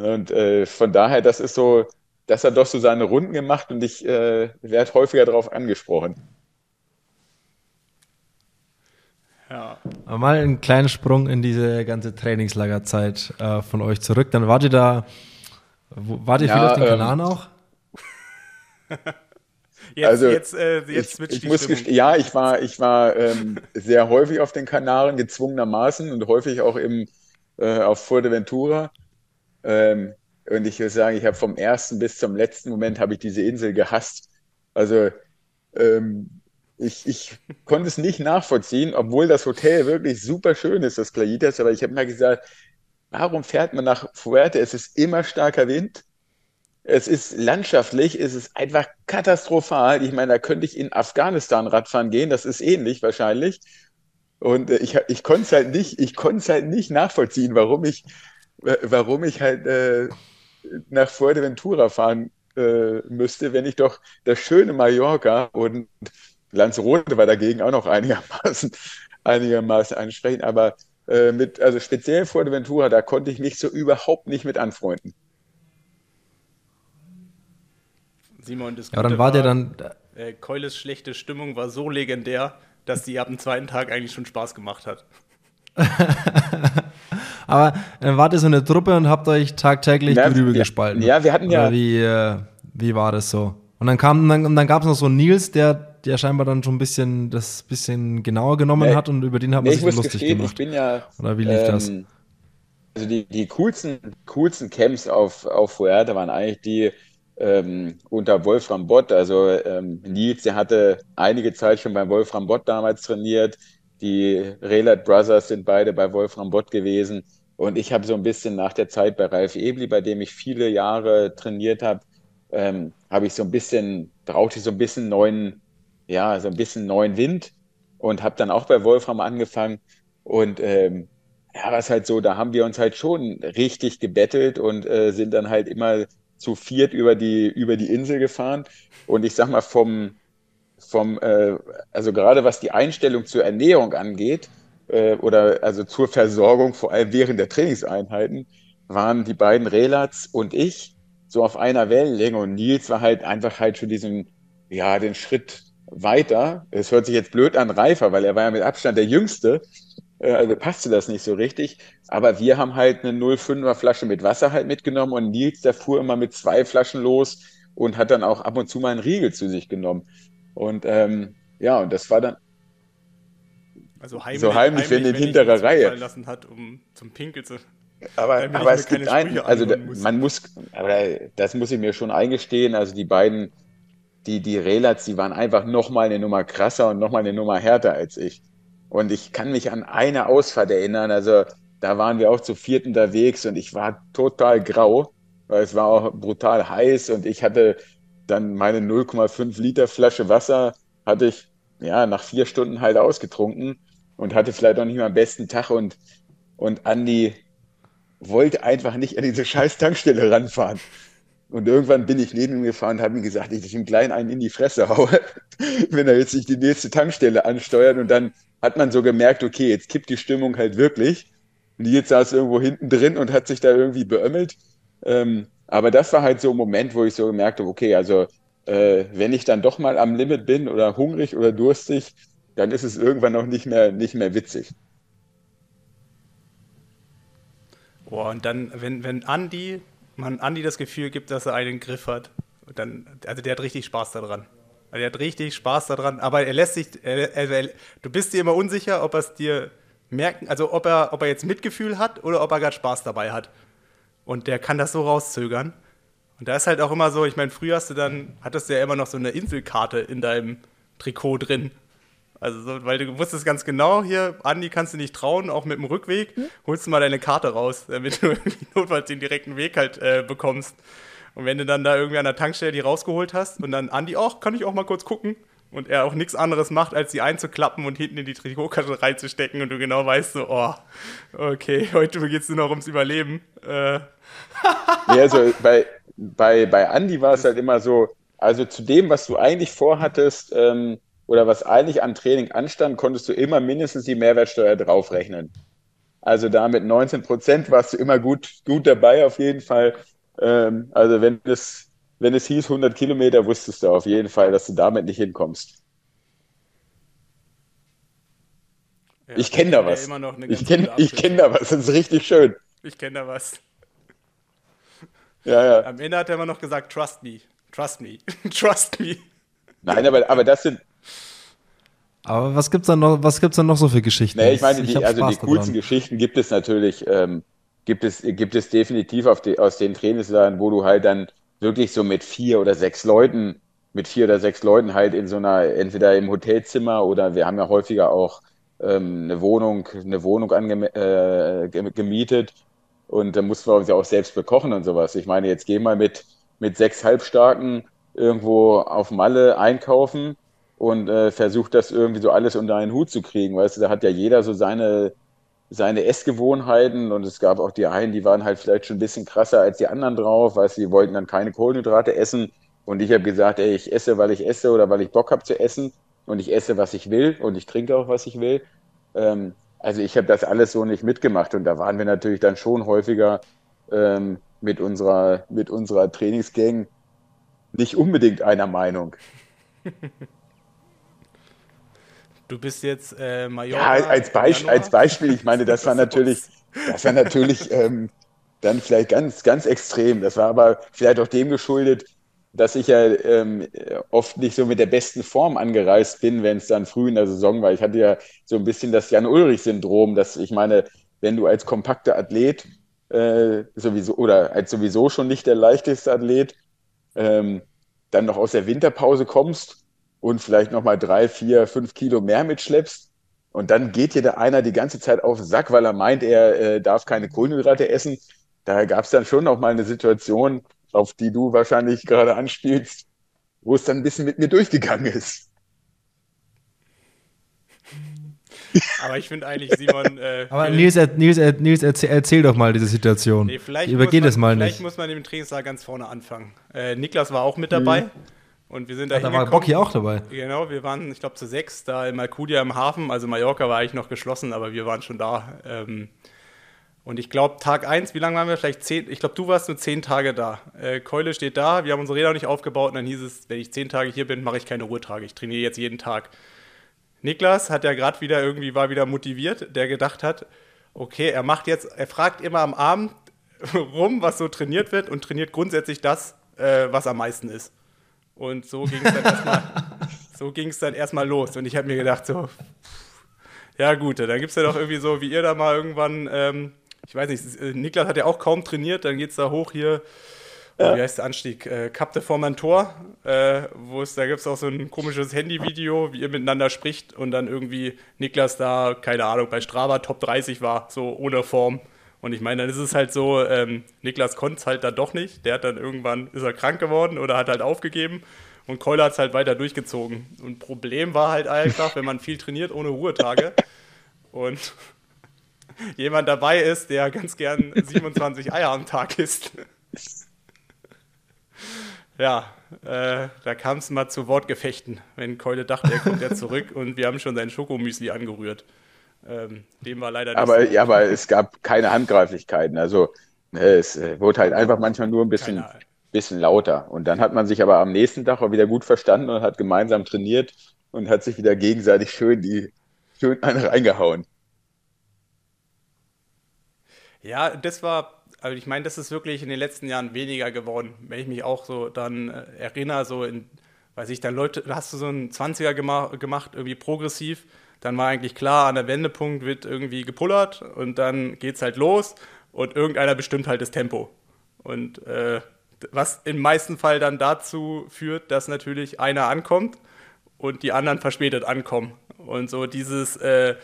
Und äh, von daher, das ist so, das hat doch so seine Runden gemacht und ich äh, werde häufiger darauf angesprochen. Ja. Mal einen kleinen Sprung in diese ganze Trainingslagerzeit äh, von euch zurück. Dann wart ihr da, wart ihr ja, viel auf den ähm, Kanaren auch? Jetzt, also, jetzt, äh, jetzt ich, ich muss Ja, ich war, ich war ähm, sehr häufig auf den Kanaren, gezwungenermaßen und häufig auch im, äh, auf Fuerteventura. Ähm, und ich würde sagen, ich habe vom ersten bis zum letzten Moment habe ich diese Insel gehasst. Also ähm, ich, ich konnte es nicht nachvollziehen, obwohl das Hotel wirklich super schön ist, das Clayitas, aber ich habe mir gesagt, warum fährt man nach Fuerte? Es ist immer starker Wind. Es ist landschaftlich, es ist einfach katastrophal. Ich meine, da könnte ich in Afghanistan Radfahren gehen, das ist ähnlich wahrscheinlich. Und äh, ich, ich konnte es halt nicht, ich konnte es halt nicht nachvollziehen, warum ich, warum ich halt äh, nach Fuerteventura fahren äh, müsste, wenn ich doch das schöne Mallorca und Lanzarote war dagegen auch noch einigermaßen, einigermaßen ansprechend, aber äh, mit, also speziell Fuerteventura, da konnte ich mich so überhaupt nicht mit anfreunden. Simon, das ja, dann war der dann. Äh, Keules schlechte Stimmung war so legendär, dass die ab dem zweiten Tag eigentlich schon Spaß gemacht hat. Aber dann wart ihr so eine Truppe und habt euch tagtäglich ja, die Rübe ja, gespalten. Ja, wir hatten ja. wie, äh, wie war das so? Und dann kam, dann, dann gab es noch so Nils, der, der scheinbar dann schon ein bisschen das bisschen genauer genommen nee, hat und über den hat man nee, sich lustig gestehen, gemacht. Ich bin ja, Oder wie lief ähm, das? Also die, die coolsten, coolsten Camps auf, auf Fuerte waren eigentlich die ähm, unter Wolfram Bott. Also ähm, Nils, der hatte einige Zeit schon bei Wolfram Bott damals trainiert. Die Relat Brothers sind beide bei Wolfram Bott gewesen. Und ich habe so ein bisschen nach der Zeit bei Ralf Ebli, bei dem ich viele Jahre trainiert habe, ähm, habe ich so ein bisschen, brauchte ich so ein bisschen neuen, ja, so ein bisschen neuen Wind und habe dann auch bei Wolfram angefangen. Und ähm, ja, was halt so, da haben wir uns halt schon richtig gebettelt und äh, sind dann halt immer zu viert über die, über die Insel gefahren. Und ich sag mal, vom, vom, äh, also gerade was die Einstellung zur Ernährung angeht, äh, oder also zur Versorgung, vor allem während der Trainingseinheiten, waren die beiden Relats und ich so auf einer Wellenlänge und Nils war halt einfach halt schon diesen, ja, den Schritt weiter. Es hört sich jetzt blöd an, reifer, weil er war ja mit Abstand der Jüngste. Äh, also passte das nicht so richtig. Aber wir haben halt eine 0,5er Flasche mit Wasser halt mitgenommen und Nils, der fuhr immer mit zwei Flaschen los und hat dann auch ab und zu mal einen Riegel zu sich genommen. Und ähm, ja, und das war dann, also heimlich, so heimlich, heimlich wenn in hinterer Reihe. lassen hat, um zum Pinkel zu. Aber, aber es gibt einen, also da, man muss, aber das muss ich mir schon eingestehen, also die beiden, die, die Relats, die waren einfach nochmal eine Nummer krasser und nochmal eine Nummer härter als ich. Und ich kann mich an eine Ausfahrt erinnern, also da waren wir auch zu viert unterwegs und ich war total grau, weil es war auch brutal heiß und ich hatte dann meine 0,5 Liter Flasche Wasser, hatte ich ja nach vier Stunden halt ausgetrunken und hatte vielleicht auch nicht mal am besten Tag und, und Andi wollte einfach nicht an diese scheiß Tankstelle ranfahren. Und irgendwann bin ich neben ihm gefahren und habe ihm gesagt, ich ihm klein einen in die Fresse haue, wenn er jetzt nicht die nächste Tankstelle ansteuert. Und dann hat man so gemerkt, okay, jetzt kippt die Stimmung halt wirklich. Und jetzt saß irgendwo hinten drin und hat sich da irgendwie beömmelt. Ähm, aber das war halt so ein Moment, wo ich so gemerkt habe, okay, also äh, wenn ich dann doch mal am Limit bin oder hungrig oder durstig, dann ist es irgendwann auch nicht mehr, nicht mehr witzig. Boah, und dann, wenn, wenn Andi, man Andi das Gefühl gibt, dass er einen Griff hat, dann, also der hat richtig Spaß daran. Also der hat richtig Spaß daran, aber er lässt sich, er, er, du bist dir immer unsicher, ob er es dir merken, also ob er, ob er jetzt Mitgefühl hat oder ob er gerade Spaß dabei hat. Und der kann das so rauszögern. Und da ist halt auch immer so, ich meine, früher hast du dann, hattest du ja immer noch so eine Inselkarte in deinem Trikot drin. Also, so, weil du wusstest ganz genau, hier, Andi kannst du nicht trauen, auch mit dem Rückweg, hm? holst du mal deine Karte raus, damit du notfalls den direkten Weg halt äh, bekommst. Und wenn du dann da irgendwie an der Tankstelle die rausgeholt hast und dann Andi auch, kann ich auch mal kurz gucken. Und er auch nichts anderes macht, als die einzuklappen und hinten in die Trikotkarte reinzustecken und du genau weißt so, oh, okay, heute geht es nur noch ums Überleben. Äh. ja, also bei, bei, bei Andi war es halt immer so, also zu dem, was du eigentlich vorhattest, ähm, oder was eigentlich an Training anstand, konntest du immer mindestens die Mehrwertsteuer draufrechnen. Also da mit 19 Prozent warst du immer gut, gut dabei auf jeden Fall. Ähm, also wenn es, wenn es hieß 100 Kilometer, wusstest du auf jeden Fall, dass du damit nicht hinkommst. Ja, ich kenne da was. Ich kenne kenn da was. Das ist richtig schön. Ich kenne da was. Ja, ja. Am Ende hat er immer noch gesagt, trust me, trust me, trust me. Nein, aber, aber das sind, Aber was gibt's dann noch, was gibt's dann noch so für Geschichten? Nee, ich meine, die, also Spaß die coolsten daran. Geschichten gibt es natürlich, ähm, gibt es, gibt es definitiv die, aus den Trainingslagern, wo du halt dann wirklich so mit vier oder sechs Leuten, mit vier oder sechs Leuten halt in so einer, entweder im Hotelzimmer oder wir haben ja häufiger auch ähm, eine Wohnung, eine Wohnung äh, gemietet und da mussten wir uns ja auch selbst bekochen und sowas. Ich meine, jetzt geh mal mit, mit sechs Halbstarken irgendwo auf Malle einkaufen und äh, versucht das irgendwie so alles unter einen Hut zu kriegen. Weißt du, da hat ja jeder so seine, seine Essgewohnheiten und es gab auch die einen, die waren halt vielleicht schon ein bisschen krasser als die anderen drauf, weißt du, die wollten dann keine Kohlenhydrate essen und ich habe gesagt, ey, ich esse, weil ich esse oder weil ich Bock habe zu essen und ich esse, was ich will und ich trinke auch, was ich will. Ähm, also ich habe das alles so nicht mitgemacht und da waren wir natürlich dann schon häufiger ähm, mit unserer, mit unserer Trainingsgang nicht unbedingt einer Meinung. Du bist jetzt äh, Mallorca. Ja, als, Beisp als Beispiel, ich meine, das war natürlich, das war natürlich ähm, dann vielleicht ganz, ganz extrem. Das war aber vielleicht auch dem geschuldet, dass ich ja ähm, oft nicht so mit der besten Form angereist bin, wenn es dann früh in der Saison war. Ich hatte ja so ein bisschen das Jan-Ulrich-Syndrom, dass ich meine, wenn du als kompakter Athlet äh, sowieso oder als sowieso schon nicht der leichteste Athlet ähm, dann noch aus der Winterpause kommst und vielleicht nochmal drei, vier, fünf Kilo mehr mitschleppst und dann geht dir da einer die ganze Zeit auf den Sack, weil er meint, er äh, darf keine Kohlenhydrate essen. Da gab es dann schon noch mal eine Situation, auf die du wahrscheinlich gerade anspielst, wo es dann ein bisschen mit mir durchgegangen ist. Aber ich finde eigentlich, Simon. Äh, Aber Nils, Nils, Nils erzähl, erzähl, doch mal diese Situation. Nee, vielleicht Übergeht es mal nicht. Vielleicht muss man im Trainingssaal ganz vorne anfangen. Äh, Niklas war auch mit dabei. Mhm. Und wir sind da ja, Da war Bocky auch dabei. Genau, wir waren, ich glaube, zu sechs da in Malcudia im Hafen. Also Mallorca war eigentlich noch geschlossen, aber wir waren schon da. Ähm, und ich glaube, Tag 1, wie lange waren wir? Vielleicht zehn, ich glaube, du warst nur zehn Tage da. Äh, Keule steht da, wir haben unsere Räder noch nicht aufgebaut und dann hieß es, wenn ich zehn Tage hier bin, mache ich keine Ruhetage. Ich trainiere jetzt jeden Tag. Niklas hat ja gerade wieder irgendwie, war wieder motiviert, der gedacht hat, okay, er macht jetzt, er fragt immer am Abend rum, was so trainiert wird und trainiert grundsätzlich das, äh, was am meisten ist. Und so ging es dann erstmal, so ging es dann erstmal los. Und ich habe mir gedacht, so, ja gut, dann gibt es ja doch irgendwie so, wie ihr da mal irgendwann ähm, ich weiß nicht, äh, Niklas hat ja auch kaum trainiert, dann geht es da hoch hier, ja. wie heißt der Anstieg? Äh, Cap de Formentor, äh, wo es, da gibt es auch so ein komisches Handyvideo, wie ihr miteinander spricht und dann irgendwie Niklas da, keine Ahnung, bei Strava Top 30 war, so ohne Form. Und ich meine, dann ist es halt so, ähm, Niklas konnte es halt dann doch nicht. Der hat dann irgendwann, ist er krank geworden oder hat halt aufgegeben. Und Keuler hat es halt weiter durchgezogen. Und Problem war halt einfach, wenn man viel trainiert ohne Ruhetage. Und jemand dabei ist, der ganz gern 27 Eier am Tag isst. ja, äh, da kam es mal zu Wortgefechten, wenn Keule dachte, er kommt ja zurück und wir haben schon sein Schokomüsli angerührt. Ähm, dem war leider nicht aber, so. Ja, aber es gab keine Handgreiflichkeiten. Also ne, es äh, wurde halt einfach manchmal nur ein bisschen, bisschen lauter. Und dann hat man sich aber am nächsten Tag auch wieder gut verstanden und hat gemeinsam trainiert und hat sich wieder gegenseitig schön die schön eine reingehauen. Ja, das war, also ich meine, das ist wirklich in den letzten Jahren weniger geworden. Wenn ich mich auch so dann äh, erinnere, so in, weiß ich, dann Leute, hast du so einen 20er gemacht, gemacht, irgendwie progressiv, dann war eigentlich klar, an der Wendepunkt wird irgendwie gepullert und dann geht's halt los und irgendeiner bestimmt halt das Tempo. Und äh, was im meisten Fall dann dazu führt, dass natürlich einer ankommt und die anderen verspätet ankommen. Und so dieses, äh,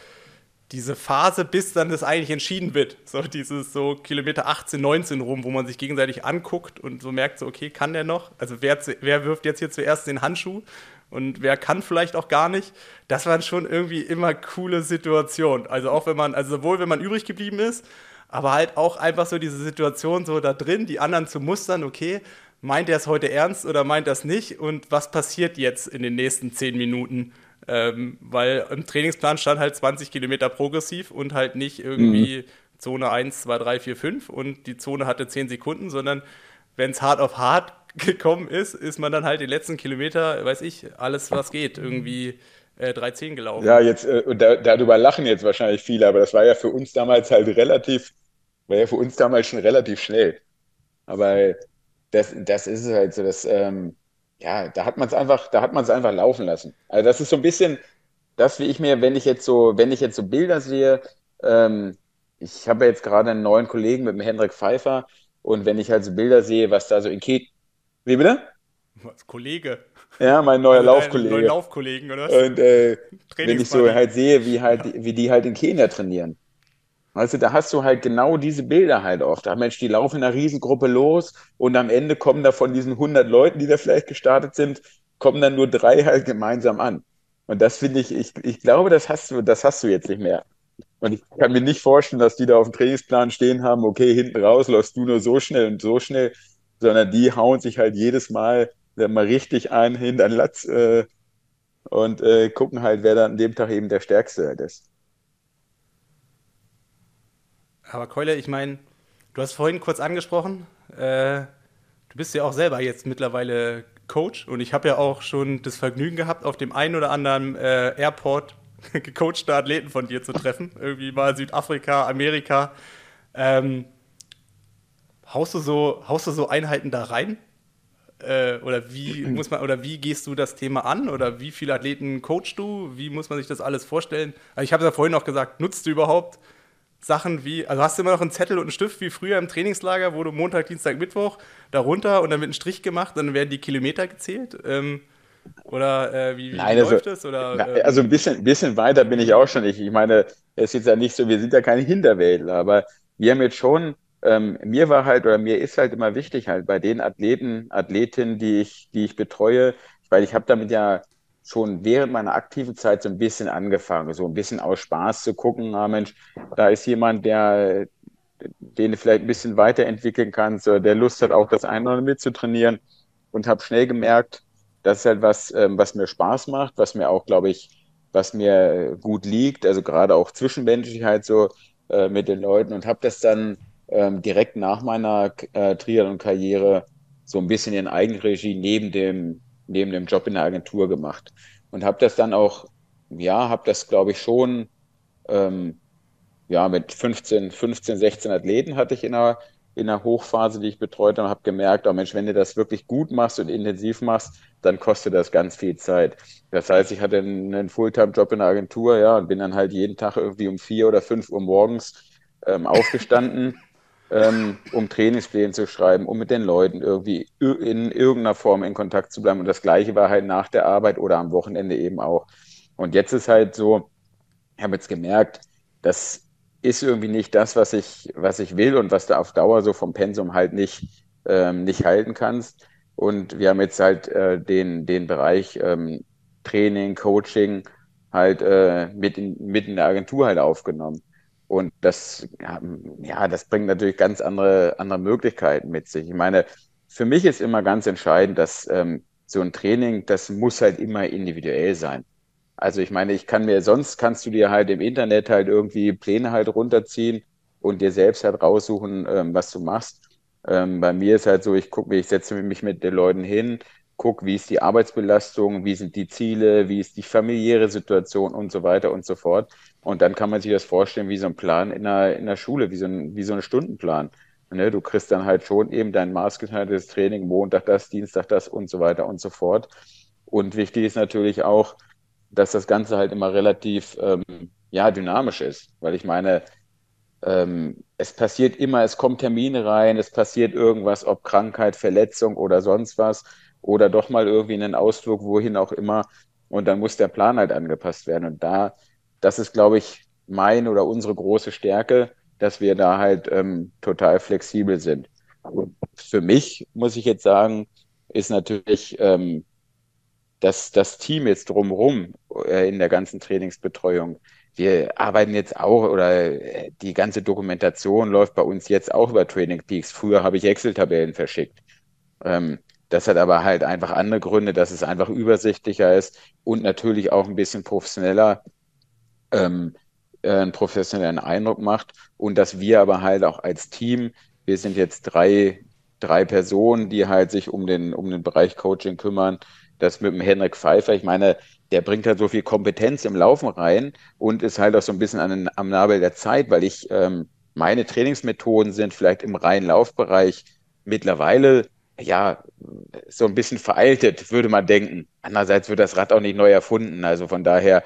diese Phase, bis dann das eigentlich entschieden wird. So dieses so Kilometer 18, 19 rum, wo man sich gegenseitig anguckt und so merkt, so, okay, kann der noch? Also wer, wer wirft jetzt hier zuerst den Handschuh? Und wer kann vielleicht auch gar nicht? Das waren schon irgendwie immer coole Situationen. Also auch wenn man, also sowohl wenn man übrig geblieben ist, aber halt auch einfach so diese Situation so da drin, die anderen zu mustern, okay, meint er es heute ernst oder meint er es nicht? Und was passiert jetzt in den nächsten zehn Minuten? Ähm, weil im Trainingsplan stand halt 20 Kilometer progressiv und halt nicht irgendwie mhm. Zone 1, 2, 3, 4, 5 und die Zone hatte 10 Sekunden, sondern wenn es hart auf hart gekommen ist, ist man dann halt die letzten Kilometer, weiß ich, alles was geht, irgendwie äh, 3,10 gelaufen. Ja, jetzt, äh, da, darüber lachen jetzt wahrscheinlich viele, aber das war ja für uns damals halt relativ, war ja für uns damals schon relativ schnell. Aber das, das ist es halt so, dass, ähm, ja, da hat man es einfach, da hat man es einfach laufen lassen. Also das ist so ein bisschen, das, wie ich mir, wenn ich jetzt so, wenn ich jetzt so Bilder sehe, ähm, ich habe jetzt gerade einen neuen Kollegen mit dem Hendrik Pfeiffer und wenn ich halt so Bilder sehe, was da so in Ket. Wie bitte? Was, Kollege? Ja, mein neuer also Laufkollege. Neuen Laufkollegen, oder was? Und äh, wenn ich so halt sehe, wie halt, ja. wie die halt in Kenia trainieren. Weißt du, da hast du halt genau diese Bilder halt oft. Da Mensch, die laufen in einer Riesengruppe los und am Ende kommen da von diesen 100 Leuten, die da vielleicht gestartet sind, kommen dann nur drei halt gemeinsam an. Und das finde ich, ich, ich glaube, das hast du, das hast du jetzt nicht mehr. Und ich kann mir nicht vorstellen, dass die da auf dem Trainingsplan stehen haben, okay, hinten raus läufst du nur so schnell und so schnell, sondern die hauen sich halt jedes Mal mal richtig ein hinter den Latz äh, und äh, gucken halt, wer dann an dem Tag eben der Stärkste halt ist. Aber Keule, ich meine, du hast vorhin kurz angesprochen, äh, du bist ja auch selber jetzt mittlerweile Coach und ich habe ja auch schon das Vergnügen gehabt, auf dem einen oder anderen äh, Airport gecoachte Athleten von dir zu treffen. Irgendwie mal Südafrika, Amerika. Ähm, haust, du so, haust du so Einheiten da rein? Äh, oder wie muss man oder wie gehst du das Thema an? Oder wie viele Athleten coachst du? Wie muss man sich das alles vorstellen? Also ich habe ja vorhin auch gesagt, nutzt du überhaupt Sachen wie, also hast du immer noch einen Zettel und einen Stift wie früher im Trainingslager, wo du Montag, Dienstag, Mittwoch darunter und dann wird ein Strich gemacht, dann werden die Kilometer gezählt? Ähm, oder äh, wie, wie Nein, also, läuft es? Oder, na, äh, also ein bisschen, bisschen weiter bin ich auch schon nicht. Ich meine, es ist jetzt ja nicht so, wir sind ja keine Hinterwäldler, aber wir haben jetzt schon, ähm, mir war halt oder mir ist halt immer wichtig halt bei den Athleten, Athletinnen, die ich, die ich betreue, weil ich habe damit ja schon während meiner aktiven Zeit so ein bisschen angefangen, so ein bisschen aus Spaß zu gucken, ah Mensch, da ist jemand, der den du vielleicht ein bisschen weiterentwickeln kannst, oder der Lust hat, auch das eine oder andere mitzutrainieren. Und habe schnell gemerkt, das ist halt was, ähm, was mir Spaß macht, was mir auch, glaube ich, was mir gut liegt, also gerade auch Zwischenmenschlichkeit so äh, mit den Leuten. Und habe das dann ähm, direkt nach meiner äh, Triathlon-Karriere so ein bisschen in Eigenregie neben dem neben dem Job in der Agentur gemacht. Und habe das dann auch, ja, habe das, glaube ich, schon, ähm, ja, mit 15, 15, 16 Athleten hatte ich in einer, in einer Hochphase, die ich betreut habe, habe gemerkt, oh Mensch, wenn du das wirklich gut machst und intensiv machst, dann kostet das ganz viel Zeit. Das heißt, ich hatte einen Fulltime-Job in der Agentur, ja, und bin dann halt jeden Tag irgendwie um vier oder fünf Uhr morgens ähm, aufgestanden ähm, um Trainingspläne zu schreiben, um mit den Leuten irgendwie in irgendeiner Form in Kontakt zu bleiben. Und das Gleiche war halt nach der Arbeit oder am Wochenende eben auch. Und jetzt ist halt so, ich habe jetzt gemerkt, das ist irgendwie nicht das, was ich, was ich will und was du auf Dauer so vom Pensum halt nicht, ähm, nicht halten kannst. Und wir haben jetzt halt äh, den, den Bereich ähm, Training, Coaching halt äh, mit, in, mit in der Agentur halt aufgenommen. Und das, ja, das bringt natürlich ganz andere, andere Möglichkeiten mit sich. Ich meine, für mich ist immer ganz entscheidend, dass ähm, so ein Training, das muss halt immer individuell sein. Also ich meine, ich kann mir, sonst kannst du dir halt im Internet halt irgendwie Pläne halt runterziehen und dir selbst halt raussuchen, ähm, was du machst. Ähm, bei mir ist halt so, ich gucke, ich setze mich mit den Leuten hin, gucke, wie ist die Arbeitsbelastung, wie sind die Ziele, wie ist die familiäre Situation und so weiter und so fort. Und dann kann man sich das vorstellen wie so ein Plan in der, in der Schule, wie so ein, wie so ein Stundenplan. Ne, du kriegst dann halt schon eben dein maßgeschneidertes Training, Montag das, Dienstag das und so weiter und so fort. Und wichtig ist natürlich auch, dass das Ganze halt immer relativ ähm, ja, dynamisch ist. Weil ich meine, ähm, es passiert immer, es kommen Termine rein, es passiert irgendwas, ob Krankheit, Verletzung oder sonst was, oder doch mal irgendwie einen Ausflug, wohin auch immer. Und dann muss der Plan halt angepasst werden. Und da das ist, glaube ich, mein oder unsere große Stärke, dass wir da halt ähm, total flexibel sind. Und für mich, muss ich jetzt sagen, ist natürlich ähm, das, das Team jetzt drumherum äh, in der ganzen Trainingsbetreuung. Wir arbeiten jetzt auch oder äh, die ganze Dokumentation läuft bei uns jetzt auch über Training Peaks. Früher habe ich Excel-Tabellen verschickt. Ähm, das hat aber halt einfach andere Gründe, dass es einfach übersichtlicher ist und natürlich auch ein bisschen professioneller ähm, äh, einen professionellen Eindruck macht und dass wir aber halt auch als Team, wir sind jetzt drei, drei Personen, die halt sich um den, um den Bereich Coaching kümmern. Das mit dem Henrik Pfeiffer, ich meine, der bringt halt so viel Kompetenz im Laufen rein und ist halt auch so ein bisschen an, am Nabel der Zeit, weil ich, ähm, meine Trainingsmethoden sind vielleicht im reinen Laufbereich mittlerweile ja, so ein bisschen veraltet, würde man denken. Andererseits wird das Rad auch nicht neu erfunden. Also von daher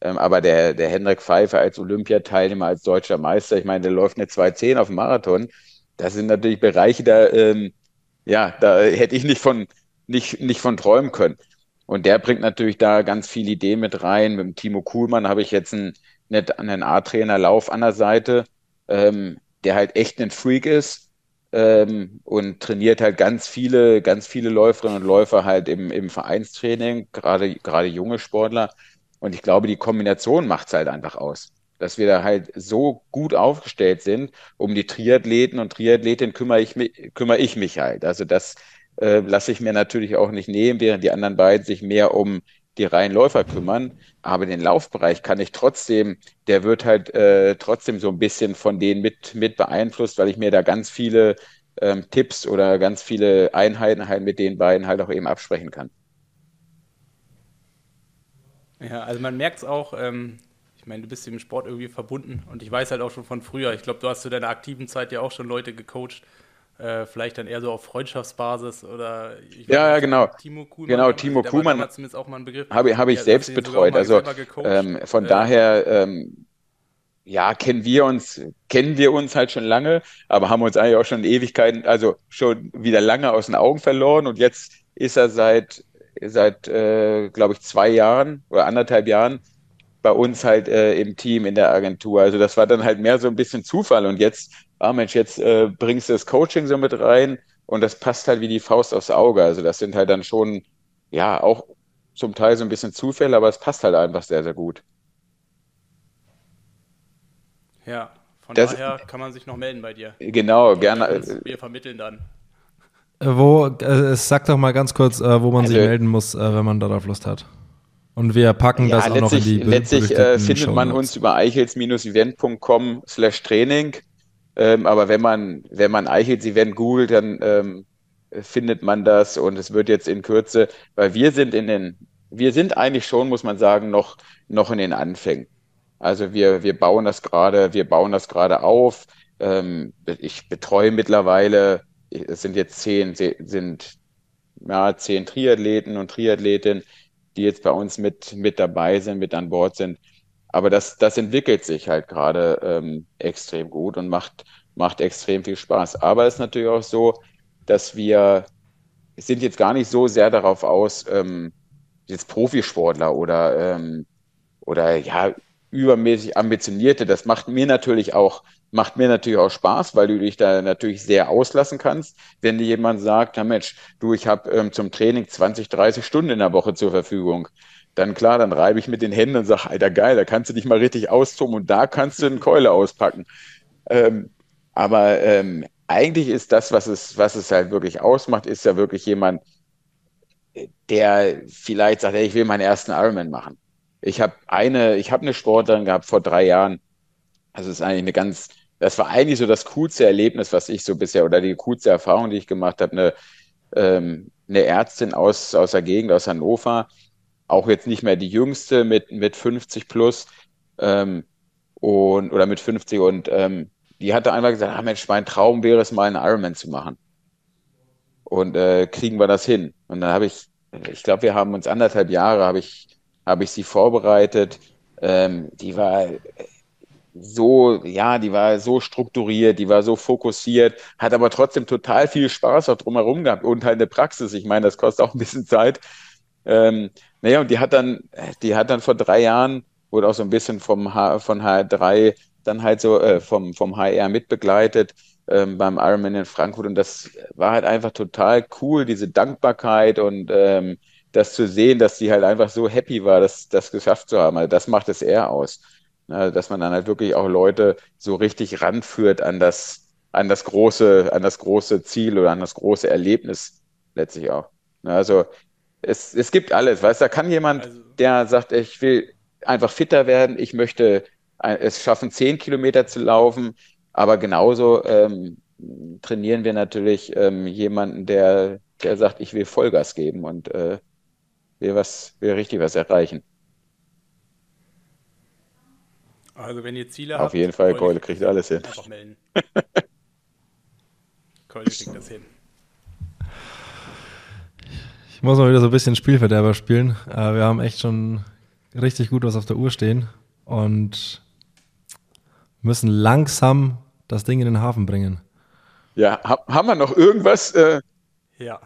Ähm, aber der, der Hendrik Pfeiffer als Olympiateilnehmer, als deutscher Meister, ich meine, der läuft eine 2.10 auf dem Marathon. Das sind natürlich Bereiche, da, ähm, ja, da hätte ich nicht von, nicht, nicht von träumen können. Und der bringt natürlich da ganz viele Ideen mit rein. Mit dem Timo Kuhlmann habe ich jetzt einen, einen A-Trainer Lauf an der Seite, ähm, der halt echt ein Freak ist ähm, und trainiert halt ganz viele, ganz viele Läuferinnen und Läufer halt im, im Vereinstraining, gerade, gerade junge Sportler. Und ich glaube, die Kombination macht es halt einfach aus. Dass wir da halt so gut aufgestellt sind, um die Triathleten und Triathletinnen kümmere ich mich, kümmere ich mich halt. Also das äh, lasse ich mir natürlich auch nicht nehmen, während die anderen beiden sich mehr um die reinen Läufer kümmern. Aber den Laufbereich kann ich trotzdem, der wird halt äh, trotzdem so ein bisschen von denen mit, mit beeinflusst, weil ich mir da ganz viele ähm, Tipps oder ganz viele Einheiten halt mit den beiden halt auch eben absprechen kann. Ja, also man merkt es auch, ähm, ich meine, du bist im Sport irgendwie verbunden und ich weiß halt auch schon von früher, ich glaube, du hast zu deiner aktiven Zeit ja auch schon Leute gecoacht, äh, vielleicht dann eher so auf Freundschaftsbasis oder ja, ja, genau. Timo Kuhlmann. Genau, Timo Kuhlmann. Zumindest auch mal einen Begriff. Habe, habe ich ja, selbst betreut. Also ähm, von äh, daher ähm, ja, kennen wir uns, kennen wir uns halt schon lange, aber haben uns eigentlich auch schon Ewigkeiten, also schon wieder lange aus den Augen verloren und jetzt ist er seit seit, äh, glaube ich, zwei Jahren oder anderthalb Jahren bei uns halt äh, im Team in der Agentur. Also das war dann halt mehr so ein bisschen Zufall. Und jetzt, ah Mensch, jetzt äh, bringst du das Coaching so mit rein und das passt halt wie die Faust aufs Auge. Also das sind halt dann schon, ja, auch zum Teil so ein bisschen Zufälle, aber es passt halt einfach sehr, sehr gut. Ja, von das, daher kann man sich noch melden bei dir. Genau, gerne. Wir vermitteln dann. Wo, äh, sag doch mal ganz kurz, äh, wo man also, sich melden muss, äh, wenn man darauf Lust hat. Und wir packen ja, das auch noch in die Letztlich äh, findet man uns über eichels-event.com slash Training. Ähm, aber wenn man, wenn man Eichels Event googelt, dann ähm, findet man das und es wird jetzt in Kürze, weil wir sind in den, wir sind eigentlich schon, muss man sagen, noch, noch in den Anfängen. Also wir, wir bauen das gerade, wir bauen das gerade auf. Ähm, ich betreue mittlerweile es sind jetzt zehn, sind ja, zehn Triathleten und Triathletinnen, die jetzt bei uns mit, mit dabei sind, mit an Bord sind. Aber das, das entwickelt sich halt gerade ähm, extrem gut und macht, macht extrem viel Spaß. Aber es ist natürlich auch so, dass wir sind jetzt gar nicht so sehr darauf aus, ähm, jetzt Profisportler oder, ähm, oder ja, übermäßig ambitionierte. Das macht mir natürlich auch macht mir natürlich auch Spaß, weil du dich da natürlich sehr auslassen kannst. Wenn dir jemand sagt, na Mensch, du, ich habe ähm, zum Training 20, 30 Stunden in der Woche zur Verfügung, dann klar, dann reibe ich mit den Händen und sage, Alter, geil, da kannst du dich mal richtig austoben und da kannst du eine Keule auspacken. Ähm, aber ähm, eigentlich ist das, was es, was es halt wirklich ausmacht, ist ja wirklich jemand, der vielleicht sagt, hey, ich will meinen ersten Ironman machen. Ich habe eine, ich habe eine Sportlerin gehabt vor drei Jahren. Also es ist eigentlich eine ganz, das war eigentlich so das coolste Erlebnis, was ich so bisher oder die coolste Erfahrung, die ich gemacht habe. Eine, ähm, eine Ärztin aus, aus der Gegend, aus Hannover, auch jetzt nicht mehr die jüngste mit, mit 50 plus ähm, und, oder mit 50 und ähm, die hatte einfach gesagt, ah Mensch, mein Traum wäre es mal einen Ironman zu machen. Und äh, kriegen wir das hin? Und dann habe ich, ich glaube, wir haben uns anderthalb Jahre, habe ich, habe ich sie vorbereitet. Ähm, die war so, ja, die war so strukturiert, die war so fokussiert, hat aber trotzdem total viel Spaß auch drumherum gehabt und halt eine Praxis. Ich meine, das kostet auch ein bisschen Zeit. Ähm, naja, und die hat dann, die hat dann vor drei Jahren, wurde auch so ein bisschen vom H, von HR3 dann halt so äh, vom, vom HR mitbegleitet ähm, beim Ironman in Frankfurt und das war halt einfach total cool, diese Dankbarkeit und ähm, das zu sehen, dass sie halt einfach so happy war, das, das geschafft zu haben. Also das macht es eher aus. Ne, dass man dann halt wirklich auch Leute so richtig ranführt an das, an das große, an das große Ziel oder an das große Erlebnis letztlich auch. Ne, also es, es gibt alles, weißt du, da kann jemand, also, der sagt, ich will einfach fitter werden, ich möchte es schaffen, zehn Kilometer zu laufen, aber genauso ähm, trainieren wir natürlich ähm, jemanden, der, der sagt, ich will Vollgas geben und äh, will was, will richtig was erreichen. Also wenn ihr Ziele Auf habt, jeden Fall, Keule kriegt alles hin. Einfach melden. Keule kriegt das hin. Ich muss mal wieder so ein bisschen Spielverderber spielen. Äh, wir haben echt schon richtig gut was auf der Uhr stehen und müssen langsam das Ding in den Hafen bringen. Ja, haben wir noch irgendwas? Äh ja.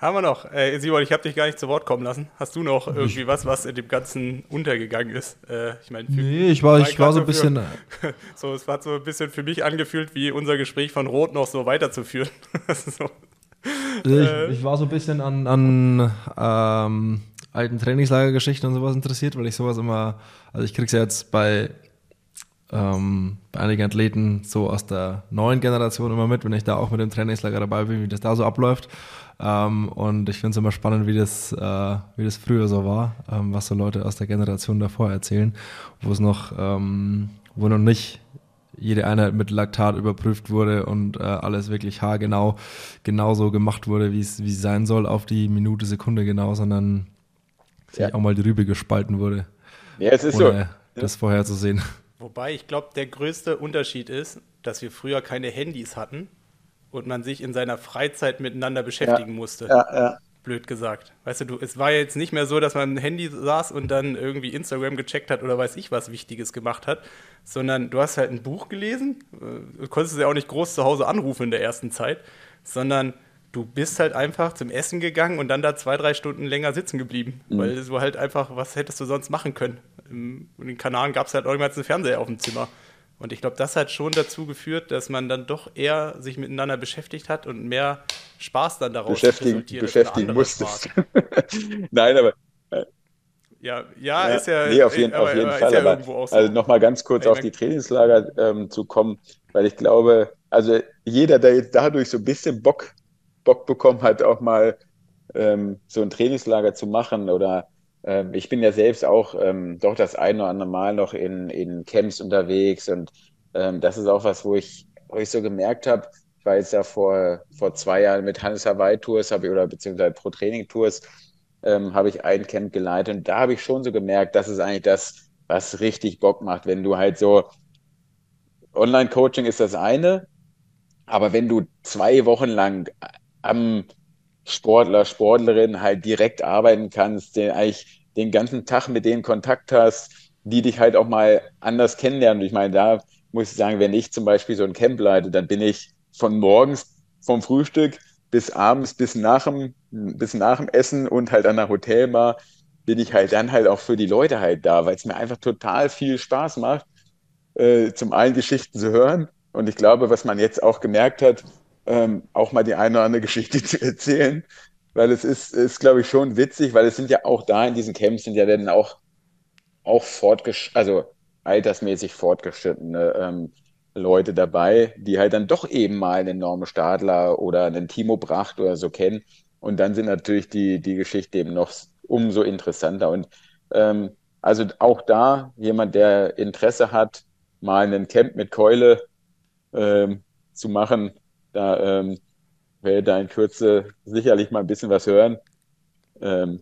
Haben wir noch. Äh, Simon, ich habe dich gar nicht zu Wort kommen lassen. Hast du noch irgendwie was, was in dem Ganzen untergegangen ist? Äh, ich meine, nee, ich war, ich war so ein bisschen. Für, so, es war so ein bisschen für mich angefühlt, wie unser Gespräch von Rot noch so weiterzuführen. so. ich, äh. ich, war so ein bisschen an, an ähm, alten Trainingslagergeschichten und sowas interessiert, weil ich sowas immer, also ich krieg's ja jetzt bei ähm, bei einigen Athleten so aus der neuen Generation immer mit, wenn ich da auch mit dem Trainingslager dabei bin, wie das da so abläuft. Ähm, und ich finde es immer spannend, wie das, äh, wie das früher so war, ähm, was so Leute aus der Generation davor erzählen, wo es noch, ähm, wo noch nicht jede Einheit mit Laktat überprüft wurde und äh, alles wirklich haargenau genauso gemacht wurde, wie es sein soll, auf die Minute, Sekunde genau, sondern ja. auch mal die Rübe gespalten wurde. Ja, es ist ohne so. das vorherzusehen. Wobei ich glaube, der größte Unterschied ist, dass wir früher keine Handys hatten und man sich in seiner Freizeit miteinander beschäftigen ja, musste. Ja, ja. Blöd gesagt. Weißt du, du, es war jetzt nicht mehr so, dass man im Handy saß und dann irgendwie Instagram gecheckt hat oder weiß ich was Wichtiges gemacht hat, sondern du hast halt ein Buch gelesen, äh, du konntest ja auch nicht groß zu Hause anrufen in der ersten Zeit, sondern du bist halt einfach zum Essen gegangen und dann da zwei, drei Stunden länger sitzen geblieben. Mhm. Weil du halt einfach, was hättest du sonst machen können? In den Kanaren gab es halt irgendwann einen Fernseher auf dem Zimmer. Und ich glaube, das hat schon dazu geführt, dass man dann doch eher sich miteinander beschäftigt hat und mehr Spaß dann daraus beschäftigen, beschäftigen musstest. Nein, aber äh, ja, ja, ja, ist ja. Nee, auf jeden, aber, auf jeden Fall. Ja aber, so. Also nochmal ganz kurz ich auf die Trainingslager ähm, zu kommen, weil ich glaube, also jeder, der jetzt dadurch so ein bisschen Bock, Bock bekommen hat, auch mal ähm, so ein Trainingslager zu machen oder ähm, ich bin ja selbst auch ähm, doch das ein oder andere Mal noch in, in Camps unterwegs und ähm, das ist auch was, wo ich, wo ich so gemerkt habe, ich war jetzt ja vor, vor zwei Jahren mit Hannes Hawaii Tours ich, oder beziehungsweise Pro Training Tours ähm, habe ich ein Camp geleitet und da habe ich schon so gemerkt, das ist eigentlich das, was richtig Bock macht, wenn du halt so Online-Coaching ist das eine, aber wenn du zwei Wochen lang am Sportler, Sportlerin halt direkt arbeiten kannst, den eigentlich den ganzen Tag mit denen Kontakt hast, die dich halt auch mal anders kennenlernen. Ich meine, da muss ich sagen, wenn ich zum Beispiel so ein Camp leite, dann bin ich von morgens vom Frühstück bis abends, bis nach dem, bis nach dem Essen und halt an der Hotelbar, bin ich halt dann halt auch für die Leute halt da, weil es mir einfach total viel Spaß macht, äh, zum einen Geschichten zu hören. Und ich glaube, was man jetzt auch gemerkt hat, ähm, auch mal die eine oder andere Geschichte zu erzählen, weil es ist, ist glaube ich, schon witzig, weil es sind ja auch da in diesen Camps sind ja dann auch, auch fortgesch also altersmäßig fortgeschrittene ähm, Leute dabei, die halt dann doch eben mal einen Norme Stadler oder einen Timo Bracht oder so kennen. Und dann sind natürlich die, die Geschichte eben noch umso interessanter. Und ähm, also auch da jemand, der Interesse hat, mal einen Camp mit Keule ähm, zu machen, da ähm, werde da in Kürze sicherlich mal ein bisschen was hören. Ähm,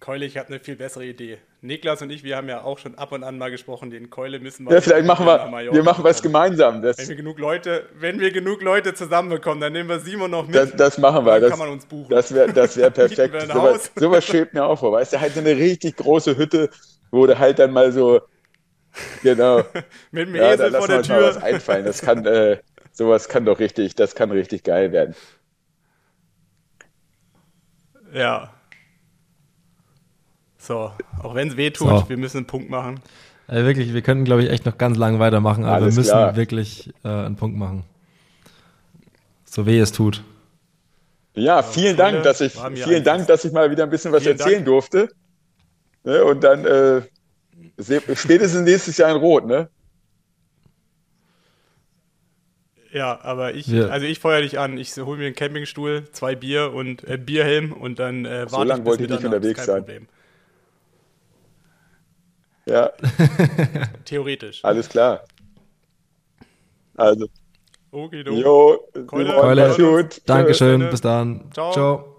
Keule, ich habe eine viel bessere Idee. Niklas und ich, wir haben ja auch schon ab und an mal gesprochen, den Keule müssen wir. Ja, vielleicht machen wir, wir machen was gemeinsam. Das wenn wir genug Leute, wenn wir genug Leute zusammenbekommen, dann nehmen wir Simon noch mit. Das, das machen wir. Dann das, kann man uns buchen. Das wäre das wär perfekt. sowas, sowas schwebt mir auch vor. Weißt du, halt so eine richtig große Hütte, wo du halt dann mal so, genau. mit dem ja, Esel vor der Tür. Mal was einfallen. Das kann, äh, sowas kann doch richtig, das kann richtig geil werden. Ja. So, auch wenn es weh tut, so. wir müssen einen Punkt machen. Also wirklich, wir könnten, glaube ich, echt noch ganz lang weitermachen, aber Alles wir müssen klar. wirklich äh, einen Punkt machen. So weh es tut. Ja, vielen ja, Dank, dass ich vielen Dank, dass ich mal wieder ein bisschen was erzählen Dank. durfte. Ne, und dann äh, spätestens nächstes Jahr in Rot, ne? Ja, aber ich, ja. also ich feuer dich an. Ich hole mir einen Campingstuhl, zwei Bier und äh, Bierhelm und dann äh, warte so lange wollte ich nicht unterwegs sein. Problem. Ja. Theoretisch. Alles klar. Also. Okay, du. Jo, Keule, Keule. Gut. Dankeschön, bis dann. Ciao. Ciao.